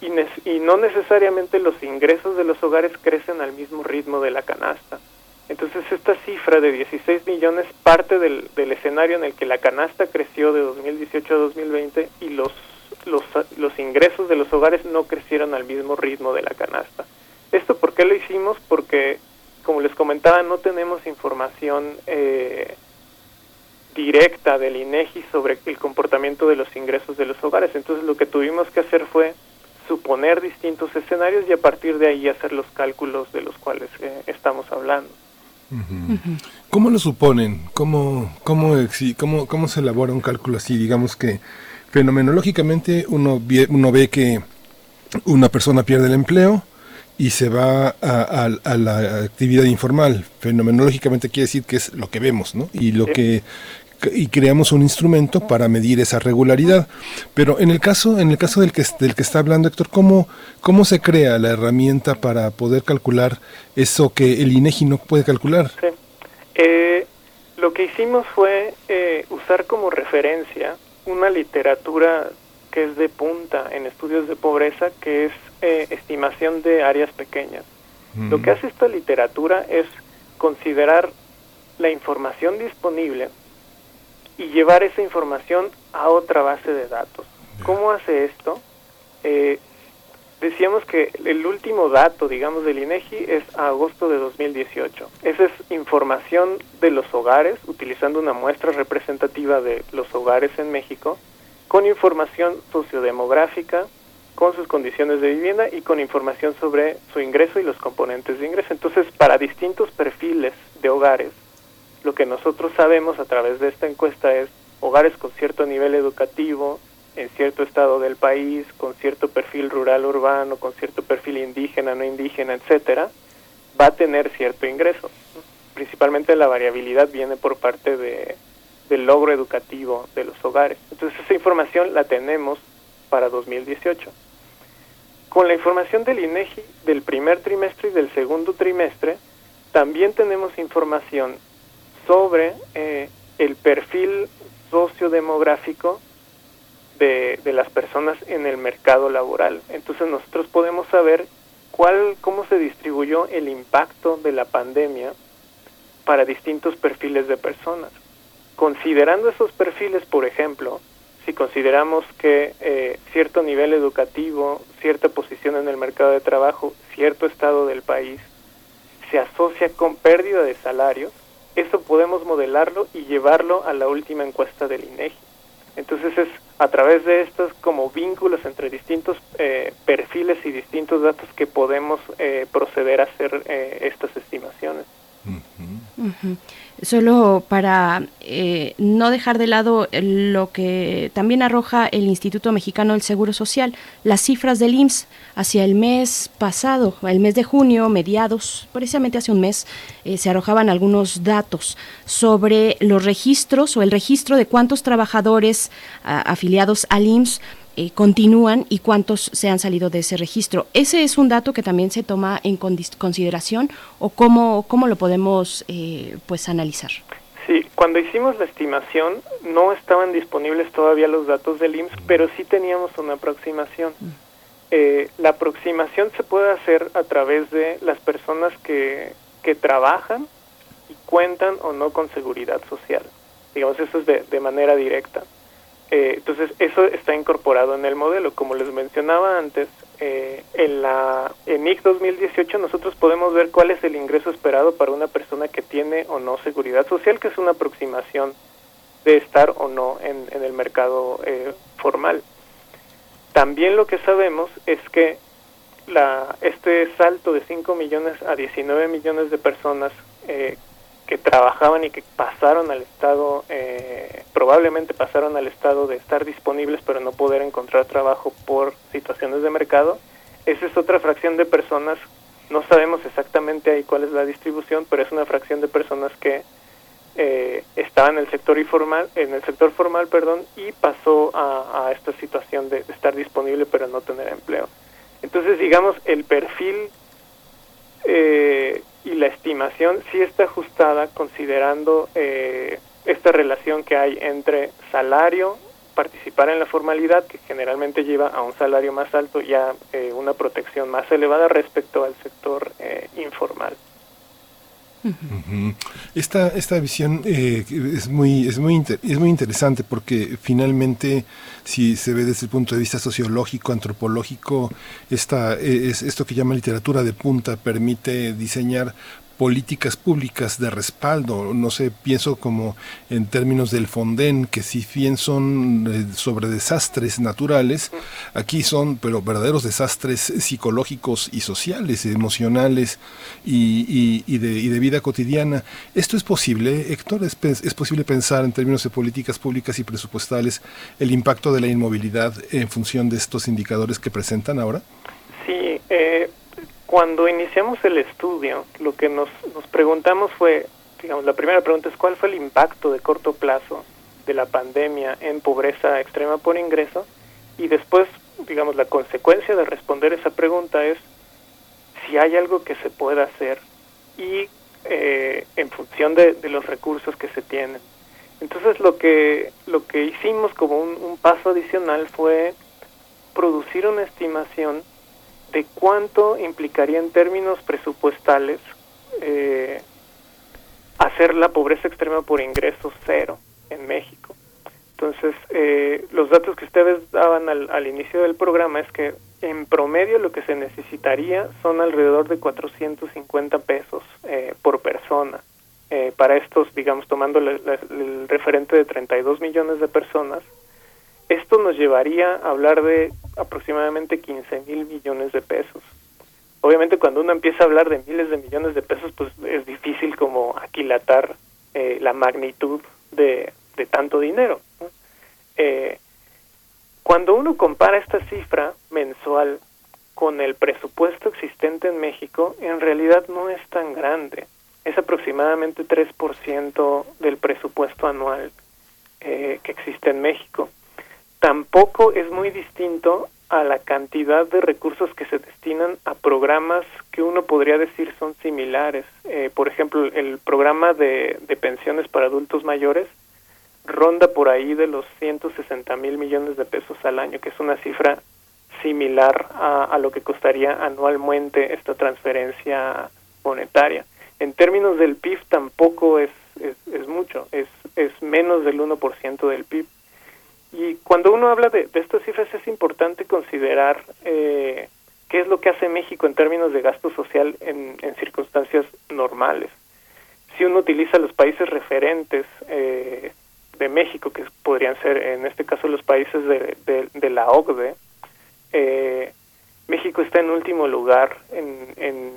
Y, y no necesariamente los ingresos de los hogares crecen al mismo ritmo de la canasta. Entonces esta cifra de 16 millones parte del, del escenario en el que la canasta creció de 2018 a 2020 y los los, los ingresos de los hogares no crecieron al mismo ritmo de la canasta. ¿Esto por qué lo hicimos? Porque, como les comentaba, no tenemos información eh, directa del INEGI sobre el comportamiento de los ingresos de los hogares. Entonces, lo que tuvimos que hacer fue suponer distintos escenarios y a partir de ahí hacer los cálculos de los cuales eh, estamos hablando. ¿Cómo lo suponen? ¿Cómo, cómo, cómo, ¿Cómo se elabora un cálculo así? Digamos que Fenomenológicamente uno ve, uno ve que una persona pierde el empleo y se va a, la actividad informal. Fenomenológicamente quiere decir que es lo que vemos, ¿no? Y lo que y creamos un instrumento para medir esa regularidad. Pero en el caso, en el caso del que, del que está hablando Héctor, ¿cómo, ¿cómo se crea la herramienta para poder calcular eso que el INEGI no puede calcular? Eh, lo que hicimos fue eh, usar como referencia una literatura que es de punta en estudios de pobreza, que es eh, estimación de áreas pequeñas. Lo que hace esta literatura es considerar la información disponible y llevar esa información a otra base de datos. ¿Cómo hace esto? Eh, decíamos que el último dato, digamos, del INEGI es agosto de 2018. Esa es información de los hogares, utilizando una muestra representativa de los hogares en México, con información sociodemográfica, con sus condiciones de vivienda y con información sobre su ingreso y los componentes de ingreso. Entonces, para distintos perfiles de hogares, lo que nosotros sabemos a través de esta encuesta es hogares con cierto nivel educativo, en cierto estado del país, con cierto perfil rural urbano, con cierto perfil indígena, no indígena, etcétera, va a tener cierto ingreso. Principalmente la variabilidad viene por parte de, del logro educativo de los hogares. Entonces esa información la tenemos para 2018. Con la información del INEGI del primer trimestre y del segundo trimestre, también tenemos información sobre eh, el perfil sociodemográfico de, las personas en el mercado laboral. Entonces nosotros podemos saber cuál, cómo se distribuyó el impacto de la pandemia para distintos perfiles de personas. Considerando esos perfiles, por ejemplo, si consideramos que eh, cierto nivel educativo, cierta posición en el mercado de trabajo, cierto estado del país, se asocia con pérdida de salarios, eso podemos modelarlo y llevarlo a la última encuesta del INEGI. Entonces es a través de estos como vínculos entre distintos eh, perfiles y distintos datos que podemos eh, proceder a hacer eh, estas estimaciones. Solo para eh, no dejar de lado lo que también arroja el Instituto Mexicano del Seguro Social, las cifras del IMSS hacia el mes pasado, el mes de junio, mediados, precisamente hace un mes, eh, se arrojaban algunos datos sobre los registros o el registro de cuántos trabajadores afiliados al IMSS eh, continúan y cuántos se han salido de ese registro. ¿Ese es un dato que también se toma en consideración o cómo, cómo lo podemos eh, pues analizar? Sí, cuando hicimos la estimación no estaban disponibles todavía los datos del IMSS, pero sí teníamos una aproximación. Mm. Eh, la aproximación se puede hacer a través de las personas que, que trabajan y cuentan o no con seguridad social. Digamos, eso es de, de manera directa. Eh, entonces, eso está incorporado en el modelo. Como les mencionaba antes, eh, en la en IC 2018 nosotros podemos ver cuál es el ingreso esperado para una persona que tiene o no seguridad social, que es una aproximación de estar o no en, en el mercado eh, formal. También lo que sabemos es que la, este salto de 5 millones a 19 millones de personas eh, que trabajaban y que pasaron al estado, eh, probablemente pasaron al estado de estar disponibles pero no poder encontrar trabajo por situaciones de mercado. Esa es otra fracción de personas, no sabemos exactamente ahí cuál es la distribución, pero es una fracción de personas que eh, estaba en el sector informal, en el sector formal, perdón, y pasó a, esta situación de estar disponible pero no tener empleo. Entonces, digamos, el perfil eh, y la estimación sí está ajustada considerando eh, esta relación que hay entre salario, participar en la formalidad, que generalmente lleva a un salario más alto y a eh, una protección más elevada respecto al sector eh, informal. Esta, esta visión eh, es, muy, es, muy es muy interesante porque finalmente, si se ve desde el punto de vista sociológico, antropológico, esta, es, esto que llama literatura de punta permite diseñar políticas públicas de respaldo. No sé, pienso como en términos del Fonden, que si bien son eh, sobre desastres naturales, aquí son pero verdaderos desastres psicológicos y sociales, emocionales y, y, de, y de, vida cotidiana. ¿Esto es posible, Héctor? ¿Es, ¿Es posible pensar en términos de políticas públicas y presupuestales el impacto de la inmovilidad en función de estos indicadores que presentan ahora? Sí, eh, cuando iniciamos el estudio, lo que nos, nos preguntamos fue, digamos, la primera pregunta es cuál fue el impacto de corto plazo de la pandemia en pobreza extrema por ingreso y después, digamos, la consecuencia de responder esa pregunta es si hay algo que se pueda hacer y eh, en función de, de, los recursos que se tienen. Entonces lo que lo que hicimos como un, un paso adicional fue producir una estimación de cuánto implicaría en términos presupuestales eh, hacer la pobreza extrema por ingresos cero en México. Entonces, eh, los datos que ustedes daban al, al, inicio del programa es que en promedio lo que se necesitaría son alrededor de 450 pesos eh, por persona. Eh, para estos, digamos, tomando el, el referente de 32 millones de personas, esto nos llevaría a hablar de aproximadamente 15 mil millones de pesos. Obviamente cuando uno empieza a hablar de miles de millones de pesos, pues es difícil como aquilatar eh, la magnitud de, tanto dinero. Eh, cuando uno compara esta cifra mensual con el presupuesto existente en México, en realidad no es tan grande. Es aproximadamente 3% del presupuesto anual eh, que existe en México tampoco es muy distinto a la cantidad de recursos que se destinan a programas que uno podría decir son similares. Eh, por ejemplo, el programa de, pensiones para adultos mayores ronda por ahí de los 160 mil millones de pesos al año, que es una cifra similar a, lo que costaría anualmente esta transferencia monetaria. En términos del PIB tampoco es, es, mucho, es, es menos del 1% del PIB. Y cuando uno habla de, estas cifras es importante considerar eh, qué es lo que hace México en términos de gasto social en, circunstancias normales. Si uno utiliza los países referentes eh, de México, que podrían ser en este caso los países de, de, la OCDE, eh, México está en último lugar en, en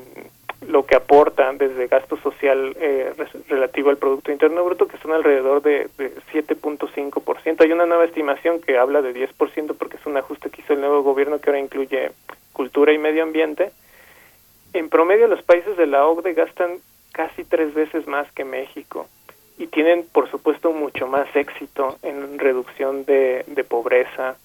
lo que aporta desde gasto social eh, relativo al Producto Interno Bruto, que son alrededor de, de 7.5%. Hay una nueva estimación que habla de 10% porque es un ajuste que hizo el nuevo gobierno que ahora incluye cultura y medio ambiente. En promedio los países de la OCDE gastan casi tres veces más que México y tienen, por supuesto, mucho más éxito en reducción de, de pobreza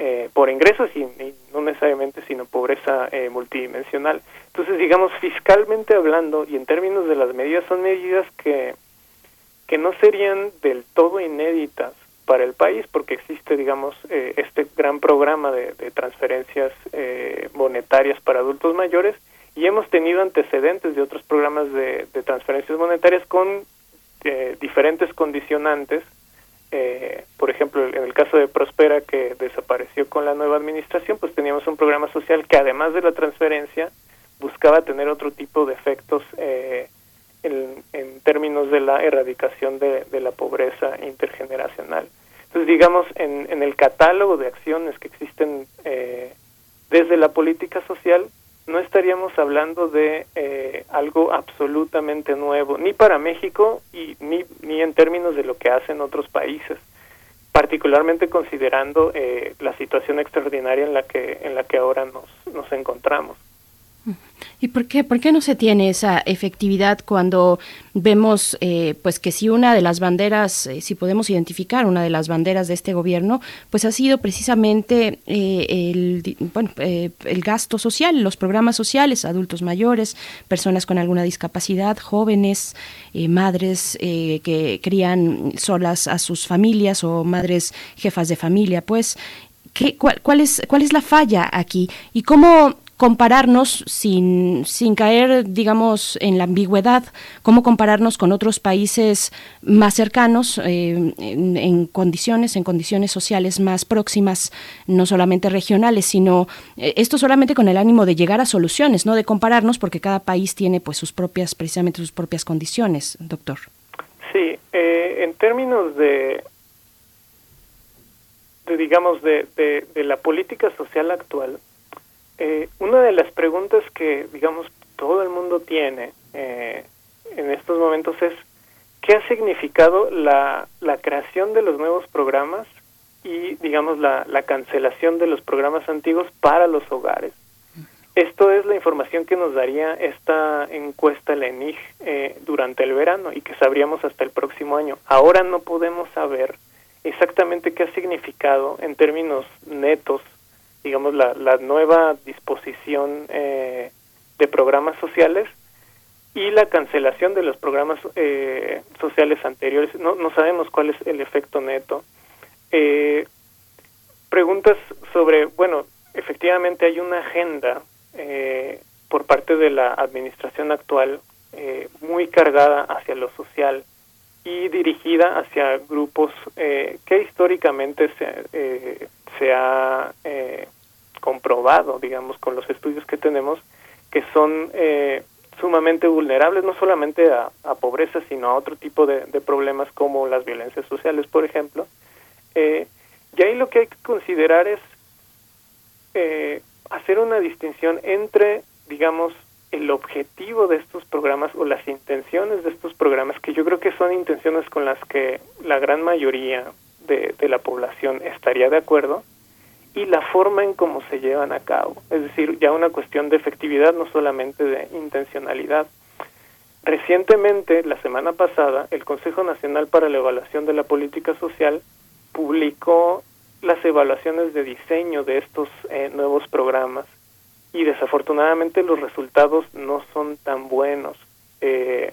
eh, por ingresos y, no necesariamente, sino pobreza eh, multidimensional. Entonces, digamos, fiscalmente hablando y en términos de las medidas, son medidas que, que no serían del todo inéditas para el país porque existe, digamos, eh, este gran programa de, de transferencias monetarias para adultos mayores y hemos tenido antecedentes de otros programas de, de transferencias monetarias con eh, diferentes condicionantes. Eh, por ejemplo, en el caso de Prospera, que desapareció con la nueva administración, pues teníamos un programa social que además de la transferencia, buscaba tener otro tipo de efectos eh, en, términos de la erradicación de, de, la pobreza intergeneracional. Entonces, digamos, en, en, el catálogo de acciones que existen eh, desde la política social, no estaríamos hablando de eh, algo absolutamente nuevo, ni para México y ni, ni en términos de lo que hacen otros países, particularmente considerando eh, la situación extraordinaria en la que en la que ahora nos, nos encontramos. ¿Y por qué, por qué no se tiene esa efectividad cuando vemos eh, pues que si una de las banderas, eh, si podemos identificar una de las banderas de este gobierno, pues ha sido precisamente eh, el, bueno, el gasto social, los programas sociales, adultos mayores, personas con alguna discapacidad, jóvenes, madres que crían solas a sus familias o madres jefas de familia, pues ¿Qué, cuál, cuál, es, ¿Cuál es la falla aquí? ¿Y cómo, compararnos sin, sin caer, digamos, en la ambigüedad, cómo compararnos con otros países más cercanos eh, en, condiciones, en condiciones sociales más próximas, no solamente regionales, sino eh, esto solamente con el ánimo de llegar a soluciones, no de compararnos, porque cada país tiene pues sus propias, precisamente sus propias condiciones, doctor. Sí, eh, en términos de, digamos, de, de la política social actual, eh, una de las preguntas que, digamos, todo el mundo tiene eh, en estos momentos es, ¿qué ha significado la, la creación de los nuevos programas y, digamos, la, la cancelación de los programas antiguos para los hogares? Esto es la información que nos daría esta encuesta, la ENIG, eh, durante el verano y que sabríamos hasta el próximo año. Ahora no podemos saber exactamente qué ha significado en términos netos digamos, la, la nueva disposición eh, de programas sociales y la cancelación de los programas eh, sociales anteriores. No, no sabemos cuál es el efecto neto. Eh, preguntas sobre, bueno, efectivamente hay una agenda eh, por parte de la administración actual eh, muy cargada hacia lo social y dirigida hacia grupos eh, que históricamente se, eh, se ha eh, comprobado, digamos, con los estudios que tenemos, que son eh, sumamente vulnerables, no solamente a, pobreza, sino a otro tipo de, problemas como las violencias sociales, por ejemplo. Eh, y ahí lo que hay que considerar es hacer una distinción entre, digamos, el objetivo de estos programas o las intenciones de estos programas, que yo creo que son intenciones con las que la gran mayoría de, la población estaría de acuerdo, y la forma en cómo se llevan a cabo. Es decir, ya una cuestión de efectividad, no solamente de intencionalidad. Recientemente, la semana pasada, el Consejo Nacional para la Evaluación de la Política Social publicó las evaluaciones de diseño de estos eh, nuevos programas y desafortunadamente los resultados no son tan buenos. Eh,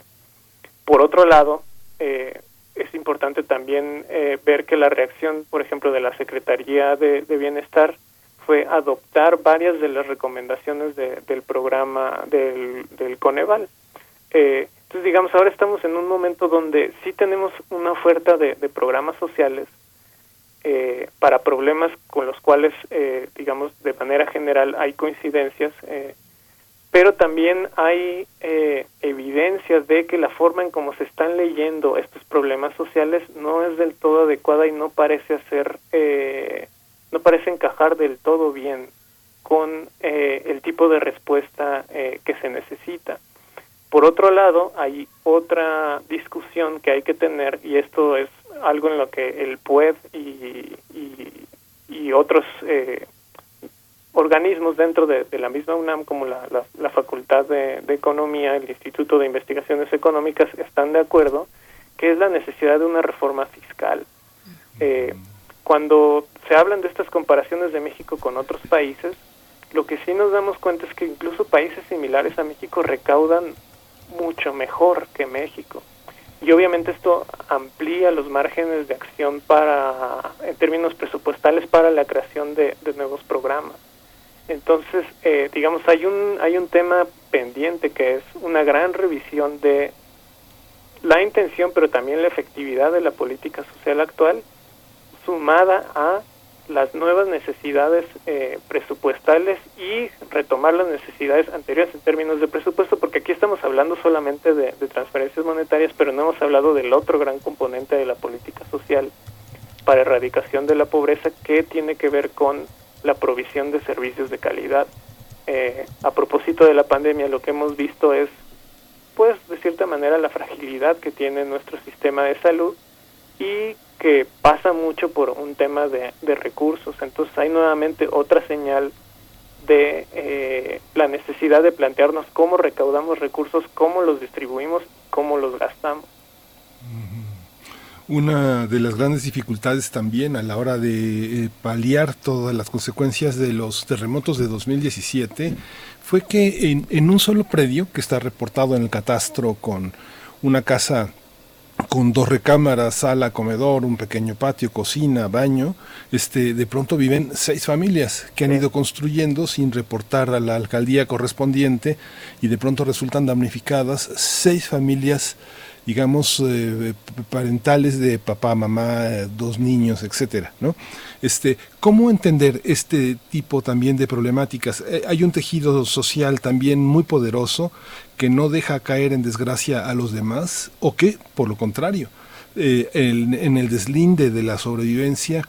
por otro lado, eh, es importante también eh, ver que la reacción, por ejemplo, de la Secretaría de, Bienestar fue adoptar varias de las recomendaciones del programa del, del Coneval. Eh, entonces, digamos, ahora estamos en un momento donde sí tenemos una oferta de, programas sociales eh, para problemas con los cuales, eh, digamos, de manera general hay coincidencias, eh, pero también hay evidencias de que la forma en cómo se están leyendo estos problemas sociales no es del todo adecuada y no parece hacer, no parece encajar del todo bien con el tipo de respuesta que se necesita. Por otro lado, hay otra discusión que hay que tener, y esto es algo en lo que el PUED y, y, otros eh, organismos dentro de, la misma UNAM, como la, la, Facultad de, Economía, el Instituto de Investigaciones Económicas, están de acuerdo, que es la necesidad de una reforma fiscal. Eh, cuando se hablan de estas comparaciones de México con otros países, lo que sí nos damos cuenta es que incluso países similares a México recaudan mucho mejor que México. Y obviamente esto amplía los márgenes de acción para, en términos presupuestales, para la creación de, nuevos programas. Entonces, eh, digamos, hay un, hay un tema pendiente que es una gran revisión de la intención, pero también la efectividad de la política social actual, sumada a las nuevas necesidades eh, presupuestales y retomar las necesidades anteriores en términos de presupuesto, porque aquí estamos hablando solamente de, transferencias monetarias, pero no hemos hablado del otro gran componente de la política social para erradicación de la pobreza que tiene que ver con la provisión de servicios de calidad. Eh, a propósito de la pandemia, lo que hemos visto es, pues, de cierta manera, la fragilidad que tiene nuestro sistema de salud y que pasa mucho por un tema de, recursos. Entonces hay nuevamente otra señal de eh, la necesidad de plantearnos cómo recaudamos recursos, cómo los distribuimos, cómo los gastamos. Una de las grandes dificultades también a la hora de eh, paliar todas las consecuencias de los terremotos de 2017 fue que en, en un solo predio que está reportado en el catastro con una casa con dos recámaras, sala, comedor, un pequeño patio, cocina, baño, este, de pronto viven seis familias que han ido construyendo sin reportar a la alcaldía correspondiente y de pronto resultan damnificadas seis familias digamos, eh, parentales de papá, mamá, dos niños, etcétera, ¿no? Este, ¿Cómo entender este tipo también de problemáticas? Eh, hay un tejido social también muy poderoso que no deja caer en desgracia a los demás o que, por lo contrario, eh, en el deslinde de la sobrevivencia,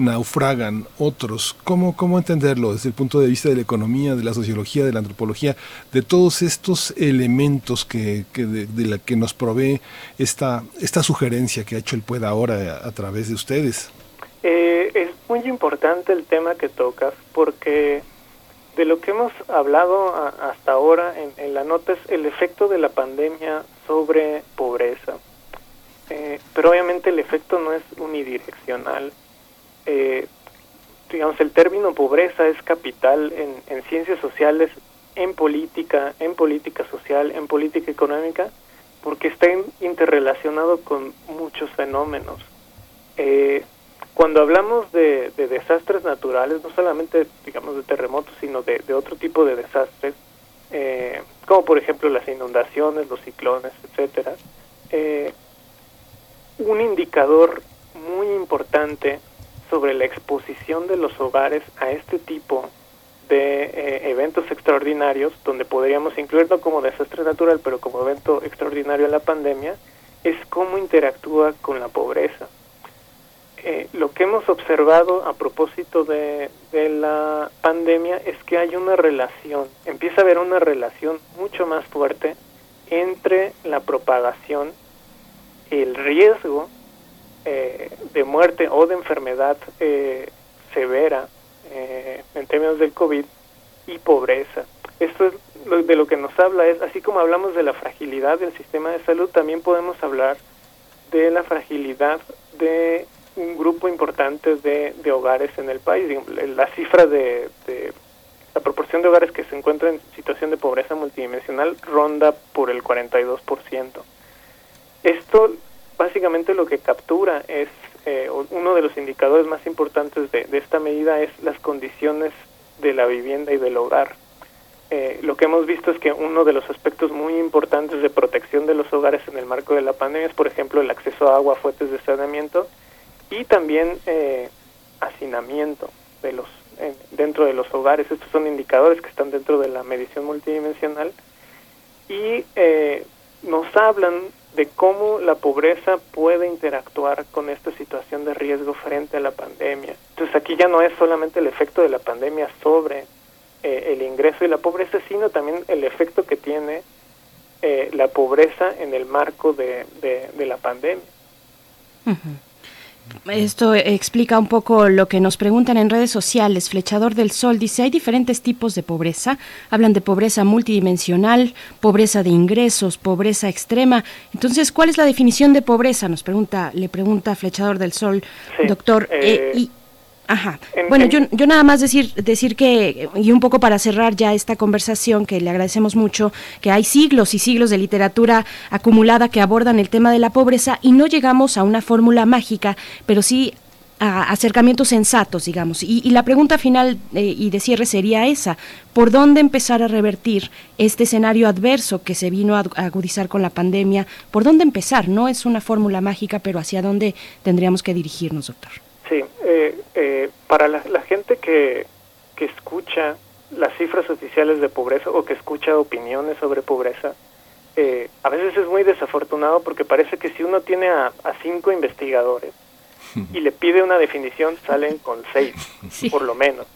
naufragan otros. ¿Cómo, ¿Cómo entenderlo desde el punto de vista de la economía, de la sociología, de la antropología, de todos estos elementos que, que de, la que nos provee esta, esta sugerencia que ha hecho el PUED ahora a, través de ustedes? Eh, es muy importante el tema que tocas porque de lo que hemos hablado hasta ahora en, en, la nota es el efecto de la pandemia sobre pobreza. Eh, pero obviamente el efecto no es unidireccional eh, digamos, el término pobreza es capital en, en, ciencias sociales, en política, en política social, en política económica, porque está interrelacionado con muchos fenómenos. Eh, cuando hablamos de, desastres naturales, no solamente, digamos, de terremotos, sino de, otro tipo de desastres, eh, como por ejemplo las inundaciones, los ciclones, etcétera, eh, un indicador muy importante sobre la exposición de los hogares a este tipo de eh, eventos extraordinarios, donde podríamos incluirlo como desastre natural, pero como evento extraordinario en la pandemia, es cómo interactúa con la pobreza. Eh, lo que hemos observado a propósito de, de, la pandemia es que hay una relación, empieza a haber una relación mucho más fuerte entre la propagación, el riesgo eh, de muerte o de enfermedad eh, severa eh, en términos del COVID y pobreza. Esto es lo, de lo que nos habla es, así como hablamos de la fragilidad del sistema de salud, también podemos hablar de la fragilidad de un grupo importante de, de hogares en el país. La cifra de, de, la proporción de hogares que se encuentran en situación de pobreza multidimensional ronda por el 42%. Esto básicamente lo que captura es eh, uno de los indicadores más importantes de, esta medida es las condiciones de la vivienda y del hogar. Eh, lo que hemos visto es que uno de los aspectos muy importantes de protección de los hogares en el marco de la pandemia es, por ejemplo, el acceso a agua, fuentes de saneamiento y también eh, hacinamiento de los dentro de los hogares. Estos son indicadores que están dentro de la medición multidimensional y eh, nos hablan de cómo la pobreza puede interactuar con esta situación de riesgo frente a la pandemia. Entonces aquí ya no es solamente el efecto de la pandemia sobre eh, el ingreso y la pobreza, sino también el efecto que tiene eh, la pobreza en el marco de, de, la pandemia. Esto explica un poco lo que nos preguntan en redes sociales. Flechador del Sol dice, hay diferentes tipos de pobreza. Hablan de pobreza multidimensional, pobreza de ingresos, pobreza extrema. Entonces, ¿cuál es la definición de pobreza? Nos pregunta, le pregunta Flechador del Sol, doctor. Eh, y, Ajá. Bueno, yo, yo nada más decir, decir que, y un poco para cerrar ya esta conversación, que le agradecemos mucho, que hay siglos y siglos de literatura acumulada que abordan el tema de la pobreza y no llegamos a una fórmula mágica, pero sí a acercamientos sensatos, digamos. Y, la pregunta final eh, y de cierre sería esa, ¿por dónde empezar a revertir este escenario adverso que se vino a agudizar con la pandemia? ¿Por dónde empezar? No es una fórmula mágica, pero hacia dónde tendríamos que dirigirnos, doctor. Sí, eh, eh, para la, gente que, que escucha las cifras oficiales de pobreza o que escucha opiniones sobre pobreza, eh, a veces es muy desafortunado porque parece que si uno tiene a, cinco investigadores y le pide una definición, salen con seis, por lo menos.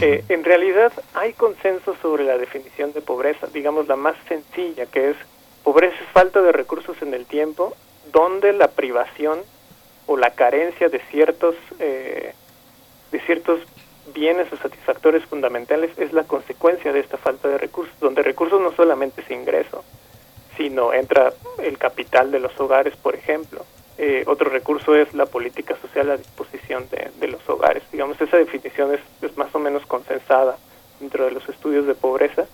en realidad hay consenso sobre la definición de pobreza, digamos la más sencilla, que es pobreza es falta de recursos en el tiempo, donde la privación o la carencia de ciertos eh, de ciertos bienes o satisfactores fundamentales es la consecuencia de esta falta de recursos, donde recursos no solamente es ingreso, sino entra el capital de los hogares, por ejemplo. Eh, otro recurso es la política social a disposición de, los hogares. Digamos, esa definición es, es, más o menos consensada dentro de los estudios de pobreza.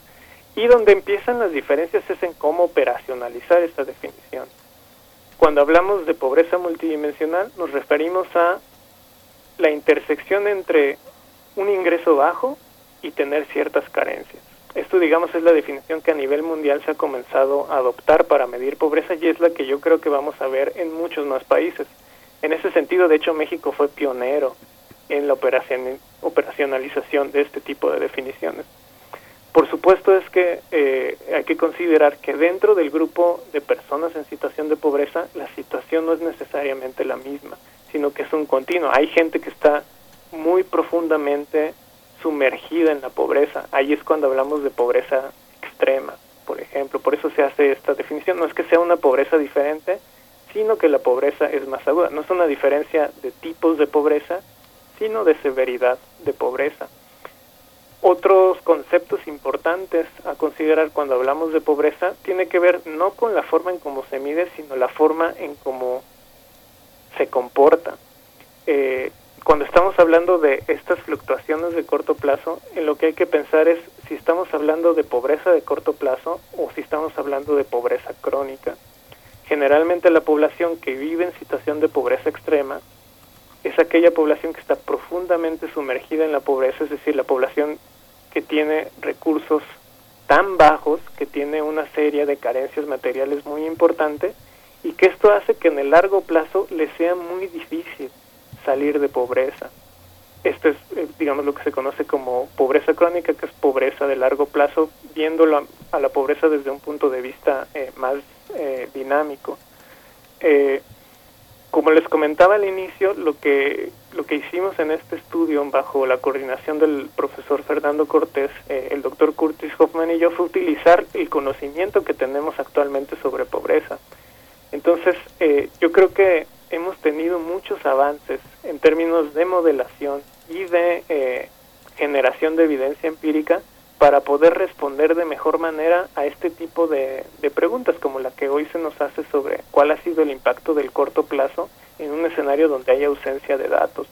Y donde empiezan las diferencias es en cómo operacionalizar esta definición. Cuando hablamos de pobreza multidimensional nos referimos a la intersección entre un ingreso bajo y tener ciertas carencias. Esto, digamos, es la definición que a nivel mundial se ha comenzado a adoptar para medir pobreza y es la que yo creo que vamos a ver en muchos más países. En ese sentido, de hecho, México fue pionero en la operacionalización de este tipo de definiciones. Por supuesto es que eh, hay que considerar que dentro del grupo de personas en situación de pobreza la situación no es necesariamente la misma, sino que es un continuo. Hay gente que está muy profundamente sumergida en la pobreza. Ahí es cuando hablamos de pobreza extrema, por ejemplo. Por eso se hace esta definición. No es que sea una pobreza diferente, sino que la pobreza es más aguda. No es una diferencia de tipos de pobreza, sino de severidad de pobreza. Otros conceptos importantes a considerar cuando hablamos de pobreza tiene que ver no con la forma en cómo se mide, sino la forma en cómo se comporta. Eh, cuando estamos hablando de estas fluctuaciones de corto plazo, en lo que hay que pensar es si estamos hablando de pobreza de corto plazo o si estamos hablando de pobreza crónica. Generalmente la población que vive en situación de pobreza extrema es aquella población que está profundamente sumergida en la pobreza, es decir, la población que tiene recursos tan bajos, que tiene una serie de carencias materiales muy importantes y que esto hace que en el largo plazo le sea muy difícil salir de pobreza. Esto es, eh, digamos, lo que se conoce como pobreza crónica, que es pobreza de largo plazo, viéndolo a, la pobreza desde un punto de vista eh, más eh, dinámico. Como les comentaba al inicio, lo que, lo que hicimos en este estudio bajo la coordinación del profesor Fernando Cortés, eh, el doctor Curtis Hoffman y yo fue utilizar el conocimiento que tenemos actualmente sobre pobreza. Entonces, eh, yo creo que hemos tenido muchos avances en términos de modelación y de eh, generación de evidencia empírica para poder responder de mejor manera a este tipo de, preguntas como la que hoy se nos hace sobre cuál ha sido el impacto del corto plazo en un escenario donde hay ausencia de datos.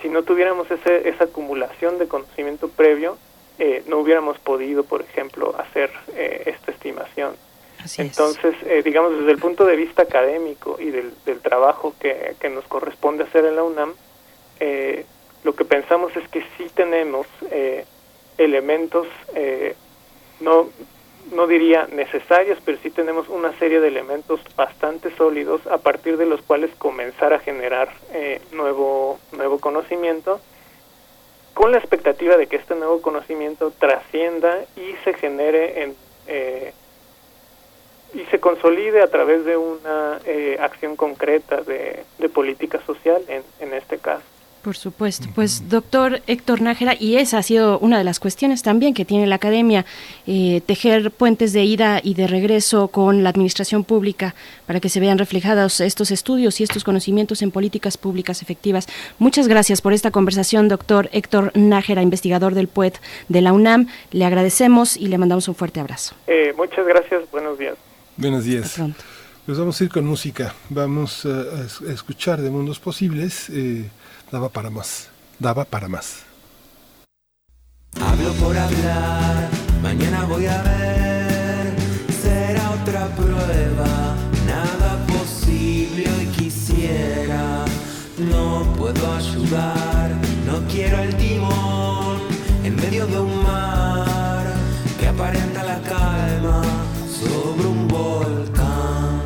Si no tuviéramos ese, esa acumulación de conocimiento previo, eh, no hubiéramos podido, por ejemplo, hacer eh, esta estimación. Entonces, eh, digamos, desde el punto de vista académico y del, trabajo que, que, nos corresponde hacer en la UNAM, eh, lo que pensamos es que sí tenemos eh, elementos, no, no diría necesarios, pero sí tenemos una serie de elementos bastante sólidos a partir de los cuales comenzar a generar nuevo, nuevo conocimiento con la expectativa de que este nuevo conocimiento trascienda y se genere en y se consolide a través de una eh, acción concreta de, política social en, en este caso. Por supuesto. Pues doctor Héctor Nájera, y esa ha sido una de las cuestiones también que tiene la academia, eh, tejer puentes de ida y de regreso con la administración pública para que se vean reflejados estos estudios y estos conocimientos en políticas públicas efectivas. Muchas gracias por esta conversación, doctor Héctor Nájera, investigador del PUET de la UNAM. Le agradecemos y le mandamos un fuerte abrazo. Eh, muchas gracias, buenos días. Buenos días. Pues vamos a ir con música. Vamos a, escuchar de Mundos Posibles. Eh, daba para más. Daba para más. Hablo por hablar, mañana voy a ver. Será otra prueba, nada posible hoy quisiera. No puedo ayudar, no quiero el timón en medio de un mar que aparenta la calma sobre un volcán.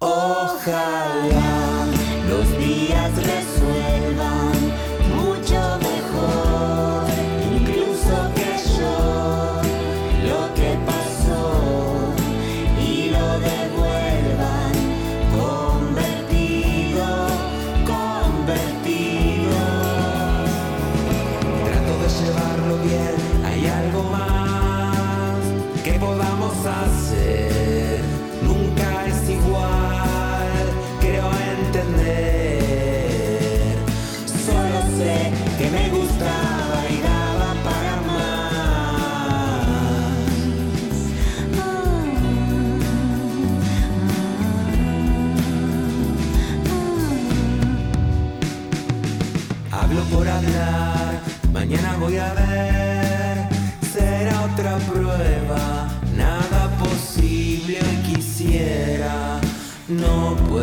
Ojalá días resuelvan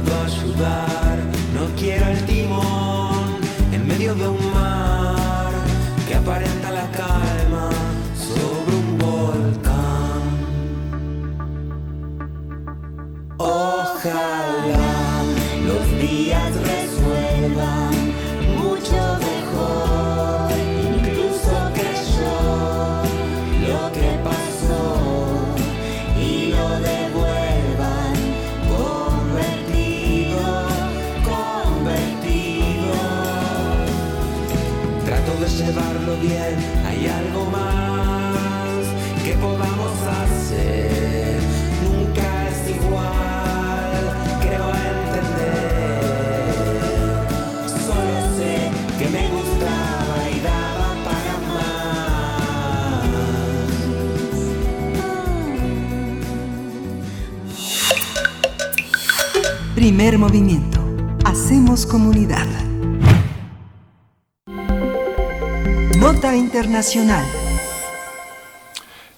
ayudar, no quiero el timón en medio de un mar que aparenta la calma sobre un volcán. Ojalá hay algo más que podamos hacer. Nunca es igual, creo entender. Solo sé que me gustaba y daba para Primer movimiento. Hacemos comunidad. Nota Internacional.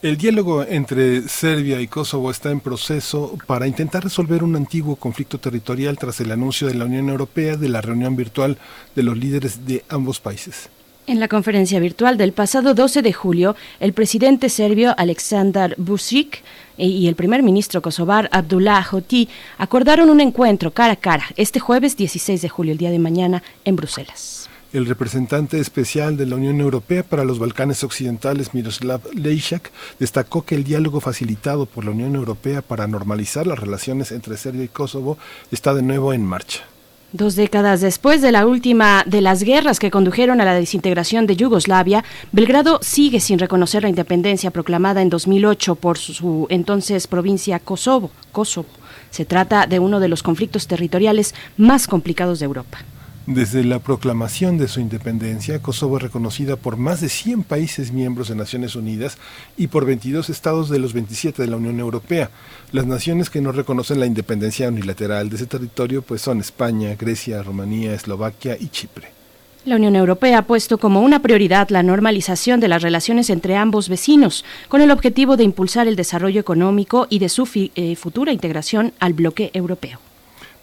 El diálogo entre Serbia y Kosovo está en proceso para intentar resolver un antiguo conflicto territorial tras el anuncio de la Unión Europea de la reunión virtual de los líderes de ambos países. En la conferencia virtual del pasado 12 de julio, el presidente serbio Aleksandar Vučić y el primer ministro kosovar Abdullah Hoti acordaron un encuentro cara a cara este jueves 16 de julio, el día de mañana, en Bruselas. El representante especial de la Unión Europea para los Balcanes Occidentales, Miroslav Lejčak, destacó que el diálogo facilitado por la Unión Europea para normalizar las relaciones entre Serbia y Kosovo está de nuevo en marcha. Dos décadas después de la última de las guerras que condujeron a la desintegración de Yugoslavia, Belgrado sigue sin reconocer la independencia proclamada en 2008 por su entonces provincia Kosovo. Kosovo. Se trata de uno de los conflictos territoriales más complicados de Europa. Desde la proclamación de su independencia, Kosovo es reconocida por más de 100 países miembros de Naciones Unidas y por 22 estados de los 27 de la Unión Europea. Las naciones que no reconocen la independencia unilateral de ese territorio pues son España, Grecia, Rumanía, Eslovaquia y Chipre. La Unión Europea ha puesto como una prioridad la normalización de las relaciones entre ambos vecinos, con el objetivo de impulsar el desarrollo económico y de su eh, futura integración al bloque europeo.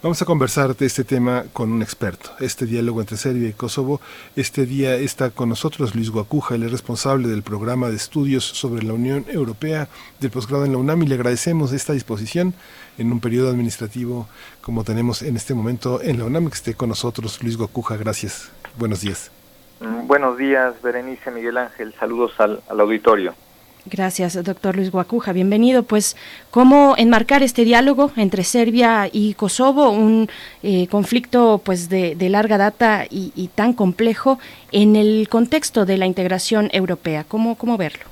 Vamos a conversar de este tema con un experto. Este diálogo entre Serbia y Kosovo. Este día está con nosotros Luis Guacuja, es responsable del programa de estudios sobre la Unión Europea del posgrado en la UNAM y le agradecemos esta disposición en un periodo administrativo como tenemos en este momento en la UNAM que esté con nosotros. Luis Guacuja, gracias. Buenos días. Buenos días, Berenice Miguel Ángel. Saludos al, al auditorio. Gracias, doctor Luis Guacuja. Bienvenido. Pues, ¿cómo enmarcar este diálogo entre Serbia y Kosovo, un eh, conflicto pues de, larga data y, tan complejo en el contexto de la integración europea? ¿Cómo, cómo verlo?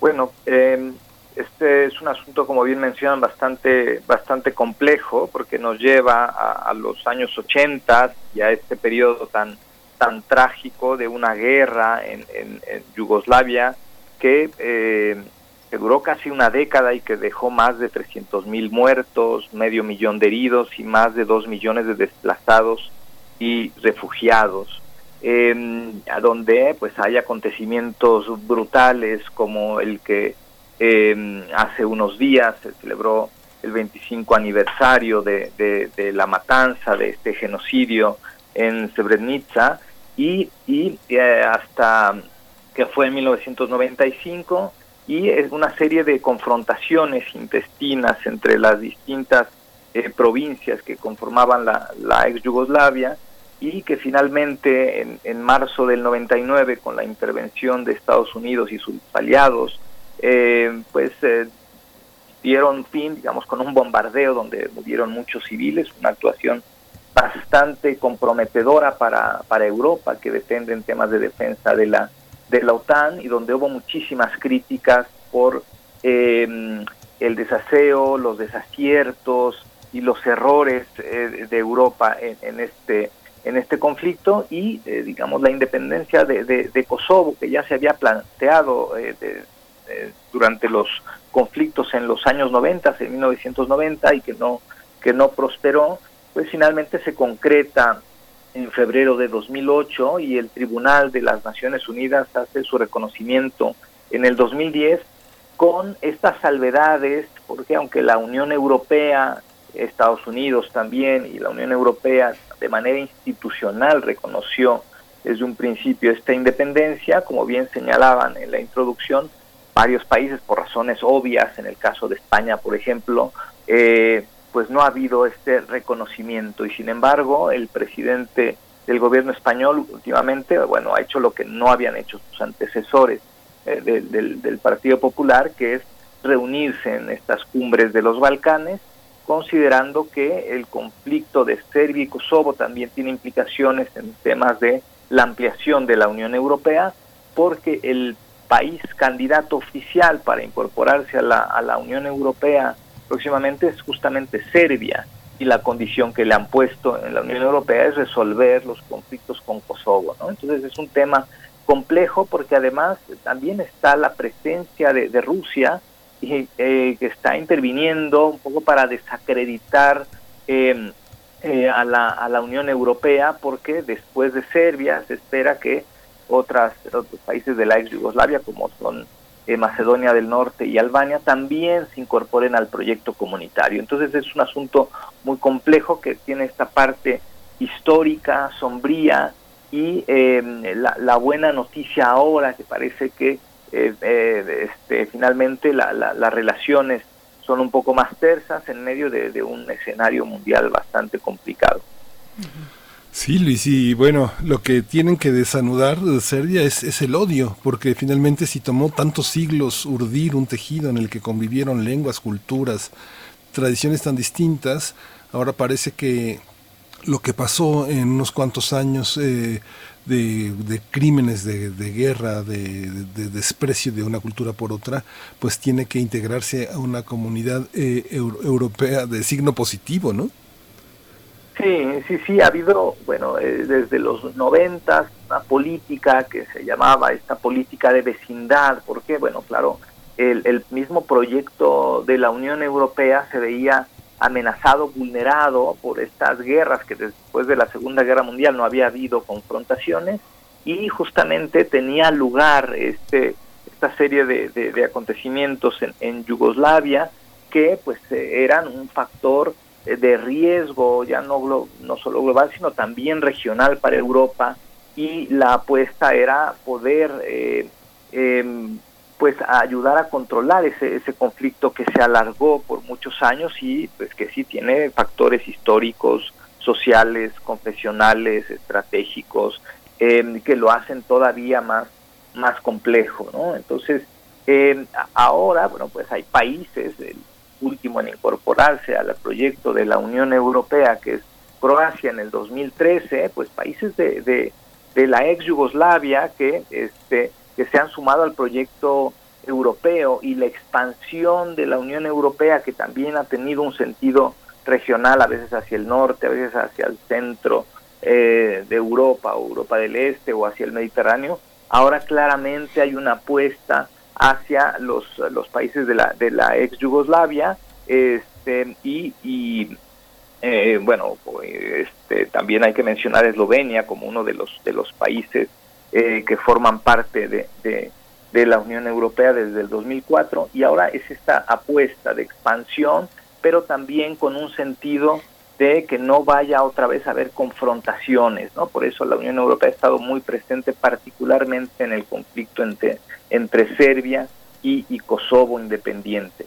Bueno, em, este es un asunto, como bien mencionan, bastante, bastante complejo porque nos lleva a, los años 80 y a este periodo tan, tan trágico de una guerra en Yugoslavia eh, que, duró casi una década y que dejó más de 300 mil muertos, medio millón de heridos y más de dos millones de desplazados y refugiados. Eh, donde pues hay acontecimientos brutales como el que eh, hace unos días se celebró el 25 aniversario de, la matanza de este genocidio en Srebrenica y, y hasta que fue en 1995, y es una serie de confrontaciones intestinas entre las distintas eh, provincias que conformaban la, ex Yugoslavia y que finalmente en, en, marzo del 99 con la intervención de Estados Unidos y sus aliados eh, pues eh, dieron fin digamos con un bombardeo donde murieron muchos civiles una actuación bastante comprometedora para, para Europa que depende en temas de defensa de la de la OTAN y donde hubo muchísimas críticas por em, el desaseo, los desaciertos y los errores eh, de Europa en, este en este conflicto y eh, digamos la independencia de, de, Kosovo que ya se había planteado eh, durante los conflictos en los años 90, en 1990 y que no que no prosperó, pues finalmente se concreta en febrero de 2008 y el Tribunal de las Naciones Unidas hace su reconocimiento en el 2010 con estas salvedades, porque aunque la Unión Europea, Estados Unidos también y la Unión Europea de manera institucional reconoció desde un principio esta independencia, como bien señalaban en la introducción, varios países por razones obvias, en el caso de España, por ejemplo, eh, pues no ha habido este reconocimiento. Y sin embargo el presidente del gobierno español últimamente, bueno, ha hecho lo que no habían hecho sus antecesores eh, del, del Partido Popular, que es reunirse en estas cumbres de los Balcanes, considerando que el conflicto de Serbia y Kosovo también tiene implicaciones en temas de la ampliación de la Unión Europea, porque el país candidato oficial para incorporarse a la, a la Unión Europea próximamente es justamente Serbia y la condición que le han puesto en la Unión Europea es resolver los conflictos con Kosovo. ¿no? Entonces es un tema complejo porque además también está la presencia de, Rusia eh, que está interviniendo un poco para desacreditar em, eh, a, la, a la Unión Europea porque después de Serbia se espera que otras, otros países de la ex Yugoslavia como son eh, Macedonia del Norte y Albania también se incorporen al proyecto comunitario. Entonces es un asunto muy complejo que tiene esta parte histórica, sombría y em, la, buena noticia ahora que parece que eh, eh, este, finalmente las relaciones son un poco más tersas en medio de, un escenario mundial bastante complicado. Sí, Luis, y bueno, lo que tienen que desanudar de Serbia es, el odio, porque finalmente si tomó tantos siglos urdir un tejido en el que convivieron lenguas, culturas, tradiciones tan distintas, ahora parece que lo que pasó en unos cuantos años eh, de, crímenes de, guerra, de, desprecio de una cultura por otra, pues tiene que integrarse a una comunidad eh, europea de signo positivo, ¿no? Sí, sí, sí, ha habido, bueno, eh, desde los noventas una política que se llamaba esta política de vecindad, porque, bueno, claro, el, el, mismo proyecto de la Unión Europea se veía amenazado, vulnerado por estas guerras que después de la Segunda Guerra Mundial no había habido confrontaciones y justamente tenía lugar este esta serie de, acontecimientos en, Yugoslavia que pues eh, eran un factor de riesgo ya no no solo global sino también regional para Europa y la apuesta era poder eh, em, pues ayudar a controlar ese, ese conflicto que se alargó por muchos años y pues que sí tiene factores históricos, sociales, confesionales, estratégicos, em, que lo hacen todavía más, más complejo, ¿no? Entonces, em, ahora, bueno, pues hay países, último en incorporarse al proyecto de la Unión Europea, que es Croacia en el 2013, pues países de, de, de la ex Yugoslavia que este que se han sumado al proyecto europeo y la expansión de la Unión Europea que también ha tenido un sentido regional, a veces hacia el norte, a veces hacia el centro eh, de Europa Europa del Este o hacia el Mediterráneo, ahora claramente hay una apuesta hacia los, los países de la, de la ex Yugoslavia este, y, y eh, bueno, este, también hay que mencionar Eslovenia como uno de los, de los países eh, que forman parte de, de, la Unión Europea desde el 2004 y ahora es esta apuesta de expansión, pero también con un sentido de que no vaya otra vez a haber confrontaciones, ¿no? Por eso la Unión Europea ha estado muy presente particularmente en el conflicto entre, entre Serbia y, Kosovo independiente.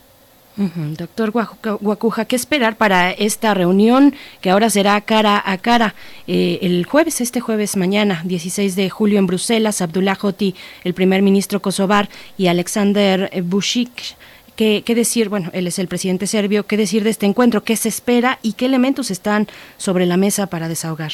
Doctor Guacuja, ¿qué esperar para esta reunión que ahora será cara a cara eh, el jueves, este jueves mañana, 16 de julio en Bruselas? Abdullah Hoti, el primer ministro kosovar, y Alexander Bushik. ¿Qué, decir? Bueno, él es el presidente serbio. ¿Qué decir de este encuentro? ¿Qué se espera y qué elementos están sobre la mesa para desahogar?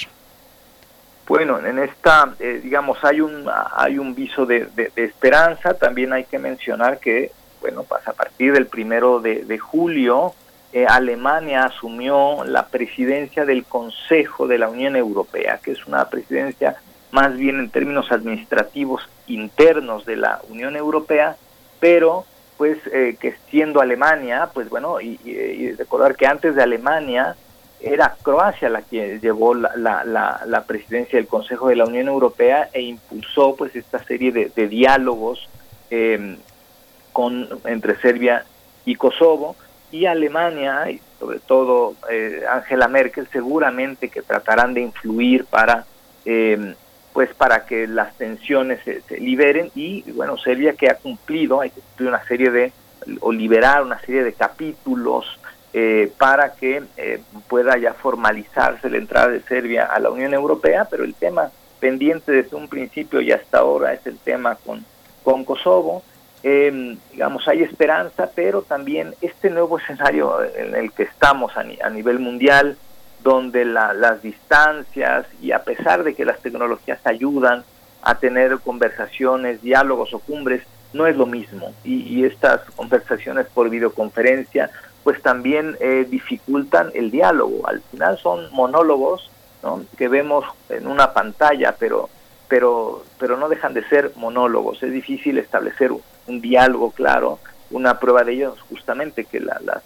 Bueno, en esta, eh, digamos, hay un, hay un viso de esperanza. También hay que mencionar que bueno, pues a partir del primero de, julio, eh, Alemania asumió la presidencia del Consejo de la Unión Europea, que es una presidencia más bien en términos administrativos internos de la Unión Europea, pero pues eh, que siendo Alemania, pues bueno, y, recordar que antes de Alemania era Croacia la que llevó la, la, la, presidencia del Consejo de la Unión Europea e impulsó pues esta serie de, diálogos eh, con, entre Serbia y Kosovo, y Alemania, y sobre todo eh, Angela Merkel, seguramente que tratarán de influir para, em, pues para que las tensiones se, liberen, y bueno, Serbia que ha cumplido, hay que cumplir una serie de, o liberar una serie de capítulos eh, para que eh, pueda ya formalizarse la entrada de Serbia a la Unión Europea, pero el tema pendiente desde un principio y hasta ahora es el tema con, con Kosovo. Eh, digamos, hay esperanza, pero también este nuevo escenario en el que estamos a, nivel mundial, donde las distancias y a pesar de que las tecnologías ayudan a tener conversaciones, diálogos o cumbres, no es lo mismo. Y, estas conversaciones por videoconferencia, pues también eh, dificultan el diálogo. Al final son monólogos que vemos en una pantalla, pero pero, pero no dejan de ser monólogos. Es difícil establecer un, diálogo claro. Una prueba de ello es justamente que la, las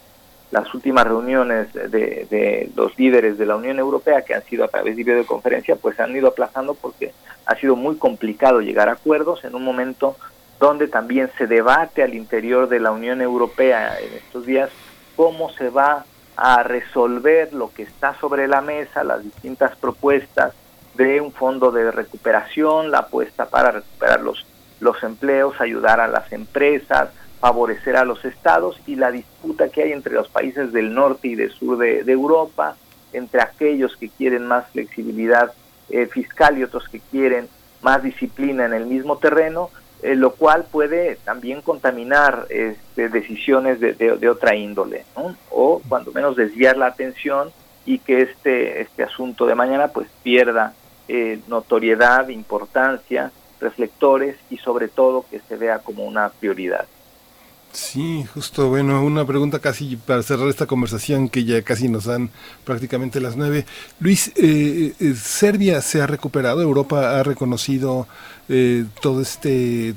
últimas reuniones de, de, los líderes de la Unión Europea, que han sido a través de videoconferencia, pues se han ido aplazando porque ha sido muy complicado llegar a acuerdos en un momento donde también se debate al interior de la Unión Europea en estos días cómo se va a resolver lo que está sobre la mesa, las distintas propuestas de un fondo de recuperación, la apuesta para recuperar los, los empleos, ayudar a las empresas, favorecer a los estados y la disputa que hay entre los países del norte y del sur de, Europa, entre aquellos que quieren más flexibilidad eh, fiscal y otros que quieren más disciplina en el mismo terreno, eh, lo cual puede también contaminar este, decisiones de, otra índole, o cuando menos desviar la atención y que este, este asunto de mañana pues pierda eh, notoriedad, importancia, reflectores y sobre todo que se vea como una prioridad. Sí, justo, bueno, una pregunta casi para cerrar esta conversación que ya casi nos dan prácticamente las nueve. Luis, eh, eh, Serbia se ha recuperado, Europa ha reconocido todo este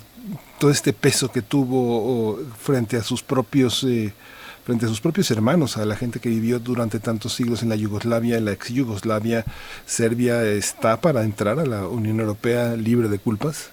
todo este peso que tuvo frente a sus propios frente a sus propios hermanos, a la gente que vivió durante tantos siglos en la Yugoslavia, en la ex Yugoslavia, Serbia está para entrar a la Unión Europea libre de culpas?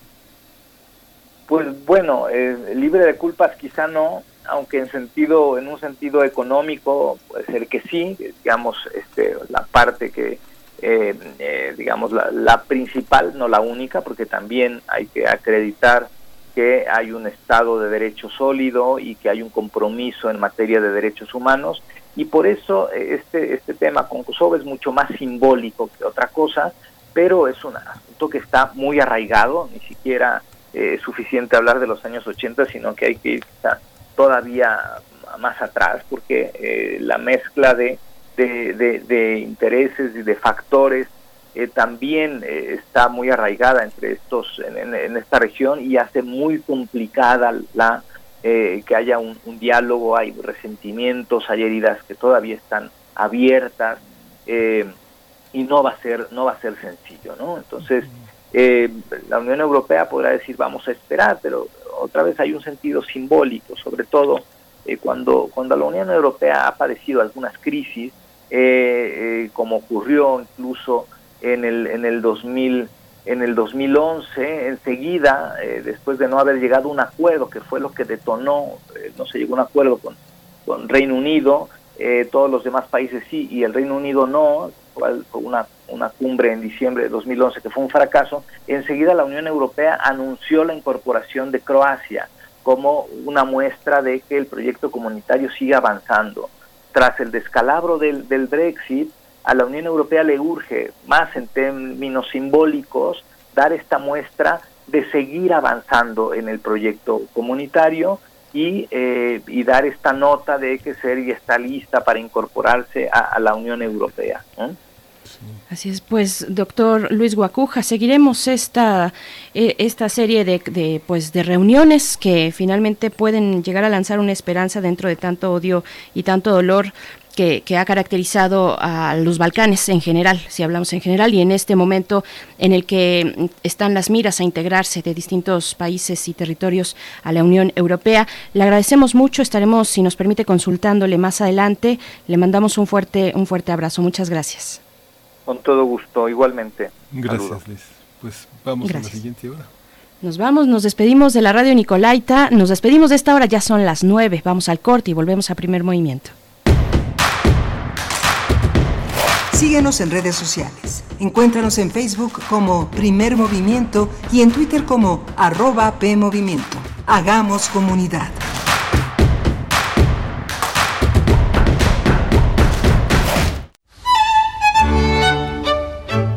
Pues bueno, eh, libre de culpas quizá no, aunque en sentido, en un sentido económico puede ser que sí, digamos, este, la parte que eh, eh, digamos, la, principal, no la única, porque también hay que acreditar que hay un Estado de Derecho sólido y que hay un compromiso en materia de derechos humanos. Y por eso eh, este, este tema con Kosovo es mucho más simbólico que otra cosa, pero es un asunto que está muy arraigado, ni siquiera es suficiente hablar de los años 80, sino que hay que ir todavía más atrás, porque la mezcla de de, intereses y de factores eh, también eh, está muy arraigada entre estos en, esta región y hace muy complicada la eh, que haya un, diálogo hay resentimientos hay heridas que todavía están abiertas y no va a ser no va a ser sencillo no entonces la Unión Europea podrá decir vamos a esperar pero otra vez hay un sentido simbólico sobre todo cuando cuando la Unión Europea ha padecido algunas crisis eh, eh, como ocurrió incluso en el, en el 2000 en el 2011, enseguida, eh, después de no haber llegado a un acuerdo, que fue lo que detonó, no se llegó a un acuerdo con, con Reino Unido, todos los demás países sí, y el Reino Unido no, una, una cumbre en diciembre de 2011 que fue un fracaso, enseguida la Unión Europea anunció la incorporación de Croacia como una muestra de que el proyecto comunitario sigue avanzando. Tras el descalabro del Brexit, a la Unión Europea le urge, más en términos simbólicos, dar esta muestra de seguir avanzando en el proyecto comunitario y, eh, y dar esta nota de que Serbia está lista para incorporarse a, la Unión Europea. Así es, pues, doctor Luis Guacuja, seguiremos esta, eh, esta serie de, de, pues, de reuniones que finalmente pueden llegar a lanzar una esperanza dentro de tanto odio y tanto dolor que, ha caracterizado a los Balcanes en general, si hablamos en general, y en este momento en el que están las miras a integrarse de distintos países y territorios a la Unión Europea. Le agradecemos mucho, estaremos, si nos permite, consultándole más adelante. Le mandamos un fuerte, un fuerte abrazo. Muchas gracias. Con todo gusto, igualmente. Gracias, Liz. Pues vamos a la siguiente hora. Nos vamos, nos despedimos de la radio Nicolaita, nos despedimos de esta hora, ya son las nueve, vamos al corte y volvemos a primer movimiento. Síguenos en redes sociales. Encuéntranos en Facebook como Primer Movimiento y en Twitter como arroba PMovimiento. Hagamos comunidad.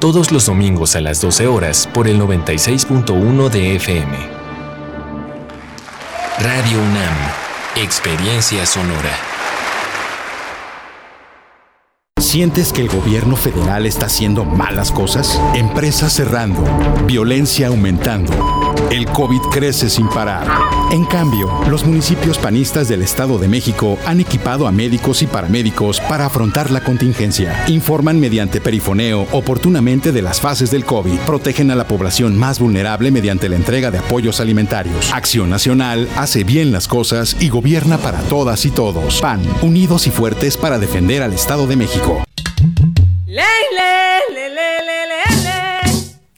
todos los domingos a las 12 horas por el 96.1 de FM. Radio UNAM, Experiencia Sonora. ¿Sientes que el gobierno federal está haciendo malas cosas? Empresas cerrando, violencia aumentando, el COVID crece sin parar. En cambio, los municipios panistas del Estado de México han equipado a médicos y paramédicos para afrontar la contingencia. Informan mediante perifoneo oportunamente de las fases del COVID. Protegen a la población más vulnerable mediante la entrega de apoyos alimentarios. Acción Nacional hace bien las cosas y gobierna para todas y todos. PAN, unidos y fuertes para defender al Estado de México.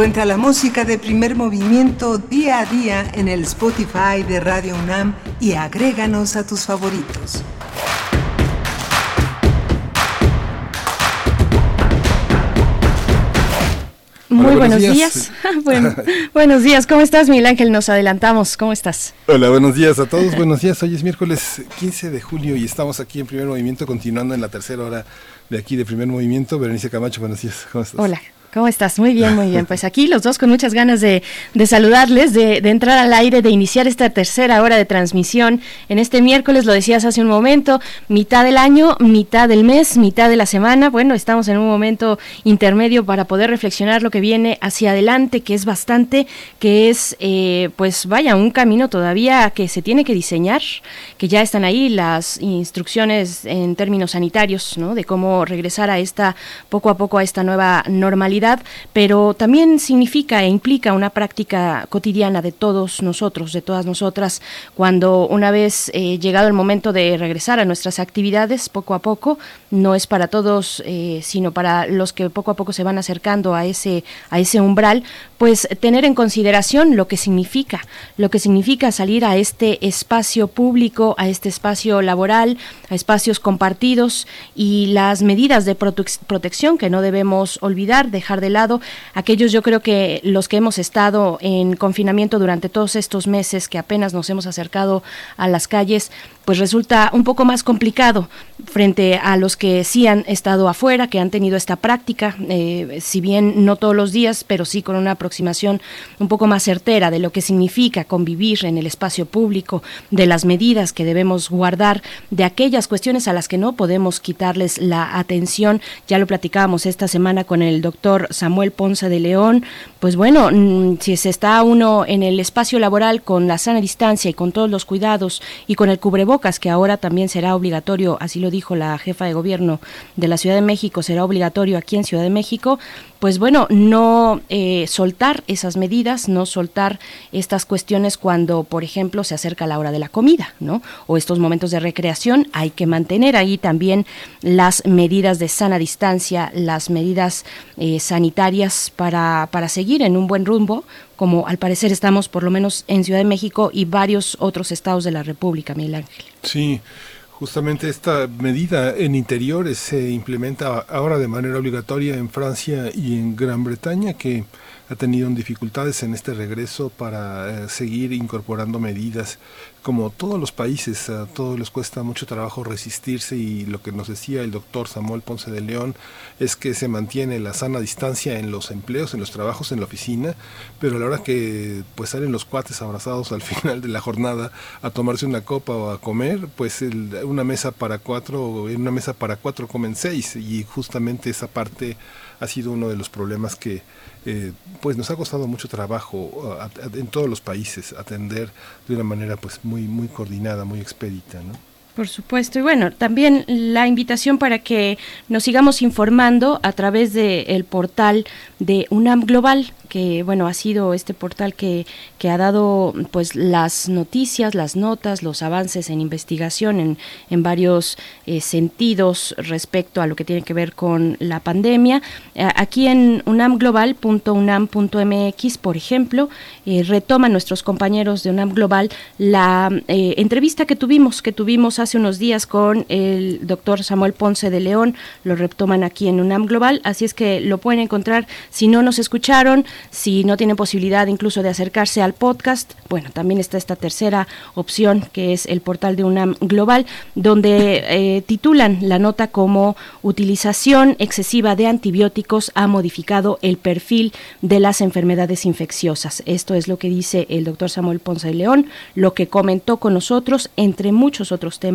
Encuentra la música de primer movimiento día a día en el Spotify de Radio UNAM y agréganos a tus favoritos. Muy buenos, días. buenos días. ¿Cómo estás, Miguel Ángel? Nos adelantamos. ¿Cómo estás? Hola, buenos días a todos. buenos días. Hoy es miércoles 15 de julio y estamos aquí en primer movimiento, continuando en la tercera hora de aquí de primer movimiento. Berenice Camacho, buenos días. ¿Cómo estás? Hola. ¿Cómo estás? Muy bien, muy bien. Pues aquí los dos con muchas ganas de, saludarles, de, entrar al aire, de iniciar esta tercera hora de transmisión en este miércoles, lo decías hace un momento, mitad del año, mitad del mes, mitad de la semana. Bueno, estamos en un momento intermedio para poder reflexionar lo que viene hacia adelante, que es bastante, que es, eh, pues vaya, un camino todavía que se tiene que diseñar, que ya están ahí las instrucciones en términos sanitarios, ¿no? De cómo regresar a esta, poco a poco a esta nueva normalidad pero también significa e implica una práctica cotidiana de todos nosotros, de todas nosotras, cuando una vez eh, llegado el momento de regresar a nuestras actividades, poco a poco, no es para todos, eh, sino para los que poco a poco se van acercando a ese, a ese umbral, pues tener en consideración lo que significa, lo que significa salir a este espacio público, a este espacio laboral, a espacios compartidos y las medidas de protección que no debemos olvidar, dejar de lado. Aquellos yo creo que los que hemos estado en confinamiento durante todos estos meses, que apenas nos hemos acercado a las calles, pues resulta un poco más complicado frente a los que sí han estado afuera, que han tenido esta práctica, eh, si bien no todos los días, pero sí con una aproximación un poco más certera de lo que significa convivir en el espacio público, de las medidas que debemos guardar, de aquellas cuestiones a las que no podemos quitarles la atención. Ya lo platicábamos esta semana con el doctor Samuel Ponce de León. Pues bueno, mm, si se está uno en el espacio laboral con la sana distancia y con todos los cuidados y con el cubrebocas, que ahora también será obligatorio, así lo dijo la jefa de gobierno de la Ciudad de México, será obligatorio aquí en Ciudad de México, pues bueno, no eh, soltar esas medidas, no soltar estas cuestiones cuando, por ejemplo, se acerca la hora de la comida, ¿no? O estos momentos de recreación, hay que mantener ahí también las medidas de sana distancia, las medidas eh, sanitarias para, para seguir en un buen rumbo, como al parecer estamos por lo menos en Ciudad de México y varios otros estados de la República, Miguel Ángel. Sí, Justamente esta medida en interiores se implementa ahora de manera obligatoria en Francia y en Gran Bretaña, que ha tenido dificultades en este regreso para eh, seguir incorporando medidas. Como todos los países, a todos les cuesta mucho trabajo resistirse y lo que nos decía el doctor Samuel Ponce de León es que se mantiene la sana distancia en los empleos, en los trabajos, en la oficina, pero a la hora que pues salen los cuates abrazados al final de la jornada a tomarse una copa o a comer, pues una mesa para cuatro, en una mesa para cuatro comen seis y justamente esa parte ha sido uno de los problemas que eh, pues nos ha costado mucho trabajo en todos los países atender de una manera pues muy muy coordinada, muy expedita, ¿no? Por supuesto. Y bueno, también la invitación para que nos sigamos informando a través del portal de UNAM Global, que bueno, ha sido este portal que, que ha dado pues las noticias, las notas, los avances en investigación en, en varios eh, sentidos respecto a lo que tiene que ver con la pandemia. Eh, aquí en unamglobal.unam.mx, por ejemplo, eh, retoman nuestros compañeros de UNAM Global la entrevista que tuvimos, que tuvimos hace unos días con el doctor Samuel Ponce de León, lo retoman aquí en UNAM Global, así es que lo pueden encontrar. Si no nos escucharon, si no tienen posibilidad incluso de acercarse al podcast, bueno, también está esta tercera opción que es el portal de UNAM Global, donde eh, titulan la nota como utilización excesiva de antibióticos ha modificado el perfil de las enfermedades infecciosas. Esto es lo que dice el doctor Samuel Ponce de León, lo que comentó con nosotros, entre muchos otros temas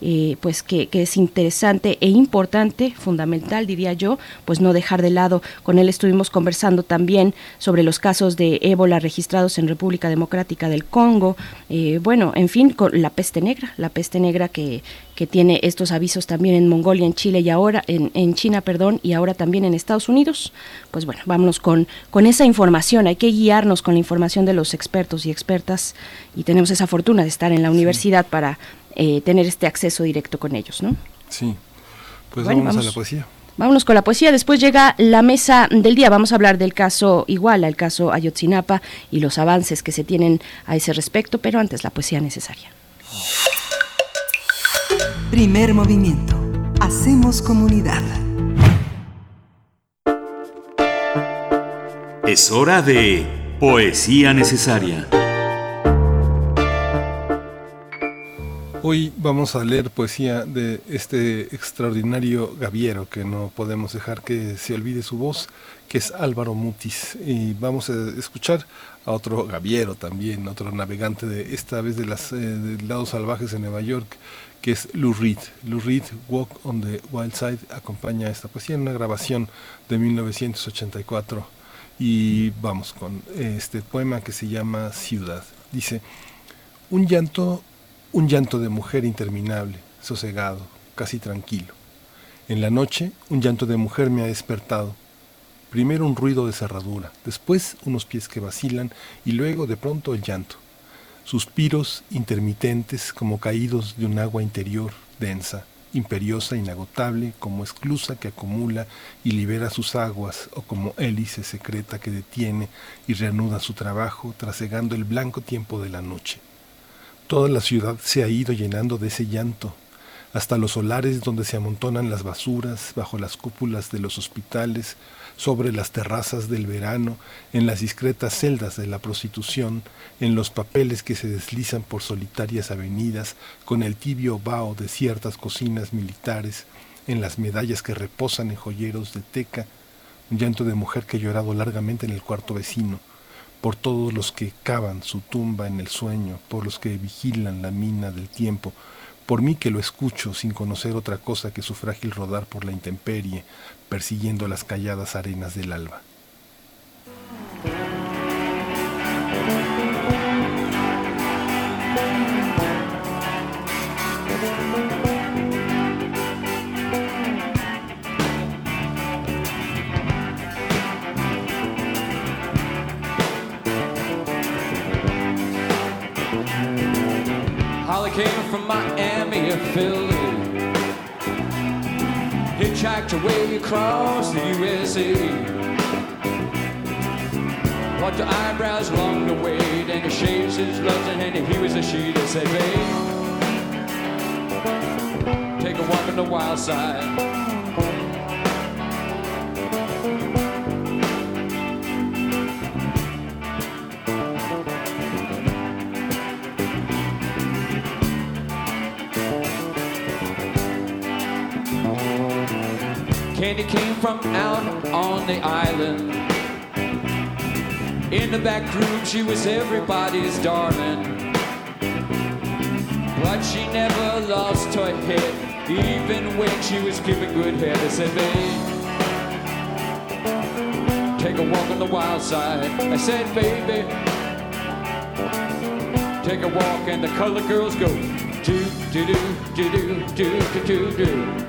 eh, pues que, es interesante e importante, fundamental diría yo, pues no dejar de lado. Con él estuvimos conversando también sobre los casos de ébola registrados en República Democrática del Congo, eh, bueno, en fin, con la peste negra, la peste negra que, que tiene estos avisos también en Mongolia, en Chile y ahora en, en China, perdón, y ahora también en Estados Unidos. Pues bueno, vámonos con, con esa información, hay que guiarnos con la información de los expertos y expertas y tenemos esa fortuna de estar en la universidad para eh, tener este acceso directo con ellos, ¿no? Sí. Pues vamos, a la poesía. Vámonos con la poesía. Después llega la mesa del día. Vamos a hablar del caso igual, al caso Ayotzinapa y los avances que se tienen a ese respecto, pero antes la poesía necesaria. Primer movimiento. Hacemos comunidad. Es hora de poesía necesaria. Hoy vamos a leer poesía de este extraordinario gaviero que no podemos dejar que se olvide su voz, que es Álvaro Mutis. Y vamos a escuchar a otro gaviero también, otro navegante de esta vez de los eh, lados salvajes de Nueva York, que es Lou Reed. Lou Reed, Walk on the Wild Side, acompaña esta poesía en una grabación de 1984. Y vamos con este poema que se llama Ciudad. Dice, un llanto un llanto de mujer interminable, sosegado, casi tranquilo. En la noche, un llanto de mujer me ha despertado. Primero un ruido de cerradura, después unos pies que vacilan y luego de pronto el llanto. Suspiros intermitentes como caídos de un agua interior densa, imperiosa, inagotable, como esclusa que acumula y libera sus aguas, o como hélice secreta que detiene y reanuda su trabajo, trasegando el blanco tiempo de la noche. Toda la ciudad se ha ido llenando de ese llanto, hasta los solares donde se amontonan las basuras, bajo las cúpulas de los hospitales, sobre las terrazas del verano, en las discretas celdas de la prostitución, en los papeles que se deslizan por solitarias avenidas, con el tibio vaho de ciertas cocinas militares, en las medallas que reposan en joyeros de teca, un llanto de mujer que ha llorado largamente en el cuarto vecino, por todos los que cavan su tumba en el sueño, por los que vigilan la mina del tiempo, por mí que lo escucho sin conocer otra cosa que su frágil rodar por la intemperie, persiguiendo las calladas arenas del alba. Came from Miami or Philly. Hitchhiked away across the USA. Walked the eyebrows along the way, then he shaves his gloves and he was a sheet and said, babe, take a walk on the wild side. Candy came from out on the island. In the back room, she was everybody's darling. But she never lost her head, even when she was giving good head. I said, babe, take a walk on the wild side. I said, baby, take a walk, and the color girls go do do do do do do do do do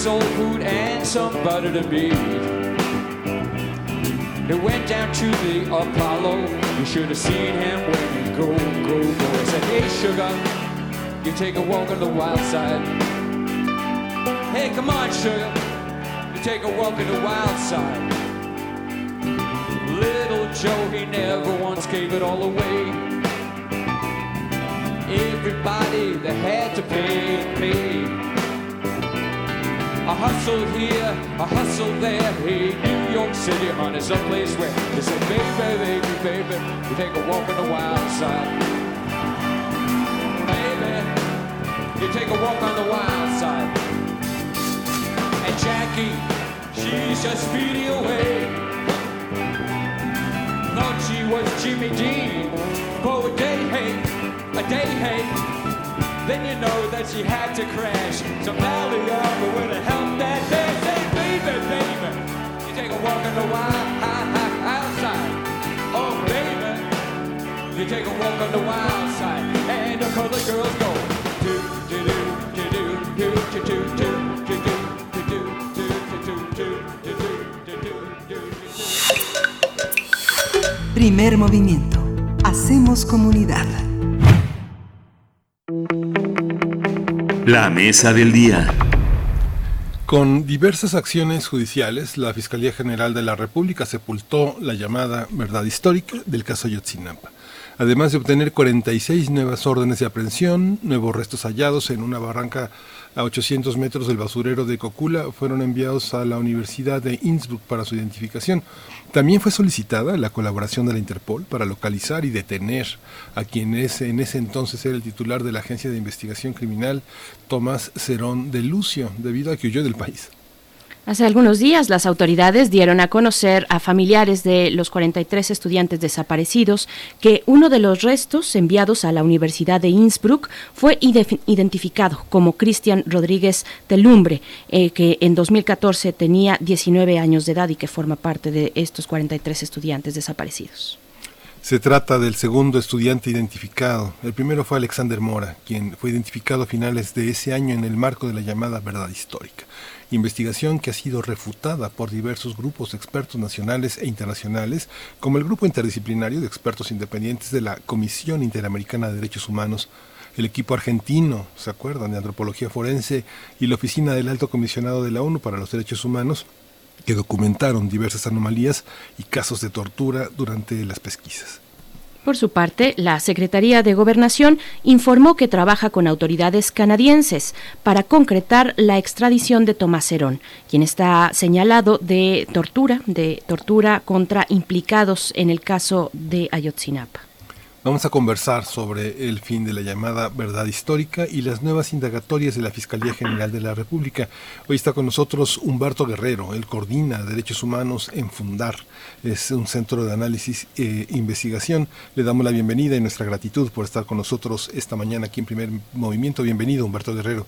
soul food and some butter to beat. He went down to the Apollo. You should have seen him when he go, go, go. I said, Hey, sugar, you take a walk on the wild side. Hey, come on, sugar. You take a walk on the wild side. Little Joe, he never once gave it all away. Everybody that had to pay, pay. A hustle here, a hustle there. Hey, New York City, honey, place where they say, baby, baby, baby, you take a walk on the wild side. Baby, you take a walk on the wild side. And Jackie, she's just speeding away. Thought she was Jimmy Dean for a day, hey, a day, hey. Then you know that she had to crash some valley up with a help that day. Say, baby, baby, you take a walk on the wild outside. Oh, baby, you take a walk on the wild side, and the colored girls go. Do do do do do do do do do Primer movimiento. Hacemos comunidad. La mesa del día. Con diversas acciones judiciales, la Fiscalía General de la República sepultó la llamada verdad histórica del caso Ayotzinapa. Además de obtener 46 nuevas órdenes de aprehensión, nuevos restos hallados en una barranca a 800 metros del basurero de Cocula fueron enviados a la Universidad de Innsbruck para su identificación. También fue solicitada la colaboración de la Interpol para localizar y detener a quien es, en ese entonces era el titular de la Agencia de Investigación Criminal, Tomás Cerón de Lucio, debido a que huyó del país. Hace algunos días las autoridades dieron a conocer a familiares de los 43 estudiantes desaparecidos que uno de los restos enviados a la Universidad de Innsbruck fue identificado como Cristian Rodríguez Telumbre, eh, que en 2014 tenía 19 años de edad y que forma parte de estos 43 estudiantes desaparecidos. Se trata del segundo estudiante identificado. El primero fue Alexander Mora, quien fue identificado a finales de ese año en el marco de la llamada verdad histórica investigación que ha sido refutada por diversos grupos de expertos nacionales e internacionales, como el Grupo Interdisciplinario de Expertos Independientes de la Comisión Interamericana de Derechos Humanos, el equipo argentino, ¿se acuerdan?, de Antropología Forense y la Oficina del Alto Comisionado de la ONU para los Derechos Humanos, que documentaron diversas anomalías y casos de tortura durante las pesquisas. Por su parte, la Secretaría de Gobernación informó que trabaja con autoridades canadienses para concretar la extradición de Tomás Herón, quien está señalado de tortura, de tortura contra implicados en el caso de Ayotzinapa. Vamos a conversar sobre el fin de la llamada verdad histórica y las nuevas indagatorias de la Fiscalía General de la República. Hoy está con nosotros Humberto Guerrero, él coordina Derechos Humanos en Fundar, es un centro de análisis e investigación. Le damos la bienvenida y nuestra gratitud por estar con nosotros esta mañana aquí en Primer Movimiento. Bienvenido, Humberto Guerrero.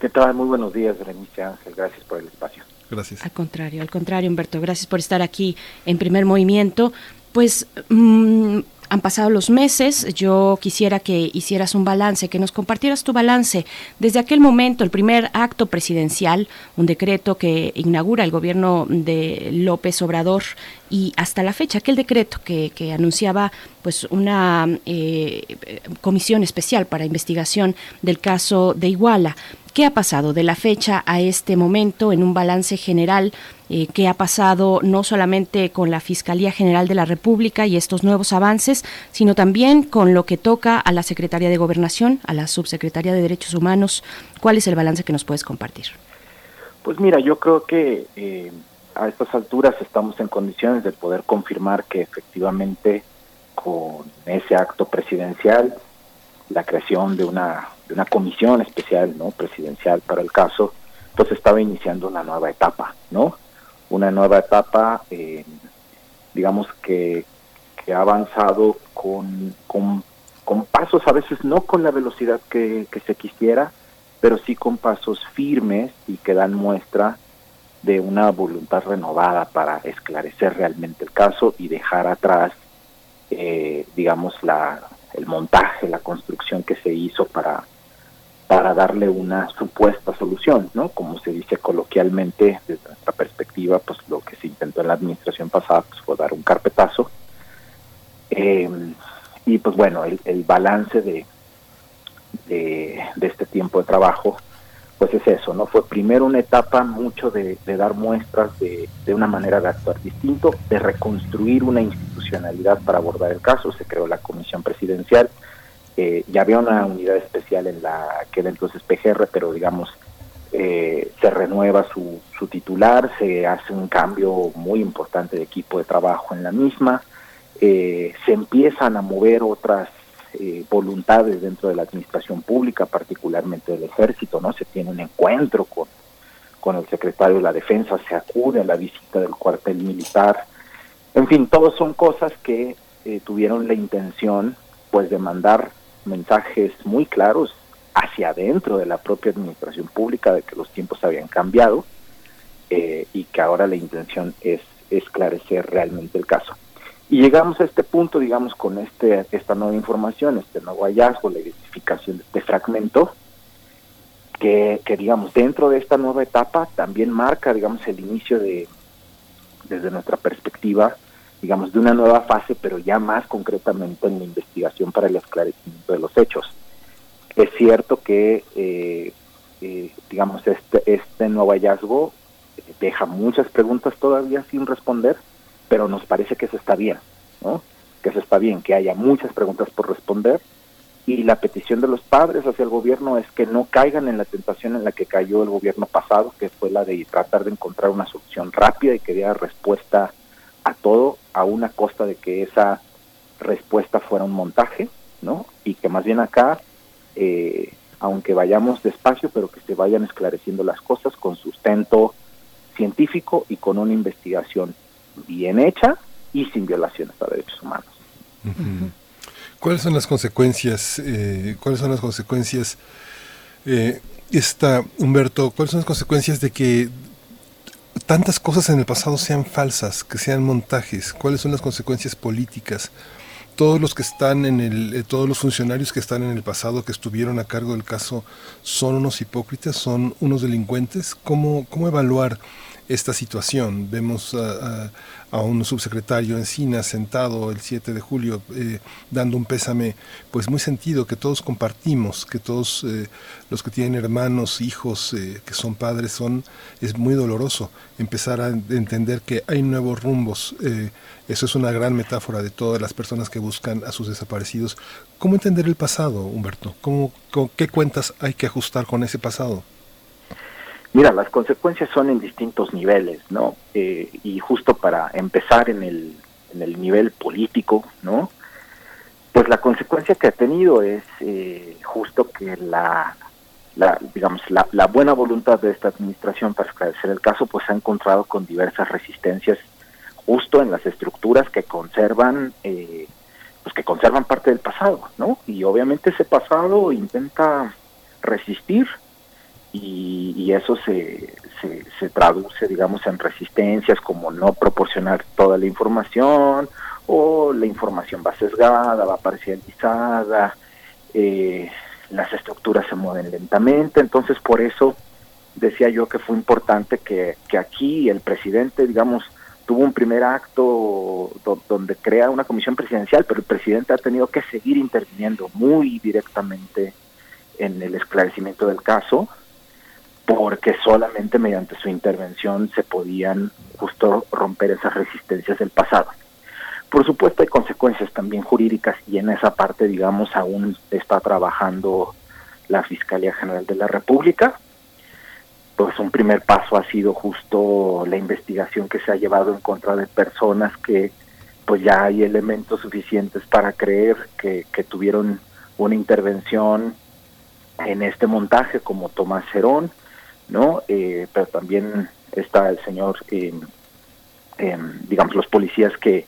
¿Qué tal? Muy buenos días, Berenice Ángel. Gracias por el espacio. Gracias. Al contrario, al contrario, Humberto, gracias por estar aquí en Primer Movimiento. Pues mmm, han pasado los meses, yo quisiera que hicieras un balance, que nos compartieras tu balance. Desde aquel momento, el primer acto presidencial, un decreto que inaugura el gobierno de López Obrador y hasta la fecha, aquel decreto que, que anunciaba pues una eh, comisión especial para investigación del caso de Iguala. ¿Qué ha pasado de la fecha a este momento en un balance general? Eh, ¿Qué ha pasado no solamente con la Fiscalía General de la República y estos nuevos avances, sino también con lo que toca a la Secretaría de Gobernación, a la Subsecretaría de Derechos Humanos? ¿Cuál es el balance que nos puedes compartir? Pues mira, yo creo que eh, a estas alturas estamos en condiciones de poder confirmar que efectivamente con ese acto presidencial, la creación de una de una comisión especial, ¿no? presidencial para el caso, pues estaba iniciando una nueva etapa, ¿no? Una nueva etapa, eh, digamos que, que ha avanzado con, con, con, pasos, a veces no con la velocidad que, que se quisiera, pero sí con pasos firmes y que dan muestra de una voluntad renovada para esclarecer realmente el caso y dejar atrás, eh, digamos, la, el montaje, la construcción que se hizo para, para darle una supuesta solución, ¿no? Como se dice coloquialmente, desde nuestra perspectiva, pues lo que se intentó en la administración pasada pues, fue dar un carpetazo. Eh, y pues bueno, el, el balance de, de, este tiempo de trabajo, pues es eso, ¿no? Fue primero una etapa mucho de, dar muestras de, de, una manera de actuar distinto, de reconstruir una institucionalidad para abordar el caso, se creó la comisión presidencial, eh, ya había una unidad especial en la que era entonces PGR, pero digamos, eh, se renueva su, su titular, se hace un cambio muy importante de equipo de trabajo en la misma, eh, se empiezan a mover otras eh, voluntades dentro de la administración pública, particularmente del ejército, ¿no? Se tiene un encuentro con, con el secretario de la Defensa, se acude a la visita del cuartel militar. En fin, todas son cosas que eh, tuvieron la intención pues de mandar mensajes muy claros hacia adentro de la propia administración pública de que los tiempos habían cambiado eh, y que ahora la intención es esclarecer realmente el caso. Y llegamos a este punto, digamos, con este, esta nueva información, este nuevo hallazgo, la identificación de este fragmento, que, que, digamos, dentro de esta nueva etapa también marca, digamos, el inicio de, desde nuestra perspectiva, digamos, de una nueva fase, pero ya más concretamente en la investigación para el esclarecimiento de los hechos. Es cierto que, eh, eh, digamos, este, este nuevo hallazgo deja muchas preguntas todavía sin responder, pero nos parece que eso está bien, ¿no? Que eso está bien, que haya muchas preguntas por responder y la petición de los padres hacia el gobierno es que no caigan en la tentación en la que cayó el gobierno pasado, que fue la de tratar de encontrar una solución rápida y que diera respuesta a todo a una costa de que esa respuesta fuera un montaje, ¿no? Y que más bien acá, eh, aunque vayamos despacio, pero que se vayan esclareciendo las cosas con sustento científico y con una investigación bien hecha y sin violaciones a derechos humanos. ¿Cuáles son las consecuencias? Eh, ¿Cuáles son las consecuencias? Eh, esta, Humberto, ¿cuáles son las consecuencias de que tantas cosas en el pasado sean falsas, que sean montajes? ¿Cuáles son las consecuencias políticas? Todos los que están en el, eh, todos los funcionarios que están en el pasado, que estuvieron a cargo del caso, son unos hipócritas, son unos delincuentes. ¿Cómo, cómo evaluar esta situación. Vemos a, un subsecretario Encina sentado el 7 de julio eh, dando un pésame pues muy sentido que todos compartimos, que todos eh, los que tienen hermanos, hijos, eh, que son padres, son es muy doloroso empezar a entender que hay nuevos rumbos. eso es una gran metáfora de todas las personas que buscan a sus desaparecidos. ¿Cómo entender el pasado, Humberto? ¿Cómo, ¿Qué cuentas hay que ajustar con ese pasado? Mira, las consecuencias son en distintos niveles, ¿no? Eh, y justo para empezar en el, en el nivel político, ¿no? Pues la consecuencia que ha tenido es eh, justo que la, la digamos, la, la, buena voluntad de esta administración para esclarecer el caso, pues se ha encontrado con diversas resistencias justo en las estructuras que conservan, eh, pues que conservan parte del pasado, ¿no? Y obviamente ese pasado intenta resistir y, eso se, se, traduce, digamos, en resistencias como no proporcionar toda la información o la información va sesgada, va parcializada, eh, las estructuras se mueven lentamente, entonces por eso decía yo que fue importante que, que aquí el presidente, digamos, tuvo un primer acto donde crea una comisión presidencial, pero el presidente ha tenido que seguir interviniendo muy directamente en el esclarecimiento del caso, porque solamente mediante su intervención se podían justo romper esas resistencias del pasado. Por supuesto hay consecuencias también jurídicas y en esa parte, digamos, aún está trabajando la Fiscalía General de la República. Pues un primer paso ha sido justo la investigación que se ha llevado en contra de personas que pues ya hay elementos suficientes para creer que, que tuvieron una intervención en este montaje como Tomás Cerón, ¿no? Eh, pero también está el señor, eh, digamos, los policías que,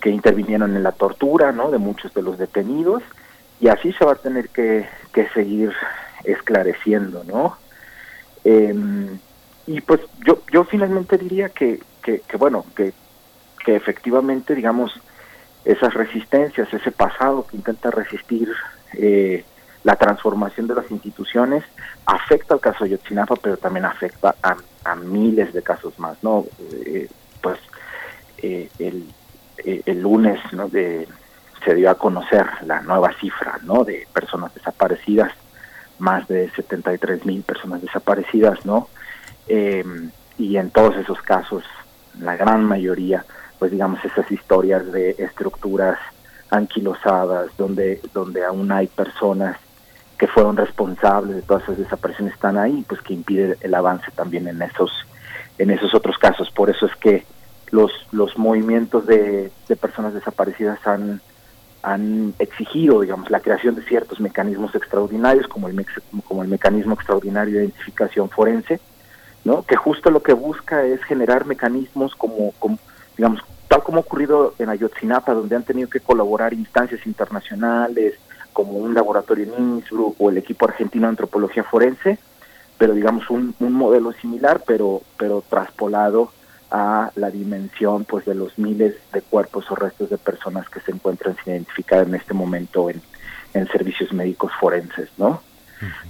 que intervinieron en la tortura, ¿no? De muchos de los detenidos, y así se va a tener que, que seguir esclareciendo, ¿no? Em, y pues yo, yo finalmente diría que, que, que bueno, que, que efectivamente, digamos, esas resistencias, ese pasado que intenta resistir eh, la transformación de las instituciones afecta al caso de Yotzinapa, pero también afecta a, miles de casos más, ¿no? Eh, pues eh, el, eh, el, lunes, ¿no? De, se dio a conocer la nueva cifra, ¿no? De personas desaparecidas, más de 73 mil personas desaparecidas, ¿no? Eh, y en todos esos casos, la gran mayoría, pues digamos esas historias de estructuras anquilosadas, donde, donde aún hay personas que fueron responsables de todas esas desapariciones están ahí, pues que impide el avance también en esos, en esos otros casos. Por eso es que los, los movimientos de, personas desaparecidas han, han exigido, digamos, la creación de ciertos mecanismos extraordinarios, como el, como el mecanismo extraordinario de identificación forense, ¿no? que justo lo que busca es generar mecanismos como, como digamos, tal como ha ocurrido en Ayotzinapa, donde han tenido que colaborar instancias internacionales, como un laboratorio en Innsbruck o el equipo argentino de antropología forense, pero digamos un, un modelo similar, pero, pero traspolado a la dimensión pues de los miles de cuerpos o restos de personas que se encuentran sin identificar en este momento en, en servicios médicos forenses, ¿no?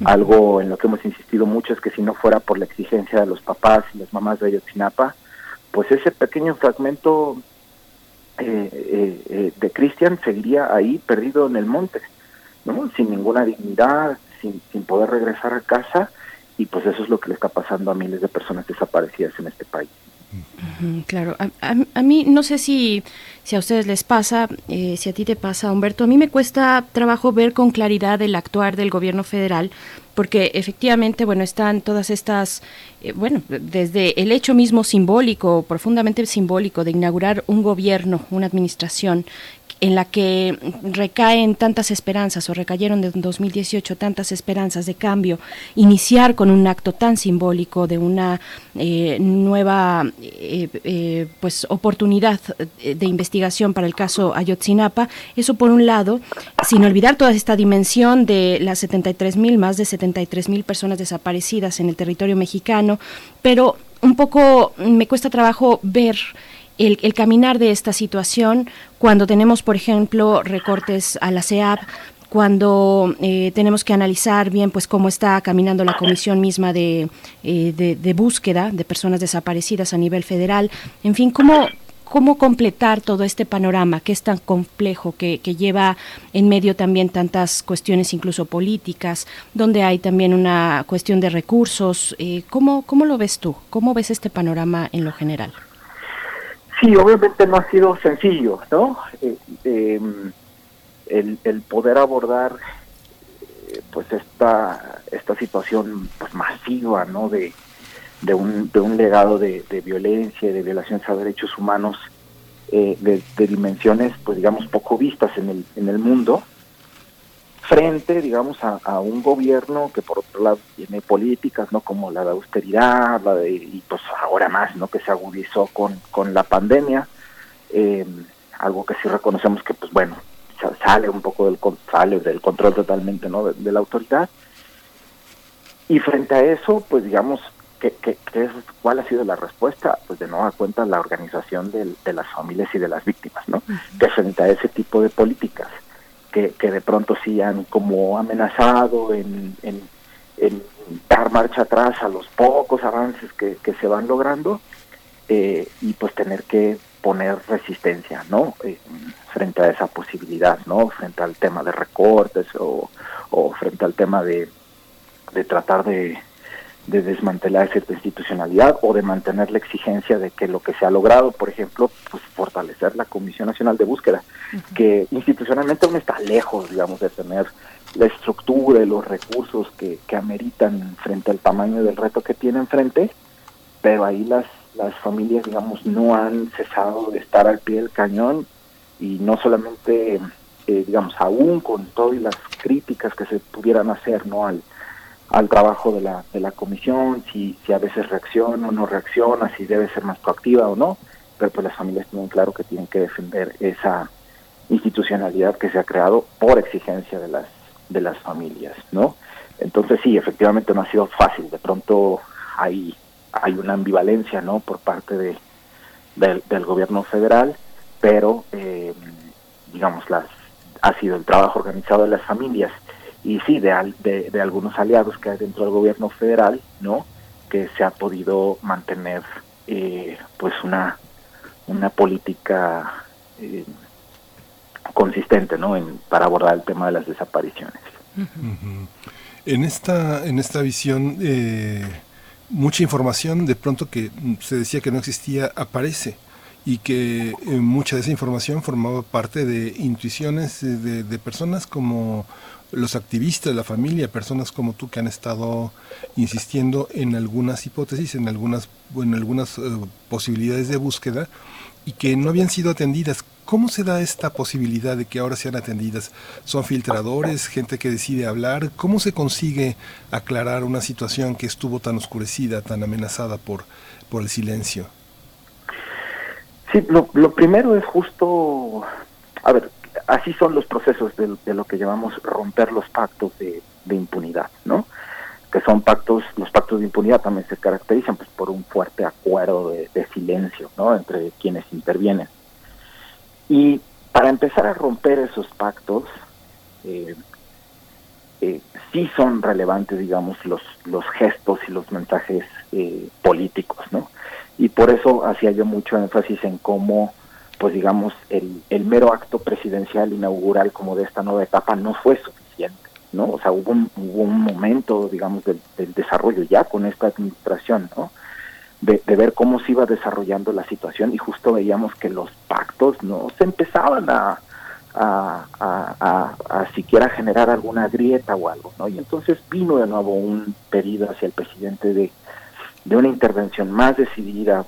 Algo en lo que hemos insistido mucho es que si no fuera por la exigencia de los papás y las mamás de Ayotzinapa, pues ese pequeño fragmento eh, eh, eh, de Cristian seguiría ahí perdido en el monte, ¿no? sin ninguna dignidad, sin, sin poder regresar a casa, y pues eso es lo que le está pasando a miles de personas desaparecidas en este país. Claro, a, a, mí no sé si, si a ustedes les pasa, eh, si a ti te pasa, Humberto, a mí me cuesta trabajo ver con claridad el actuar del gobierno federal, porque efectivamente, bueno, están todas estas, eh, bueno, desde el hecho mismo simbólico, profundamente simbólico, de inaugurar un gobierno, una administración en la que recaen tantas esperanzas o recayeron en 2018 tantas esperanzas de cambio, iniciar con un acto tan simbólico de una eh, nueva eh, eh, pues oportunidad de investigación para el caso Ayotzinapa, eso por un lado, sin olvidar toda esta dimensión de las 73 mil, más de 73 mil personas desaparecidas en el territorio mexicano, pero un poco me cuesta trabajo ver el, caminar de esta situación cuando tenemos, por ejemplo, recortes a la CEAP, cuando eh, tenemos que analizar bien pues cómo está caminando la comisión misma de, eh, de, búsqueda de personas desaparecidas a nivel federal, en fin, cómo, cómo completar todo este panorama que es tan complejo, que, que, lleva en medio también tantas cuestiones incluso políticas, donde hay también una cuestión de recursos. Eh, ¿cómo, ¿Cómo lo ves tú? ¿Cómo ves este panorama en lo general? Sí, obviamente no ha sido sencillo, ¿no? Eh, em, el, poder abordar eh, pues esta esta situación pues masiva, ¿no? De, de, un, de un legado de, de violencia, de violaciones a derechos humanos eh, de, de, dimensiones, pues digamos, poco vistas en el, en el mundo, frente, digamos, a, un gobierno que por otro lado tiene políticas, ¿no? Como la de austeridad, la de, y pues ahora más, ¿no? Que se agudizó con, con la pandemia, eh, algo que sí reconocemos que, pues bueno, sale un poco del, sale del control totalmente, ¿no? De, la autoridad. Y frente a eso, pues digamos, ¿qué, qué, es, ¿cuál ha sido la respuesta? Pues de nueva cuenta la organización de, de las familias y de las víctimas, ¿no? Que frente a ese tipo de políticas, que, de pronto sí han como amenazado en, dar marcha atrás a los pocos avances que, se van logrando eh, y pues tener que poner resistencia, ¿no? Eh, frente a esa posibilidad, ¿no? Frente al tema de recortes o, o frente al tema de tratar de, de desmantelar cierta institucionalidad o de mantener la exigencia de que lo que se ha logrado, por ejemplo, pues fortalecer la Comisión Nacional de Búsqueda, que institucionalmente aún está lejos, digamos, de tener la estructura y los recursos que, que ameritan frente al tamaño del reto que tiene enfrente, pero ahí las, las familias, digamos, no han cesado de estar al pie del cañón y no solamente, eh, digamos, aún con todas las críticas que se pudieran hacer, ¿no? Al, al trabajo de la, de la comisión, si, si a veces reacciona o no reacciona, si debe ser más proactiva o no, pero pues las familias tienen claro que tienen que defender esa institucionalidad que se ha creado por exigencia de las de las familias, ¿no? Entonces sí, efectivamente no ha sido fácil, de pronto hay hay una ambivalencia, ¿no? Por parte de del, del gobierno federal, pero eh, digamos las ha sido el trabajo organizado de las familias y sí de, de, de, algunos aliados que hay dentro del gobierno federal, ¿no? Que se ha podido mantener eh, pues una, una política eh, consistente, ¿no? En, para abordar el tema de las desapariciones. En esta, en esta visión, eh, mucha información de pronto que se decía que no existía aparece y que eh, mucha de esa información formaba parte de intuiciones de, de personas como los activistas, la familia, personas como tú que han estado insistiendo en algunas hipótesis, en algunas, en algunas eh, posibilidades de búsqueda y que no habían sido atendidas. ¿Cómo se da esta posibilidad de que ahora sean atendidas? ¿Son filtradores, gente que decide hablar? ¿Cómo se consigue aclarar una situación que estuvo tan oscurecida, tan amenazada por, por el silencio? Sí, lo, lo primero es justo, a ver, así son los procesos de, lo que llamamos romper los pactos de, impunidad, ¿no? Que son pactos, los pactos de impunidad también se caracterizan pues, por un fuerte acuerdo de, de silencio, ¿no? Entre quienes intervienen. Y para empezar a romper esos pactos, eh, eh, sí son relevantes, digamos, los, los gestos y los mensajes eh, políticos, ¿no? Y por eso hacía yo mucho énfasis en cómo pues digamos, el, el mero acto presidencial inaugural como de esta nueva etapa no fue suficiente, ¿no? O sea, hubo un, hubo un momento, digamos, del, del desarrollo ya con esta administración, ¿no? De, ver cómo se iba desarrollando la situación y justo veíamos que los pactos no se empezaban a, a, a, a, a siquiera generar alguna grieta o algo, ¿no? Y entonces vino de nuevo un pedido hacia el presidente de, de una intervención más decidida,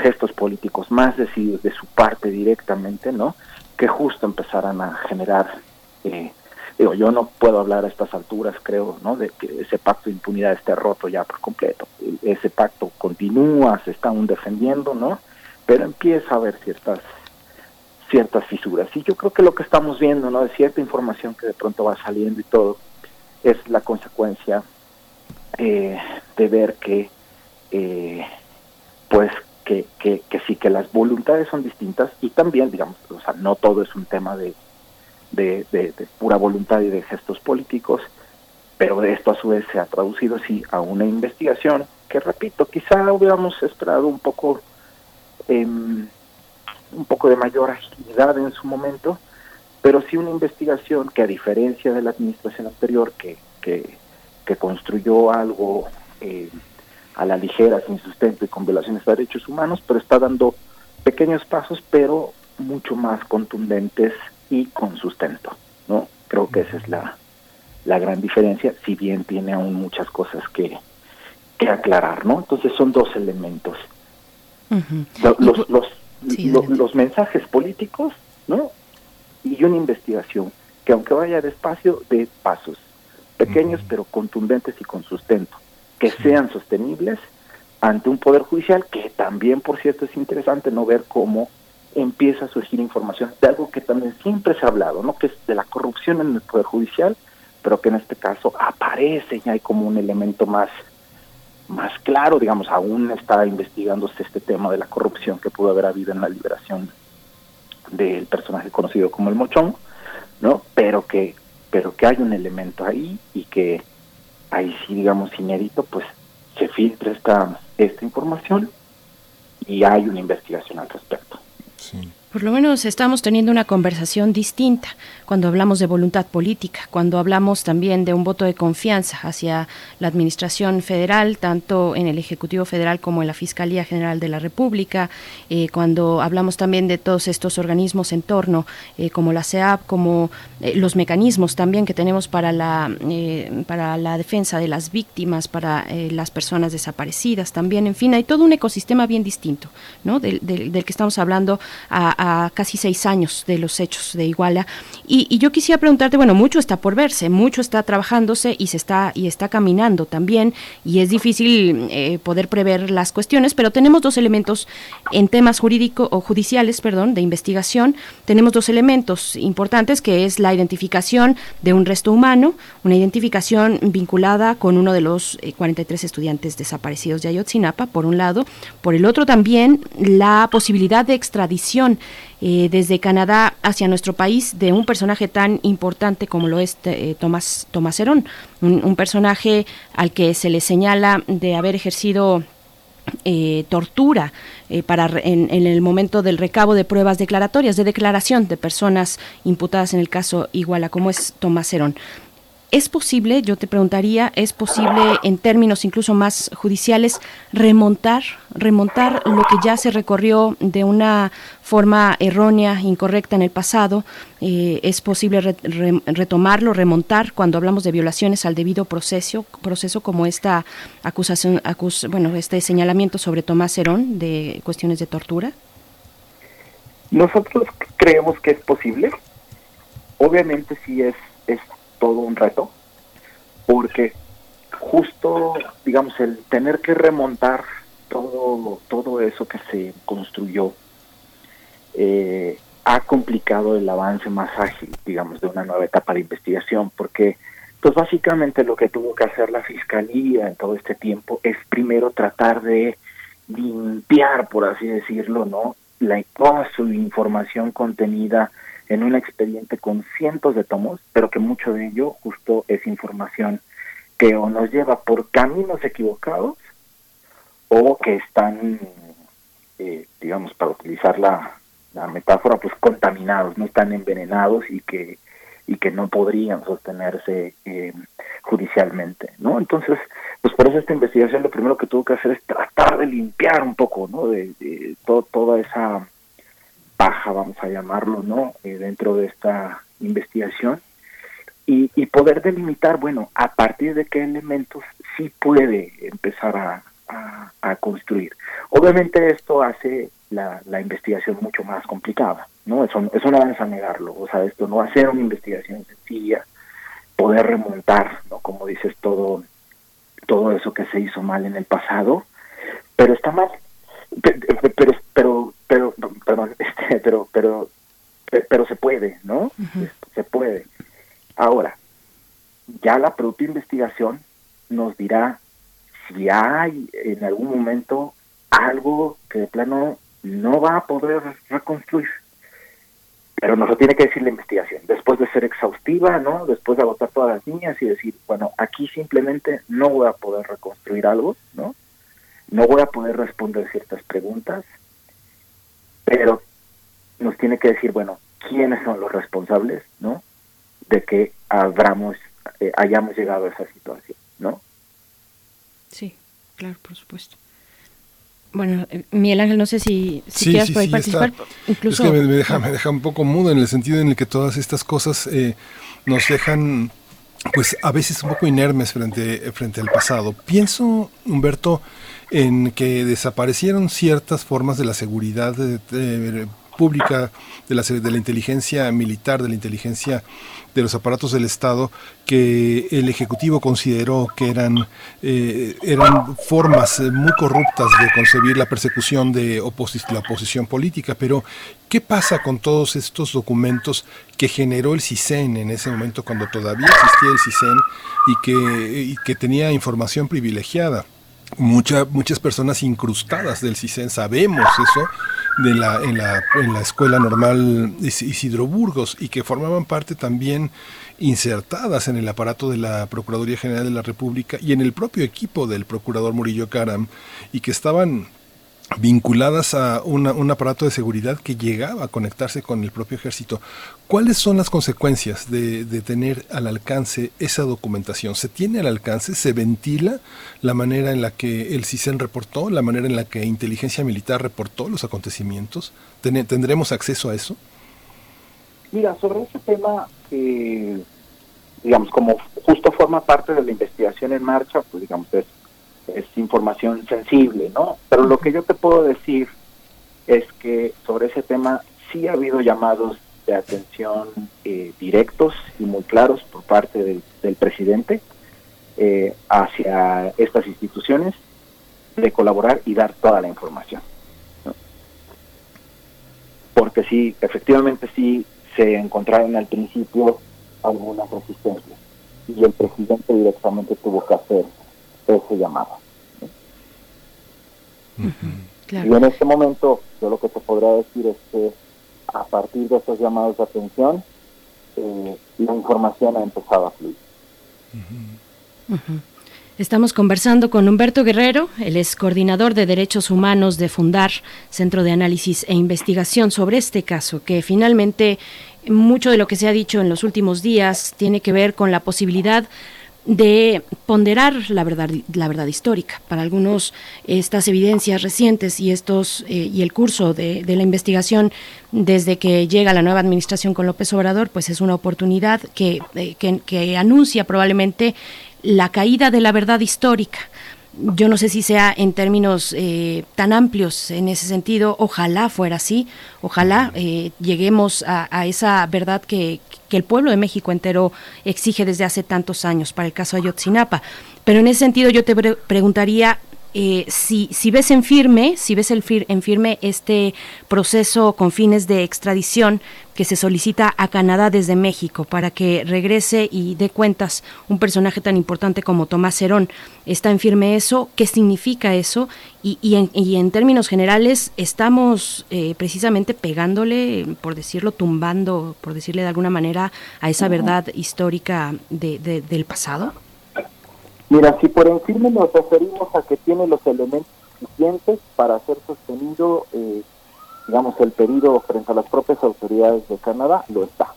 gestos políticos más decididos de su parte directamente, ¿no? Que justo empezaran a generar, eh, digo, yo no puedo hablar a estas alturas, creo, ¿no? De que ese pacto de impunidad esté roto ya por completo. Ese pacto continúa, se está aún defendiendo, ¿no? Pero empieza a haber ciertas ciertas fisuras. Y yo creo que lo que estamos viendo, ¿no? De cierta información que de pronto va saliendo y todo, es la consecuencia eh, de ver que, eh, pues, que, que, que, sí, que las voluntades son distintas y también, digamos, o sea, no todo es un tema de, de, de, de pura voluntad y de gestos políticos, pero esto a su vez se ha traducido, sí, a una investigación que, repito, quizá hubiéramos esperado un poco, eh, un poco de mayor agilidad en su momento, pero sí una investigación que, a diferencia de la administración anterior, que, que, que construyó algo... Eh, a la ligera, sin sustento y con violaciones de derechos humanos, pero está dando pequeños pasos, pero mucho más contundentes y con sustento, ¿no? Creo que esa es la, la gran diferencia, si bien tiene aún muchas cosas que, que aclarar, ¿no? Entonces son dos elementos. Uh -huh. Los, los, sí, los, los mensajes políticos, ¿no? Y una investigación que aunque vaya despacio, de pasos pequeños, uh -huh. pero contundentes y con sustento que sean sostenibles ante un poder judicial que también, por cierto, es interesante no ver cómo empieza a surgir información de algo que también siempre se ha hablado, ¿no? Que es de la corrupción en el poder judicial, pero que en este caso aparece y hay como un elemento más más claro, digamos, aún está investigándose este tema de la corrupción que pudo haber habido en la liberación del personaje conocido como el Mochón, ¿no? Pero que pero que hay un elemento ahí y que ahí sí, digamos, inédito, pues se filtra esta, esta información y hay una investigación al respecto. Sí. Por lo menos estamos teniendo una conversación distinta cuando hablamos de voluntad política, cuando hablamos también de un voto de confianza hacia la Administración Federal, tanto en el Ejecutivo Federal como en la Fiscalía General de la República, eh, cuando hablamos también de todos estos organismos en torno, eh, como la CEAP, como eh, los mecanismos también que tenemos para la, para la defensa de las víctimas, para las personas desaparecidas también, en fin, hay todo un ecosistema bien distinto, ¿no? Del, del, del que estamos hablando a, casi seis años de los hechos de Iguala. Y, yo quisiera preguntarte, bueno, mucho está por verse, mucho está trabajándose y se está y está caminando también, y es difícil eh, poder prever las cuestiones, pero tenemos dos elementos en temas jurídicos o judiciales, perdón, de investigación. Tenemos dos elementos importantes, que es la identificación de un resto humano, una identificación vinculada con uno de los eh, 43 estudiantes desaparecidos de Ayotzinapa, por un lado, por el otro también la posibilidad de extradición eh, desde Canadá hacia nuestro país de un personaje tan importante como lo es eh, Tomás, Tomás Herón, un, personaje al que se le señala de haber ejercido eh, tortura eh, para en, en, el momento del recabo de pruebas declaratorias, de declaración de personas imputadas en el caso Iguala, como es Tomás Herón. ¿Es posible, yo te preguntaría, es posible en términos incluso más judiciales remontar, remontar lo que ya se recorrió de una forma errónea, incorrecta en el pasado? Eh, ¿Es posible retomarlo, remontar cuando hablamos de violaciones al debido proceso, proceso como esta acusación, bueno, este señalamiento sobre Tomás Herón de cuestiones de tortura? Nosotros creemos que es posible. Obviamente sí es todo un reto, porque justo, digamos, el tener que remontar todo, todo eso que se construyó eh, ha complicado el avance más ágil, digamos, de una nueva etapa de investigación, porque pues básicamente lo que tuvo que hacer la fiscalía en todo este tiempo es primero tratar de limpiar, por así decirlo, ¿no? La, toda su información contenida en un expediente con cientos de tomos, pero que mucho de ello justo es información que o nos lleva por caminos equivocados o que están, eh, digamos, para utilizar la, metáfora, pues contaminados, no están envenenados y que y que no podrían sostenerse eh, judicialmente, ¿no? Entonces, pues por eso esta investigación lo primero que tuvo que hacer es tratar de limpiar un poco, ¿no? De, de toda esa paja, vamos a llamarlo, ¿no? Eh, dentro de esta investigación y, y, poder delimitar, bueno, a partir de qué elementos sí puede empezar a, construir. Obviamente esto hace la, la, investigación mucho más complicada, ¿no? Eso, eso no vamos a negarlo, o sea, esto no va a ser una investigación sencilla, poder remontar, ¿no? Como dices, todo, todo eso que se hizo mal en el pasado, pero está mal, pero, pero, pero, perdón, este, pero, pero, pero se puede, ¿no? Se puede. Ahora, ya la propia investigación nos dirá si hay en algún momento algo que de plano no va a poder reconstruir. Pero nos lo tiene que decir la investigación, después de ser exhaustiva, ¿no? Después de agotar todas las líneas y decir, bueno, aquí simplemente no voy a poder reconstruir algo, ¿no? no voy a poder responder ciertas preguntas, pero nos tiene que decir, bueno, quiénes son los responsables, ¿no? De que habramos, eh, hayamos llegado a esa situación, ¿no? Sí, claro, por supuesto. Bueno, eh, Miguel Ángel, no sé si, si quieras por ahí participar. Incluso... Es que me, deja, me deja un poco mudo en el sentido en el que todas estas cosas eh, nos dejan, pues a veces un poco inermes frente, frente al pasado. Pienso, Humberto, en que desaparecieron ciertas formas de la seguridad pública, de la, de la inteligencia militar, de la inteligencia de los aparatos del Estado que el Ejecutivo consideró que eran, eh, eran formas muy corruptas de concebir la persecución de la oposición política. Pero, ¿qué pasa con todos estos documentos que generó el CISEN en ese momento cuando todavía existía el CISEN y que, y que tenía información privilegiada? Muchas personas incrustadas del CISEN, sabemos eso, de la, en, la, en la Escuela Normal Isidro Burgos y que formaban parte también insertadas en el aparato de la Procuraduría General de la República y en el propio equipo del Procurador Murillo Caram y que estaban vinculadas a un aparato de seguridad que llegaba a conectarse con el propio ejército. ¿Cuáles son las consecuencias de, tener al alcance esa documentación? ¿Se tiene al alcance? ¿Se ventila la manera en la que el CISEN reportó, la manera en la que inteligencia militar reportó los acontecimientos? ¿Tendremos acceso a eso? Mira, sobre ese tema, eh, digamos, como justo forma parte de la investigación en marcha, pues digamos, es es información sensible, ¿no? Pero lo que yo te puedo decir es que sobre ese tema sí ha habido llamados de atención eh, directos y muy claros por parte del, presidente eh, hacia estas instituciones de colaborar y dar toda la información. Porque sí, efectivamente sí se encontraron al principio algunas resistencias y el presidente directamente tuvo que hacer ese llamado. Y en este momento, yo lo que te podría decir es que a partir de estos llamados de atención, eh, la información ha empezado a fluir. Estamos conversando con Humberto Guerrero, él es coordinador de Derechos Humanos de Fundar, Centro de Análisis e Investigación sobre este caso, que finalmente mucho de lo que se ha dicho en los últimos días tiene que ver con la posibilidad de ponderar la verdad, la verdad histórica. Para algunos, estas evidencias recientes y estos eh, y el curso de, la investigación desde que llega la nueva administración con López Obrador, pues es una oportunidad que, eh, que anuncia probablemente la caída de la verdad histórica yo no sé si sea en términos eh, tan amplios en ese sentido, ojalá fuera así, ojalá eh, lleguemos a, esa verdad que, que, el pueblo de México entero exige desde hace tantos años para el caso Ayotzinapa. Pero en ese sentido yo te preguntaría, eh, si, si ves en firme, si ves el en firme este proceso con fines de extradición que se solicita a Canadá desde México para que regrese y dé cuentas un personaje tan importante como Tomás Herón. ¿Está en firme eso? ¿Qué significa eso? Y, y, en, y en, términos generales, ¿estamos eh, precisamente pegándole, por decirlo, tumbando, por decirle de alguna manera, a esa verdad histórica de, del pasado? Mira, si por encima nos referimos a que tiene los elementos suficientes para ser sostenido, eh, digamos, el pedido frente a las propias autoridades de Canadá, lo está.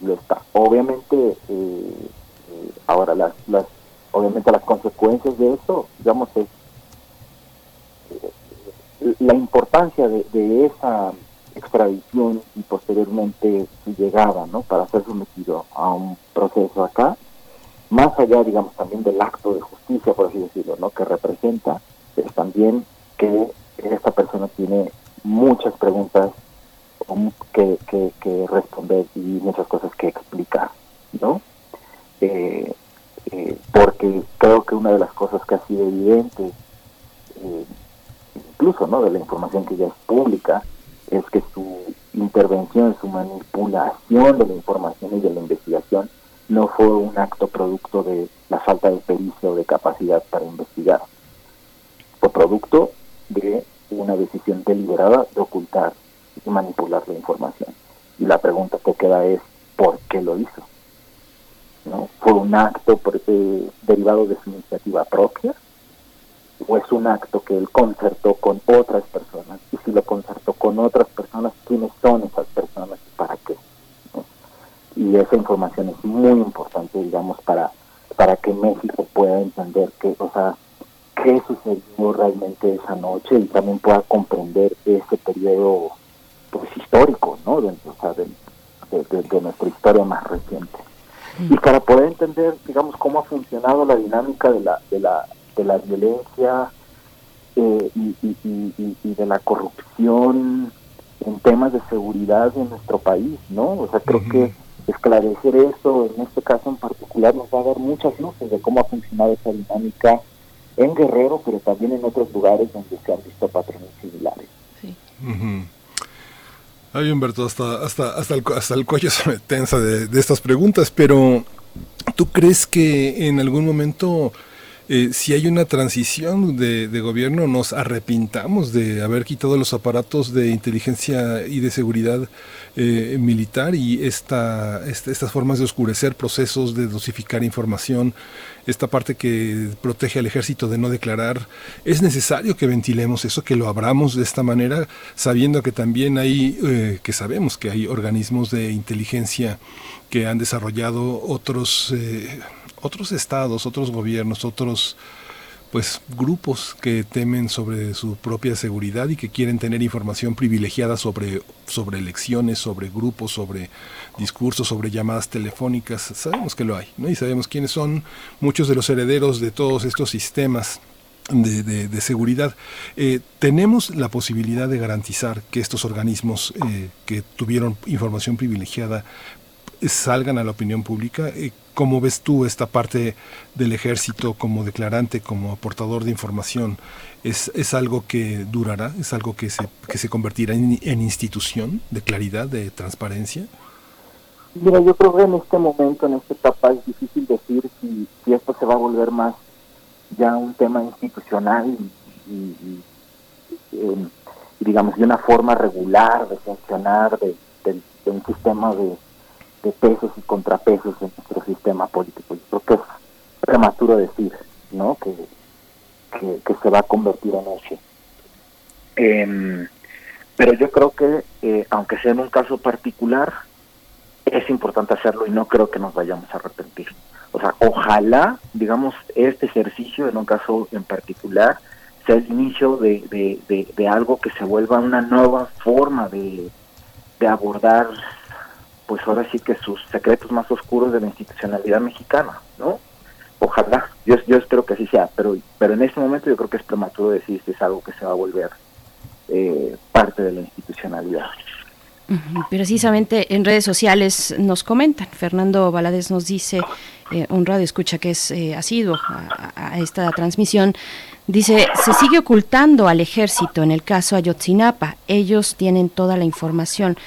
Lo está. Obviamente, eh, eh, ahora las, las, obviamente las consecuencias de eso, digamos, es la importancia de, esa extradición y posteriormente su llegada, ¿no? Para ser sometido a un proceso acá, más allá, digamos, también del acto de justicia, por así decirlo, ¿no? que representa, es también que esta persona tiene muchas preguntas que, que, responder y muchas cosas que explicar, ¿no? Eh, eh, porque creo que una de las cosas que ha sido evidente, eh, incluso, ¿no? De la información que ya es pública, es que su intervención, su manipulación de la información y de la investigación no fue un acto producto de la falta de pericia o de capacidad para investigar. Fue producto de una decisión deliberada de ocultar y manipular la información. Y la pregunta que queda es, ¿por qué lo hizo? ¿No? ¿Fue un acto eh, derivado de su iniciativa propia? ¿O es un acto que él concertó con otras personas? Y si lo concertó con otras personas, ¿quiénes son esas personas y para qué? Y esa información es muy importante, digamos, para, para que México pueda entender que, o sea, qué sucedió realmente esa noche y también pueda comprender ese periodo pues histórico, ¿no? De, o sea, de, nuestra historia más reciente. Y para poder entender, digamos, cómo ha funcionado la dinámica de la, de la, de la violencia eh, y, y, y, de la corrupción en temas de seguridad en nuestro país, ¿no? O sea, creo que esclarecer eso, en este caso en particular, nos va a dar muchas luces de cómo ha funcionado esa dinámica en Guerrero, pero también en otros lugares donde se han visto patrones similares. Sí. Ay, Humberto, hasta, hasta, hasta, el, hasta el cuello se me tensa de, de estas preguntas, pero ¿tú crees que en algún momento eh, si hay una transición de, gobierno, nos arrepintamos de haber quitado los aparatos de inteligencia y de seguridad eh, militar y esta, estas formas de oscurecer procesos, de dosificar información, esta parte que protege al ejército de no declarar. Es necesario que ventilemos eso, que lo abramos de esta manera, sabiendo que también hay, eh, que sabemos que hay organismos de inteligencia que han desarrollado otros otros estados, otros gobiernos, otros pues grupos que temen sobre su propia seguridad y que quieren tener información privilegiada sobre, sobre elecciones, sobre grupos, sobre discursos, sobre llamadas telefónicas. Sabemos que lo hay, ¿no? Y sabemos quiénes son muchos de los herederos de todos estos sistemas de, seguridad. Eh, tenemos la posibilidad de garantizar que estos organismos eh, que tuvieron información privilegiada salgan a la opinión pública. Eh, ¿Cómo ves tú esta parte del ejército como declarante, como aportador de información? ¿Es, es algo que durará? ¿Es algo que se, que se convertirá en, institución de claridad, de transparencia? Mira, yo creo que en este momento, en esta etapa, es difícil decir si, si esto se va a volver más ya un tema institucional y, em, digamos, de una forma regular de funcionar de, de un sistema de de pesos y contrapesos en nuestro sistema político. Yo creo que es prematuro decir ¿no? que, que, se va a convertir en eso. Em, pero yo creo que, eh, aunque sea en un caso particular, es importante hacerlo y no creo que nos vayamos a arrepentir. O sea, ojalá, digamos, este ejercicio en un caso en particular sea el inicio de, de, de, algo que se vuelva una nueva forma de, de abordar, pues ahora sí que sus secretos más oscuros de la institucionalidad mexicana, ¿no? Ojalá, yo, yo espero que así sea, pero, pero en este momento yo creo que es prematuro decir si es algo que se va a volver eh, parte de la institucionalidad. Precisamente en redes sociales nos comentan, Fernando Valadez nos dice, eh, un radio escucha que es eh, asiduo a, esta transmisión, dice, se sigue ocultando al ejército en el caso Ayotzinapa, ellos tienen toda la información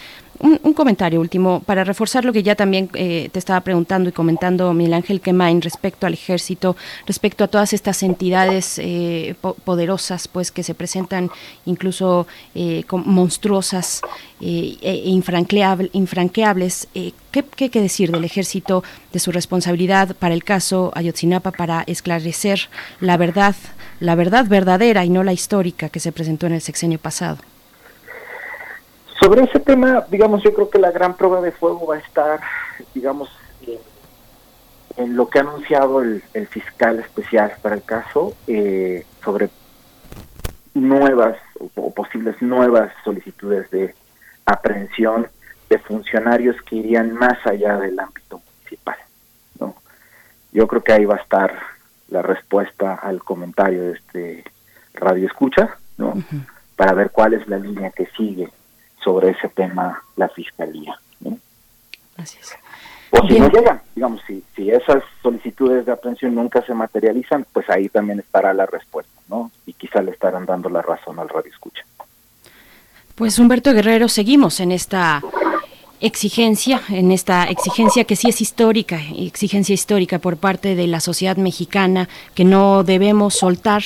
un, comentario último para reforzar lo que ya también eh, te estaba preguntando y comentando Miguel Ángel Quemain respecto al ejército, respecto a todas estas entidades eh, poderosas pues que se presentan incluso eh, monstruosas e infranqueables. ¿qué, ¿Qué hay que decir del ejército, de su responsabilidad para el caso Ayotzinapa, para esclarecer la verdad, la verdad verdadera y no la histórica que se presentó en el sexenio pasado? Sobre ese tema, digamos, yo creo que la gran prueba de fuego va a estar, digamos, en, lo que ha anunciado el, fiscal especial para el caso eh, sobre nuevas o, posibles nuevas solicitudes de aprehensión de funcionarios que irían más allá del ámbito municipal. ¿no? Yo creo que ahí va a estar la respuesta al comentario de este radio escucha, ¿no? Para ver cuál es la línea que sigue sobre ese tema la fiscalía. O si no llegan, digamos, si, si esas solicitudes de aprehensión nunca se materializan, pues ahí también estará la respuesta, ¿no? Y quizá le estarán dando la razón al radio escucha. Pues Humberto Guerrero, seguimos en esta exigencia, en esta exigencia que sí es histórica, exigencia histórica por parte de la sociedad mexicana que no debemos soltar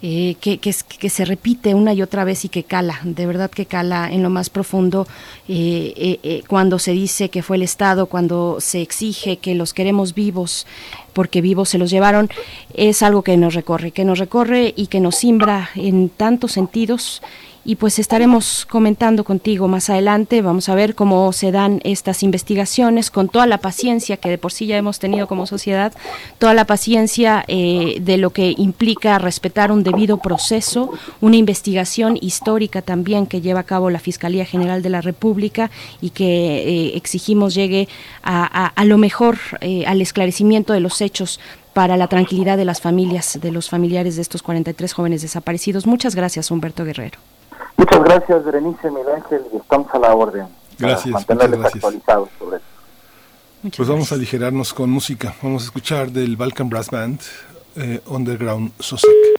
eh, que, que, se repite una y otra vez y que cala, de verdad que cala en lo más profundo eh, eh, cuando se dice que fue el Estado, cuando se exige que los queremos vivos porque vivos se los llevaron, es algo que nos recorre, que nos recorre y que nos simbra en tantos sentidos y pues estaremos comentando contigo más adelante. Vamos a ver cómo se dan estas investigaciones con toda la paciencia que de por sí ya hemos tenido como sociedad, toda la paciencia eh, de lo que implica respetar un debido proceso, una investigación histórica también que lleva a cabo la Fiscalía General de la República y que eh, exigimos llegue a, lo mejor eh, al esclarecimiento de los hechos para la tranquilidad de las familias, de los familiares de estos 43 jóvenes desaparecidos. Muchas gracias, Humberto Guerrero. Muchas gracias, Berenice, Miguel Ángel, y estamos a la orden. Gracias. Mantenerles actualizados sobre eso. Pues vamos a aligerarnos con música. Vamos a escuchar del Balkan Brass Band, eh, Underground Sosek.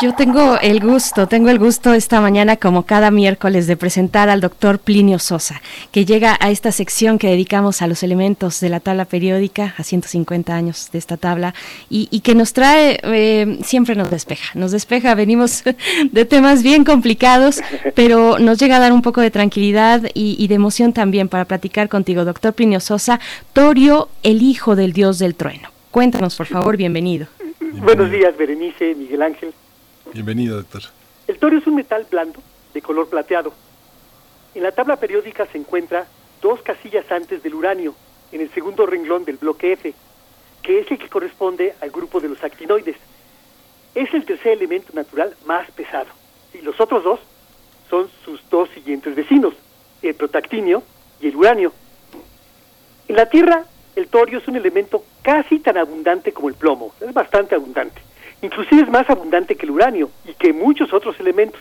Yo tengo el gusto, tengo el gusto esta mañana, como cada miércoles, de presentar al doctor Plinio Sosa, que llega a esta sección que dedicamos a los elementos de la tabla periódica, a 150 años de esta tabla, y, que nos trae, eh, siempre nos despeja, nos despeja, venimos de temas bien complicados, pero nos llega a dar un poco de tranquilidad y, y de emoción también para platicar contigo, doctor Plinio Sosa, Torio, el hijo del dios del trueno. Cuéntanos, por favor, bienvenido. Buenos días, Berenice, Miguel Ángel. Bienvenido, doctor. El torio es un metal blando de color plateado. En la tabla periódica se encuentra dos casillas antes del uranio, en el segundo renglón del bloque F, que es el que corresponde al grupo de los actinoides. Es el tercer elemento natural más pesado, y los otros dos son sus dos siguientes vecinos, el protactinio y el uranio. En la Tierra, el torio es un elemento casi tan abundante como el plomo, es bastante abundante inclusive es más abundante que el uranio y que muchos otros elementos.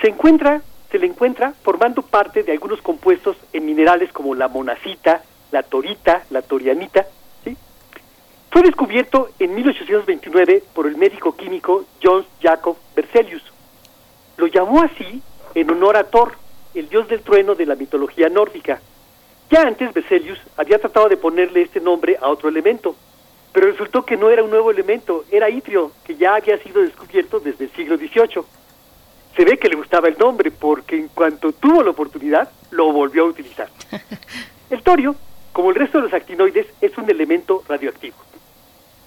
Se encuentra, se le encuentra formando parte de algunos compuestos en minerales como la monacita, la torita, la torianita. ¿sí? Fue descubierto en 1829 por el médico químico John Jacob Berzelius. Lo llamó así en honor a Thor, el dios del trueno de la mitología nórdica. Ya antes Berzelius había tratado de ponerle este nombre a otro elemento, pero resultó que no era un nuevo elemento, era itrio, que ya había sido descubierto desde el siglo XVIII. Se ve que le gustaba el nombre porque en cuanto tuvo la oportunidad, lo volvió a utilizar. El torio, como el resto de los actinoides, es un elemento radioactivo.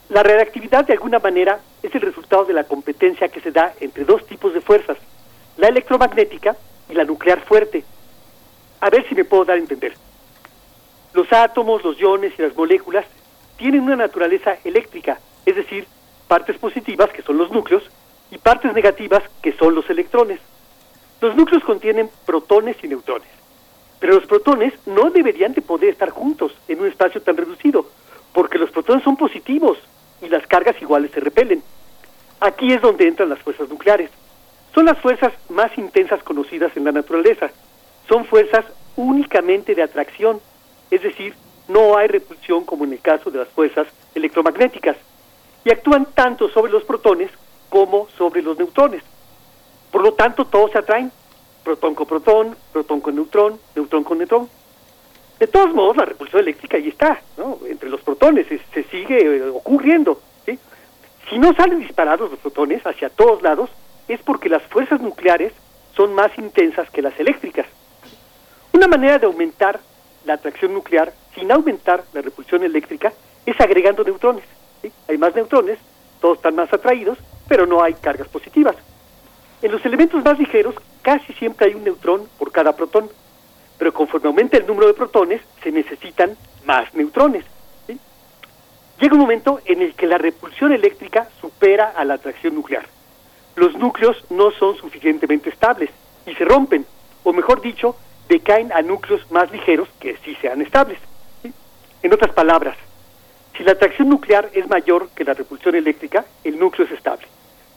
La reactividad de alguna manera es el resultado de la competencia que se da entre dos tipos de fuerzas, la electromagnética y la nuclear fuerte. A ver si me puedo dar a entender. Los átomos, los iones y las moléculas tienen una naturaleza eléctrica, es decir, partes positivas, que son los núcleos, y partes negativas, que son los electrones. Los núcleos contienen protones y neutrones, pero los protones no deberían de poder estar juntos en un espacio tan reducido, porque los protones son positivos y las cargas iguales se repelen. Aquí es donde entran las fuerzas nucleares. Son las fuerzas más intensas conocidas en la naturaleza. Son fuerzas únicamente de atracción, es decir, no hay repulsión como en el caso de las fuerzas electromagnéticas y actúan tanto sobre los protones como sobre los neutrones. Por lo tanto, todos se atraen, protón con protón, protón con neutrón, neutrón con neutrón. De todos modos, la repulsión eléctrica ahí está, ¿no? entre los protones, se, sigue eh, ocurriendo. Si no salen disparados los protones hacia todos lados, es porque las fuerzas nucleares son más intensas que las eléctricas. Una manera de aumentar la atracción nuclear sin aumentar la repulsión eléctrica es agregando neutrones. Hay más neutrones, todos están más atraídos, pero no hay cargas positivas. En los elementos más ligeros casi siempre hay un neutrón por cada protón, pero conforme aumenta el número de protones se necesitan más neutrones. Llega un momento en el que la repulsión eléctrica supera a la atracción nuclear. Los núcleos no son suficientemente estables y se rompen, o mejor dicho, decaen a núcleos más ligeros que sí sean estables. En otras palabras, si la atracción nuclear es mayor que la repulsión eléctrica, el núcleo es estable.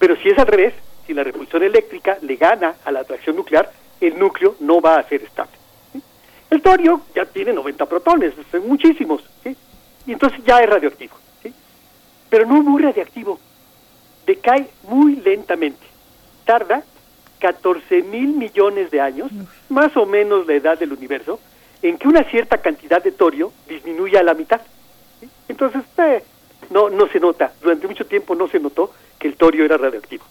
Pero si es al revés, si la repulsión eléctrica le gana a la atracción nuclear, el núcleo no va a ser estable. El torio ya tiene 90 protones, son muchísimos, ¿sí? y entonces ya es radioactivo. ¿sí? Pero no muy radioactivo, decae muy lentamente. Tarda 14 mil millones de años, más o menos la edad del universo, en que una cierta cantidad de torio disminuya a la mitad. Entonces, eh, no, no se nota, durante mucho tiempo no se notó que el torio era radioactivo.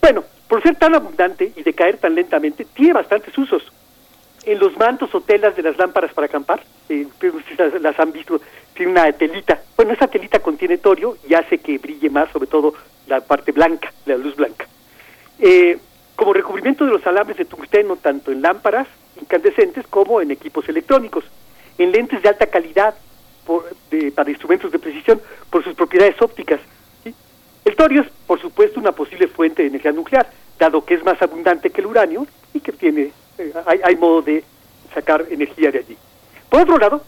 Bueno, por ser tan abundante y decaer tan lentamente, tiene bastantes usos. En los mantos o telas de las lámparas para acampar, eh, si las, las han visto, tiene una telita. Bueno, esa telita contiene torio y hace que brille más, sobre todo la parte blanca, la luz blanca. Eh, como recubrimiento de los alambres de tungsteno, tanto en lámparas incandescentes como en equipos electrónicos, en lentes de alta calidad por- de- para instrumentos de precisión por sus propiedades ópticas. El torio es, por supuesto, una posible fuente de energía nuclear, dado que es más abundante que el uranio y que tiene, eh, hay, hay modo de sacar energía de allí. Por otro lado,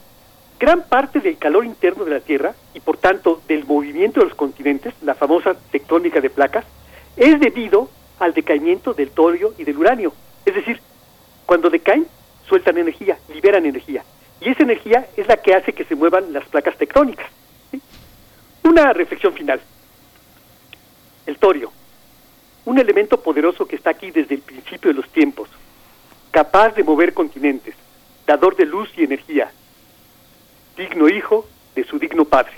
gran parte del calor interno de la Tierra y por tanto del movimiento de los continentes, la famosa tectónica de placas, es debido al decaimiento del torio y del uranio. Es decir, cuando decaen, sueltan energía, liberan energía. Y esa energía es la que hace que se muevan las placas tectónicas. Una reflexión final. El torio, un elemento poderoso que está aquí desde el principio de los tiempos, capaz de mover continentes, dador de luz y energía, digno hijo de su digno padre.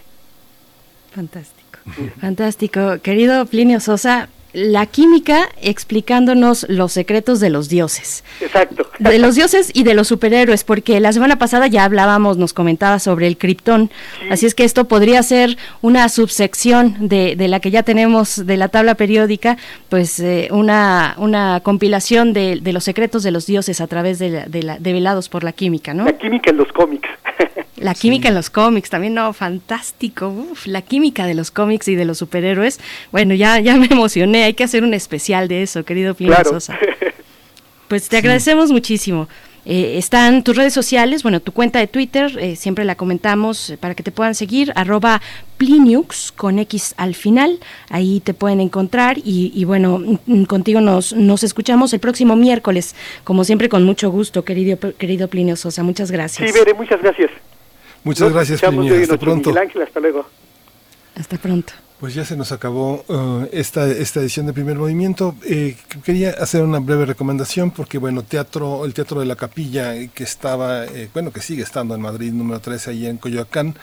Fantástico. Fantástico. Querido Plinio Sosa, la química explicándonos los secretos de los dioses. Exacto. De los dioses y de los superhéroes, porque la semana pasada ya hablábamos, nos comentaba sobre el Krypton, así es que esto podría ser una subsección de, de la que ya tenemos de la tabla periódica, pues eh, una, una compilación de, de los secretos de los dioses a través de, la, de la, develados por la química, ¿no? La química en los cómics. La química en los cómics, también no, fantástico. Uf, la química de los cómics y de los superhéroes. Bueno, ya, ya me emocioné, hay que hacer un especial de eso, querido Plinio Claro. Sosa. Pues te agradecemos muchísimo. Eh, están tus redes sociales, bueno, tu cuenta de Twitter, eh, siempre la comentamos eh, para que te puedan seguir, arroba Pliniux con X al final, ahí te pueden encontrar y, y bueno, mm, mm, contigo nos, nos escuchamos el próximo miércoles, como siempre con mucho gusto, querido, querido Plinio Sosa, muchas gracias. Sí, Bere, muchas gracias. Muchas Nos gracias, hoy Hasta noche. pronto. Miguel Ángel, hasta luego. Hasta pronto. Pues ya se nos acabó uh, esta, esta edición de Primer Movimiento. Eh, quería hacer una breve recomendación porque, bueno, teatro, el Teatro de la Capilla, eh, que estaba, eh, bueno, que sigue estando en Madrid, número 13, ahí en Coyoacán,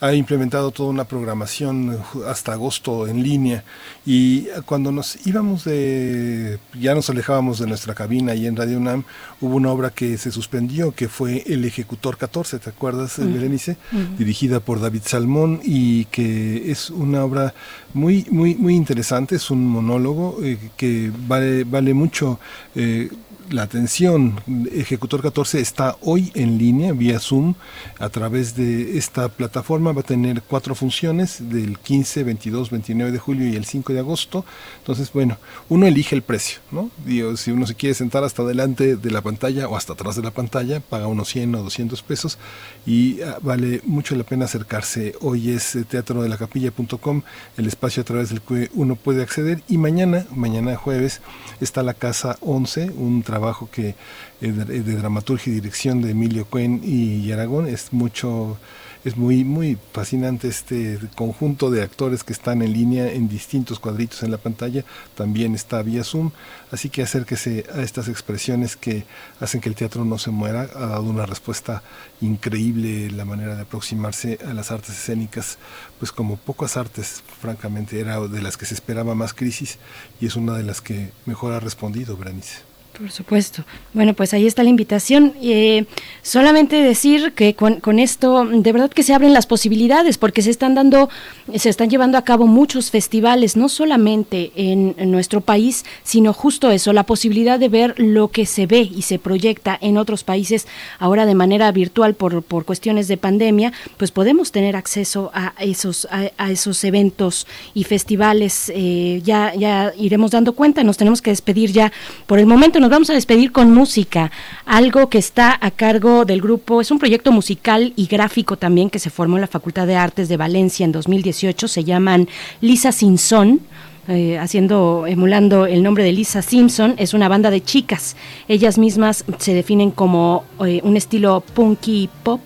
ha implementado toda una programación eh, hasta agosto en línea. Y cuando nos íbamos de, ya nos alejábamos de nuestra cabina ahí en Radio UNAM, hubo una obra que se suspendió, que fue El Ejecutor 14, ¿te acuerdas, Ujú. Berenice? Dirigida por David Salmón y que es una obra muy muy muy interesante es un monólogo eh, que vale vale mucho eh, la atención. Ejecutor 14 está hoy en línea vía Zoom a través de esta plataforma. Va a tener cuatro funciones del 15, 22, 29 de julio y el 5 de agosto. Entonces, bueno, uno elige el precio, ¿no? Si uno se quiere sentar hasta delante de la pantalla o hasta atrás de la pantalla, paga unos 100 o 200 pesos y ah, vale mucho la pena acercarse. Hoy es eh, teatrodelacapilla.com, el espacio a través del que uno puede acceder y mañana, mañana jueves, está la Casa 11, un trabajo que eh, de, de dramaturgia y dirección de Emilio Cuen y Aragón es mucho es muy muy fascinante este conjunto de actores que están en línea en distintos cuadritos en la pantalla. También está vía Zoom. Así que acérquese a estas expresiones que hacen que el teatro no se muera. Ha dado una respuesta increíble la manera de aproximarse a las artes escénicas pues como pocas artes francamente era de las que se esperaba más crisis y es una de las que mejor ha respondido Berenice Por supuesto. Bueno, pues ahí está la invitación. Eh, solamente decir que con, con esto, de verdad que se abren las posibilidades, porque se están dando, se están llevando a cabo muchos festivales, no solamente en, nuestro país, sino justo eso, la posibilidad de ver lo que se ve y se proyecta en otros países ahora de manera virtual por, por cuestiones de pandemia, pues podemos tener acceso a esos, a esos eventos y festivales. Eh, ya, ya iremos dando cuenta, nos tenemos que despedir ya por el momento. Nos vamos a despedir con música, algo que está a cargo del grupo, es un proyecto musical y gráfico también que se formó en la Facultad de Artes de Valencia en 2018, se llaman Lisa Sinson eh, haciendo, emulando el nombre de Lisa Simpson, es una banda de chicas. Ellas mismas se definen como eh, un estilo punky pop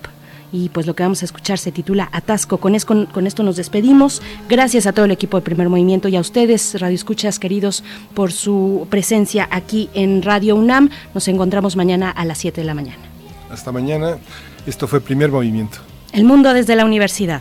y pues lo que vamos a escuchar se titula Atasco. Con, con, esto nos despedimos. Gracias a todo el equipo de Primer Movimiento y a ustedes, Radio Escuchas queridos, por su presencia aquí en Radio UNAM. Nos encontramos mañana a las 7 de la mañana. Hasta mañana. Esto fue Primer Movimiento. El mundo desde la universidad.